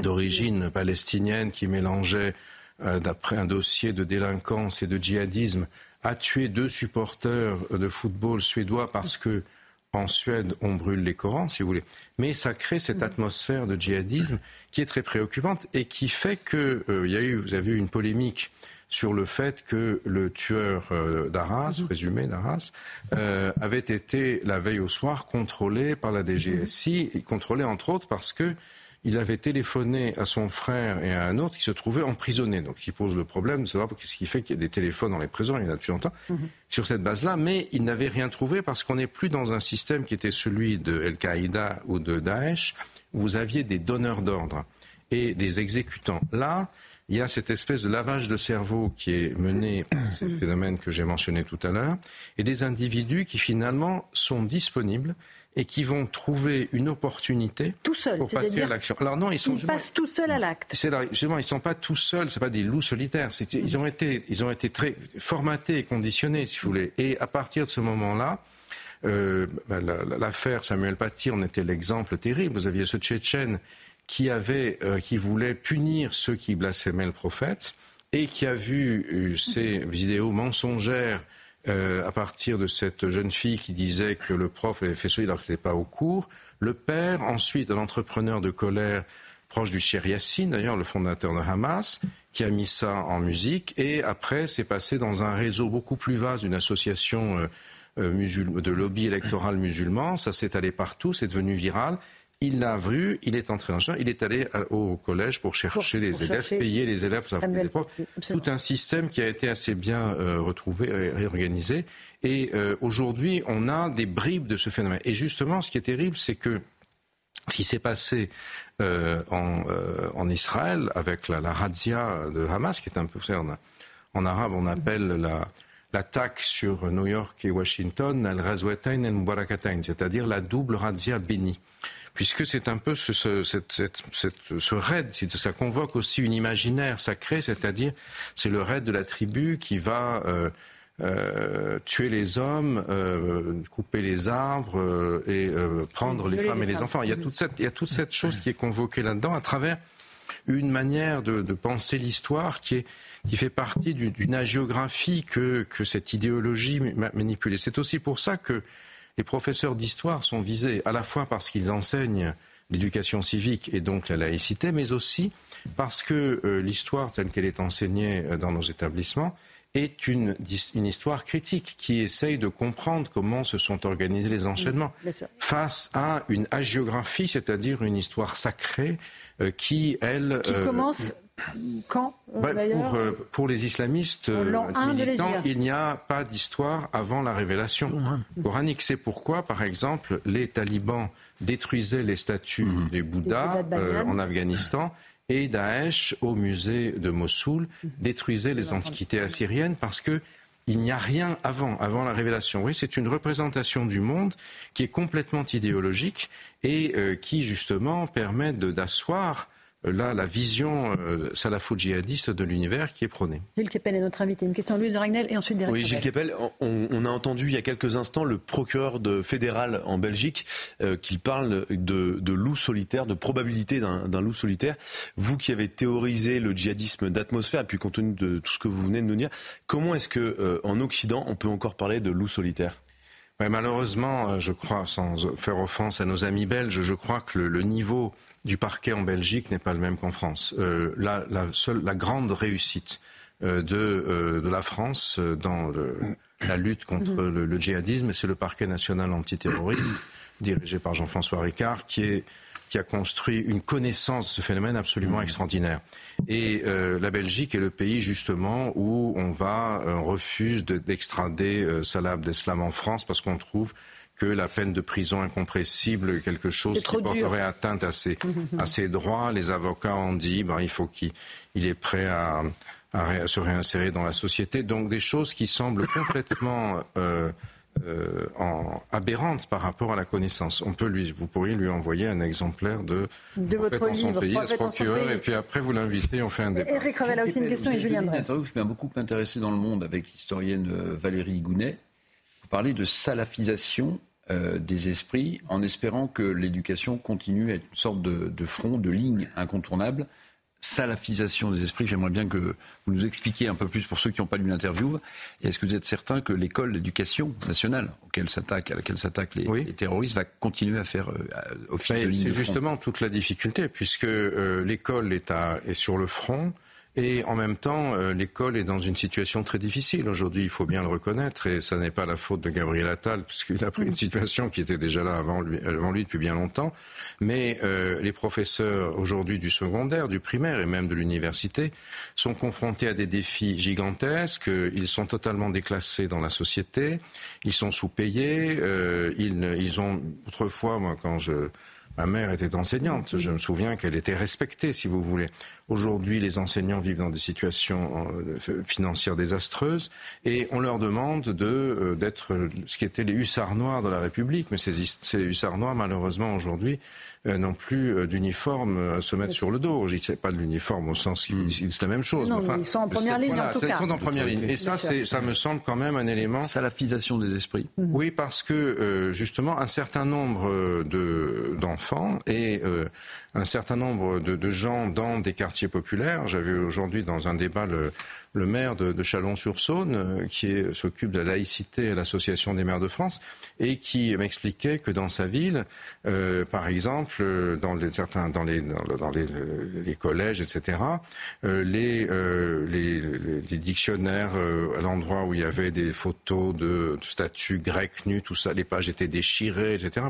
Speaker 28: d'origine palestinienne qui mélangeait, d'après un dossier de délinquance et de djihadisme, a tué deux supporters de football suédois parce que en Suède, on brûle les Corans, si vous voulez. Mais ça crée cette mm. atmosphère de djihadisme qui est très préoccupante et qui fait que, il y a eu, vous avez eu une polémique sur le fait que le tueur euh, d'Arras, mhm. présumé d'Arras, euh, avait été la veille au soir contrôlé par la DGSI, et contrôlé entre autres parce que il avait téléphoné à son frère et à un autre qui se trouvaient emprisonnés. Donc, il pose le problème de savoir ce qui fait qu'il y a des téléphones dans les prisons, il y en a depuis longtemps, mhm. sur cette base-là. Mais il n'avait rien trouvé parce qu'on n'est plus dans un système qui était celui de Al-Qaïda ou de Daesh, où vous aviez des donneurs d'ordre et des exécutants. Là, il y a cette espèce de lavage de cerveau qui est mené par ces phénomènes que j'ai mentionnés tout à l'heure, et des individus qui finalement sont disponibles et qui vont trouver une opportunité
Speaker 1: tout seul,
Speaker 28: pour passer à l'action. Alors non, ils sont
Speaker 1: ils passent tout seuls à l'acte.
Speaker 28: C'est justement, ils sont pas tout seuls, c'est pas des loups solitaires. Ils ont été, ils ont été très formatés et conditionnés, si vous voulez. Et à partir de ce moment-là, euh, bah, l'affaire Samuel Paty en était l'exemple terrible. Vous aviez ce Tchétchène qui, avait, euh, qui voulait punir ceux qui blasphémaient le prophète et qui a vu euh, ces vidéos mensongères euh, à partir de cette jeune fille qui disait que le prof avait fait cela alors qu'il n'était pas au cours. Le père, ensuite, un entrepreneur de colère proche du Cher Yassine, d'ailleurs le fondateur de Hamas, qui a mis ça en musique. Et après, c'est passé dans un réseau beaucoup plus vaste d'une association de lobby électoral musulman. Ça s'est allé partout, c'est devenu viral. Il l'a vu, il est entré dans le il est allé au collège pour chercher les élèves, payer les élèves, tout un système qui a été assez bien euh, retrouvé, réorganisé. Et euh, aujourd'hui, on a des bribes de ce phénomène. Et justement, ce qui est terrible, c'est que ce qui s'est passé euh, en, Israël avec la, la razzia de Hamas, qui est un peu, en, en arabe, on appelle la, l'attaque sur New York et Washington, al-Razwatain et Mubarakatain, c'est-à-dire la double razzia bénie puisque c'est un peu ce, ce, cette, cette, ce raid, ça convoque aussi une imaginaire sacré, c'est-à-dire c'est le raid de la tribu qui va euh, euh, tuer les hommes, euh, couper les arbres et prendre les femmes et les enfants. Il y, a toute cette, il y a toute cette chose qui est convoquée là-dedans à travers une manière de, de penser l'histoire qui, est, qui fait partie d'une agiographie que, que cette idéologie manipule. C'est aussi pour ça que les professeurs d'histoire sont visés à la fois parce qu'ils enseignent l'éducation civique et donc la laïcité, mais aussi parce que euh, l'histoire telle qu'elle est enseignée euh, dans nos établissements est une, une, histoire critique qui essaye de comprendre comment se sont organisés les enchaînements face à une hagiographie, c'est-à-dire une histoire sacrée euh, qui, elle...
Speaker 1: Qui commence quand
Speaker 28: bah, pour, euh, pour, les islamistes euh, militants, il n'y a pas d'histoire avant la révélation coranique. C'est pourquoi, par exemple, les talibans détruisaient les statues mmh. des Bouddhas euh, en Afghanistan et Daesh au musée de Mossoul détruisait les antiquités assyriennes parce que il n'y a rien avant, avant la révélation. Oui, c'est une représentation du monde qui est complètement idéologique et qui justement permet d'asseoir là la vision salafo-djihadiste de l'univers qui est prônée.
Speaker 1: Gilles Kepel est notre invité. Une question de Louis de Ragnel et ensuite
Speaker 10: Oui, Gilles Kepel, on, a entendu il y a quelques instants le procureur de fédéral en Belgique qui parle de, de loup solitaire, de probabilité d'un loup solitaire. Vous qui avez théorisé le djihadisme d'atmosphère, et puis compte tenu de tout ce que vous venez de nous dire, comment est-ce que en Occident on peut encore parler de loup solitaire?
Speaker 28: Malheureusement, euh, je crois, sans faire offense à nos amis belges, je crois que le, niveau du parquet en Belgique n'est pas le même qu'en France. Euh, la, seule, la grande réussite euh, de, de, la France dans la lutte contre le, djihadisme, c'est le parquet national antiterroriste, dirigé par Jean-François Ricard, qui est qui a construit une connaissance de ce phénomène absolument mmh. extraordinaire. Et euh, la Belgique est le pays justement où on va on refuse d'extrader euh, Salah Abdeslam en France parce qu'on trouve que la peine de prison incompressible, quelque chose qui porterait atteinte à ses, à ses droits. Les avocats ont dit ben, il faut qu'il est prêt à, à, se réinsérer dans la société. Donc des choses qui semblent complètement euh, euh, en, aberrante par rapport à la connaissance. On peut lui, vous pourriez lui envoyer un exemplaire de,
Speaker 1: de votre livre,
Speaker 28: son pays, à ce procureur, et puis après vous l'invitez, on fait un débat.
Speaker 1: Eric Ravel a aussi une question et Julien Drey.
Speaker 5: Une interview qui m'a beaucoup intéressé dans le monde avec l'historienne euh, Valérie Gounet. Vous parlez de salafisation euh, des esprits en espérant que l'éducation continue à être une sorte de, de front, de ligne incontournable salafisation des esprits. J'aimerais bien que vous nous expliquiez un peu plus pour ceux qui n'ont pas lu l'interview. Est-ce que vous êtes certain que l'école d'éducation nationale auquel à laquelle s'attaquent les, terroristes va continuer à faire euh, office de
Speaker 28: C'est justement toute la difficulté, puisque euh, l'école est, est sur le front. Et en même temps, euh, l'école est dans une situation très difficile aujourd'hui, il faut bien le reconnaître, et ça n'est pas la faute de Gabriel Attal, puisqu'il a pris une situation qui était déjà là avant lui, avant lui depuis bien longtemps. Mais euh, les professeurs aujourd'hui du secondaire, du primaire et même de l'université sont confrontés à des défis gigantesques. Ils sont totalement déclassés dans la société, ils sont sous-payés, euh, ils, ils ont autrefois, moi, quand je Ma mère était enseignante. Je me souviens qu'elle était respectée, si vous voulez. Aujourd'hui, les enseignants vivent dans des situations euh, financières désastreuses et on leur demande de euh, d'être ce qui était les hussards noirs de la République. Mais ces, hussards noirs, malheureusement, aujourd'hui, euh, non plus euh, d'uniforme à se mettre sur le dos. Je ne pas de l'uniforme au sens qu'ils disent la même chose.
Speaker 1: Non, ils sont en première ligne en tout cas.
Speaker 28: Ils sont en première ligne. Et ça, ça me semble quand même un élément.
Speaker 5: Salafisation des esprits.
Speaker 28: Mhm. Oui, parce que euh, justement, un certain nombre de d'enfants et un certain nombre de, de, gens dans des quartiers populaires. J'avais aujourd'hui dans un débat le le maire de, Chalon-sur-Saône, euh, qui s'occupe de la laïcité à l'Association des maires de France, et qui m'expliquait que dans sa ville, euh, par exemple, euh, dans les, certains, dans les, dans, les, collèges, etc., les, les, dictionnaires à l'endroit où il y avait des photos de, statues grecques nues, tout ça, les pages étaient déchirées, etc.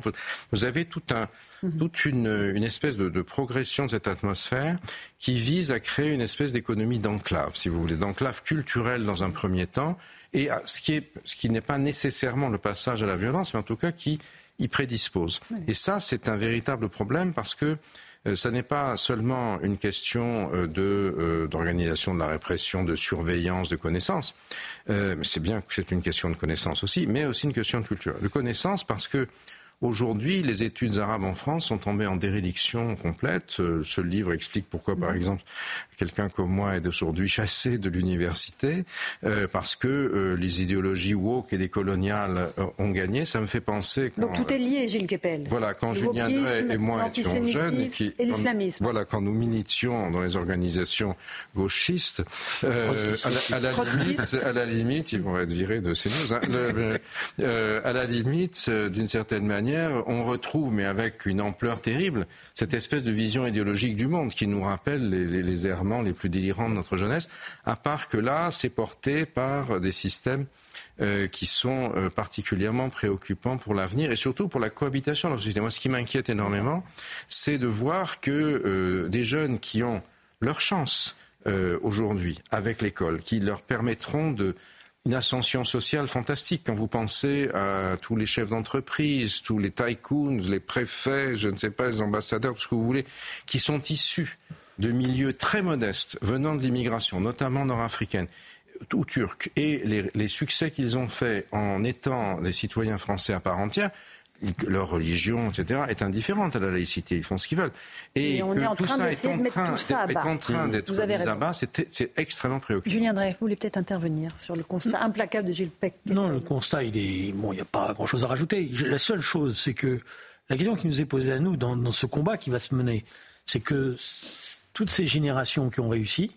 Speaker 28: Vous avez tout un, Mhm. toute une, une espèce de, de, progression de cette atmosphère qui vise à créer une espèce d'économie d'enclave, si vous voulez, d'enclave culturelle dans un premier temps, et ce qui, est, ce qui n'est pas nécessairement le passage à la violence, mais en tout cas qui y prédispose. Et ça, c'est un véritable problème parce que euh, ça n'est pas seulement une question euh, de, euh, d'organisation de la répression, de surveillance, de connaissance. Euh, c'est bien que c'est une question de connaissance aussi, mais aussi une question de culture. De connaissance parce que Aujourd'hui, les études arabes en France sont tombées en dérédiction complète. Euh, ce livre explique pourquoi, par exemple, quelqu'un comme moi est aujourd'hui chassé de l'université euh, parce que euh, les idéologies woke et décoloniales ont gagné. Ça me fait penser.
Speaker 1: Quand, Donc tout est lié, Gilles Kepel.
Speaker 28: Voilà, quand Julien Drey et moi étions jeunes, et, qui,
Speaker 1: et l'islamisme.
Speaker 28: Voilà, quand nous militions dans les organisations gauchistes, à, la, limite, à la limite, ils vont être virés de ces news. Hein, à la limite, d'une certaine manière on retrouve, mais avec une ampleur terrible, cette espèce de vision idéologique du monde qui nous rappelle les, errements les plus délirants de notre jeunesse, à part que là, c'est porté par des systèmes euh, qui sont euh, particulièrement préoccupants pour l'avenir et surtout pour la cohabitation dans la société. Moi, ce qui m'inquiète énormément, c'est de voir que euh, des jeunes qui ont leur chance aujourd'hui avec l'école, qui leur permettront de une ascension sociale fantastique. Quand vous pensez à tous les chefs d'entreprise, tous les tycoons, les préfets, je ne sais pas, les ambassadeurs, tout ce que vous voulez, qui sont issus de milieux très modestes venant de l'immigration, notamment nord-africaine ou turque, et les, les succès qu'ils ont faits en étant des citoyens français à part entière, leur religion, etc., est indifférente à la laïcité. Ils font ce qu'ils veulent.
Speaker 1: Et, on est en
Speaker 28: tout
Speaker 1: train
Speaker 28: ça est en train,
Speaker 1: tout ça
Speaker 28: est en train d'être mis à bas, c'est extrêmement préoccupant.
Speaker 1: Julien Drey, vous voulez peut-être intervenir sur le constat implacable de Gilles Peck
Speaker 18: Non, le constat, il est. Bon, il n'y a pas grand-chose à rajouter. La seule chose, c'est que la question qui nous est posée à nous dans, dans ce combat qui va se mener, c'est que toutes ces générations qui ont réussi,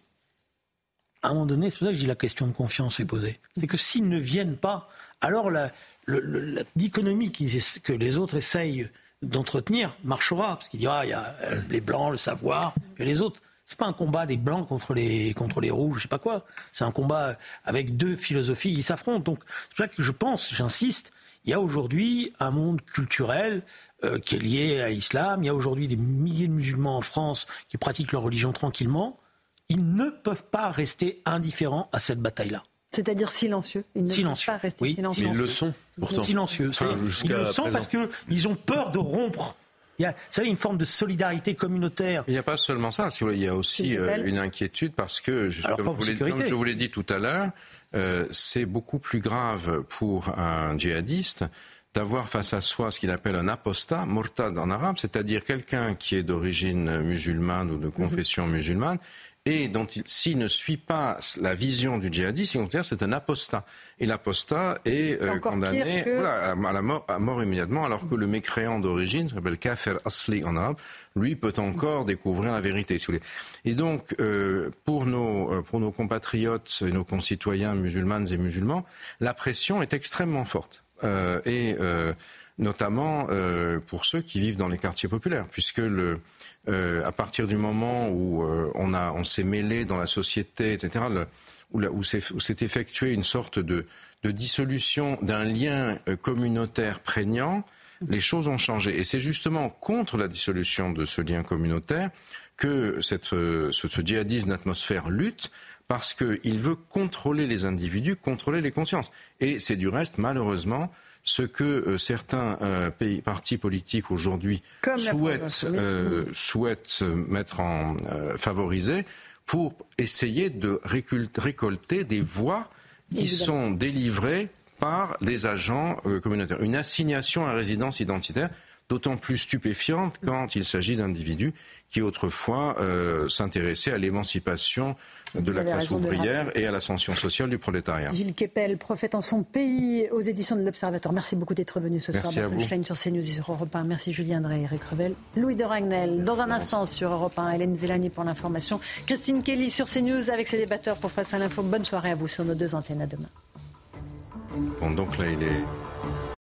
Speaker 18: à un moment donné, c'est pour ça que je dis la question de confiance est posée. C'est que s'ils ne viennent pas, alors la dichotomie que les autres essayent d'entretenir marchera. Parce qu'il dira, ah, il y a euh, les blancs, le savoir, et les autres. C'est pas un combat des blancs contre les, contre les rouges, je sais pas quoi. C'est un combat avec deux philosophies qui s'affrontent. Donc, c'est pour ça que je pense, j'insiste, il y a aujourd'hui un monde culturel euh, qui est lié à l'islam. Il y a aujourd'hui des milliers de musulmans en France qui pratiquent leur religion tranquillement. Ils ne peuvent pas rester indifférents à cette bataille-là.
Speaker 1: C'est-à-dire silencieux.
Speaker 18: Ils ne silencieux.
Speaker 1: pas rester silencieux.
Speaker 10: Ils le sont, pourtant.
Speaker 18: Silencieux. ils le sont parce qu'ils ont peur de rompre. Il y a, vous une forme de solidarité communautaire.
Speaker 28: Il n'y a pas seulement ça. Il y a aussi euh, une inquiétude parce que, comme, je vous l'ai dit tout à l'heure, euh, c'est beaucoup plus grave pour un djihadiste d'avoir face à soi ce qu'il appelle un apostat, mortad en arabe, c'est-à-dire quelqu'un qui est d'origine musulmane ou de confession musulmane et dont il, s'il ne suit pas la vision du djihadiste, il c'est un apostat. Et l'apostat est euh, condamné voilà, à, la mort, à mort immédiatement, alors que le mécréant d'origine, s'appelle kafir asli en arabe, lui peut encore découvrir la vérité. Si vous voulez. Et donc, euh, pour, nos, euh, pour nos compatriotes et nos concitoyens musulmanes et musulmans, la pression est extrêmement forte. Euh, et euh, notamment euh, pour ceux qui vivent dans les quartiers populaires, puisque le, euh, à partir du moment où euh, on, on s'est mêlé dans la société, etc., où, où s'est effectué une sorte de, de dissolution d'un lien communautaire prégnant, les choses ont changé. Et c'est justement contre la dissolution de ce lien communautaire que cette, ce, ce djihadisme d'atmosphère lutte parce qu'il veut contrôler les individus, contrôler les consciences. Et c'est du reste, malheureusement, ce que euh, certains euh, pays, partis politiques aujourd'hui souhaitent, euh, souhaitent mettre en favoriser pour essayer de récolter des voix qui sont délivrées par des agents communautaires. Une assignation à résidence identitaire d'autant plus stupéfiante quand il s'agit d'individus qui autrefois s'intéressaient à l'émancipation de la classe ouvrière et à l'ascension sociale du prolétariat.
Speaker 1: Gilles Kepel, prophète en son pays, aux éditions de l'Observateur. Merci beaucoup d'être venu ce
Speaker 28: Merci
Speaker 1: soir dans Punchline sur CNews et sur Europe 1. Merci Julien Drey, Eric Revel, Louis de Ragnel. Dans un instant sur Europe 1, Hélène Zélani pour l'information. Christine Kelly sur CNews avec ses débatteurs pour Face à l'info. Bonne soirée à vous sur nos deux antennes. À demain.
Speaker 28: Bon, donc là, il est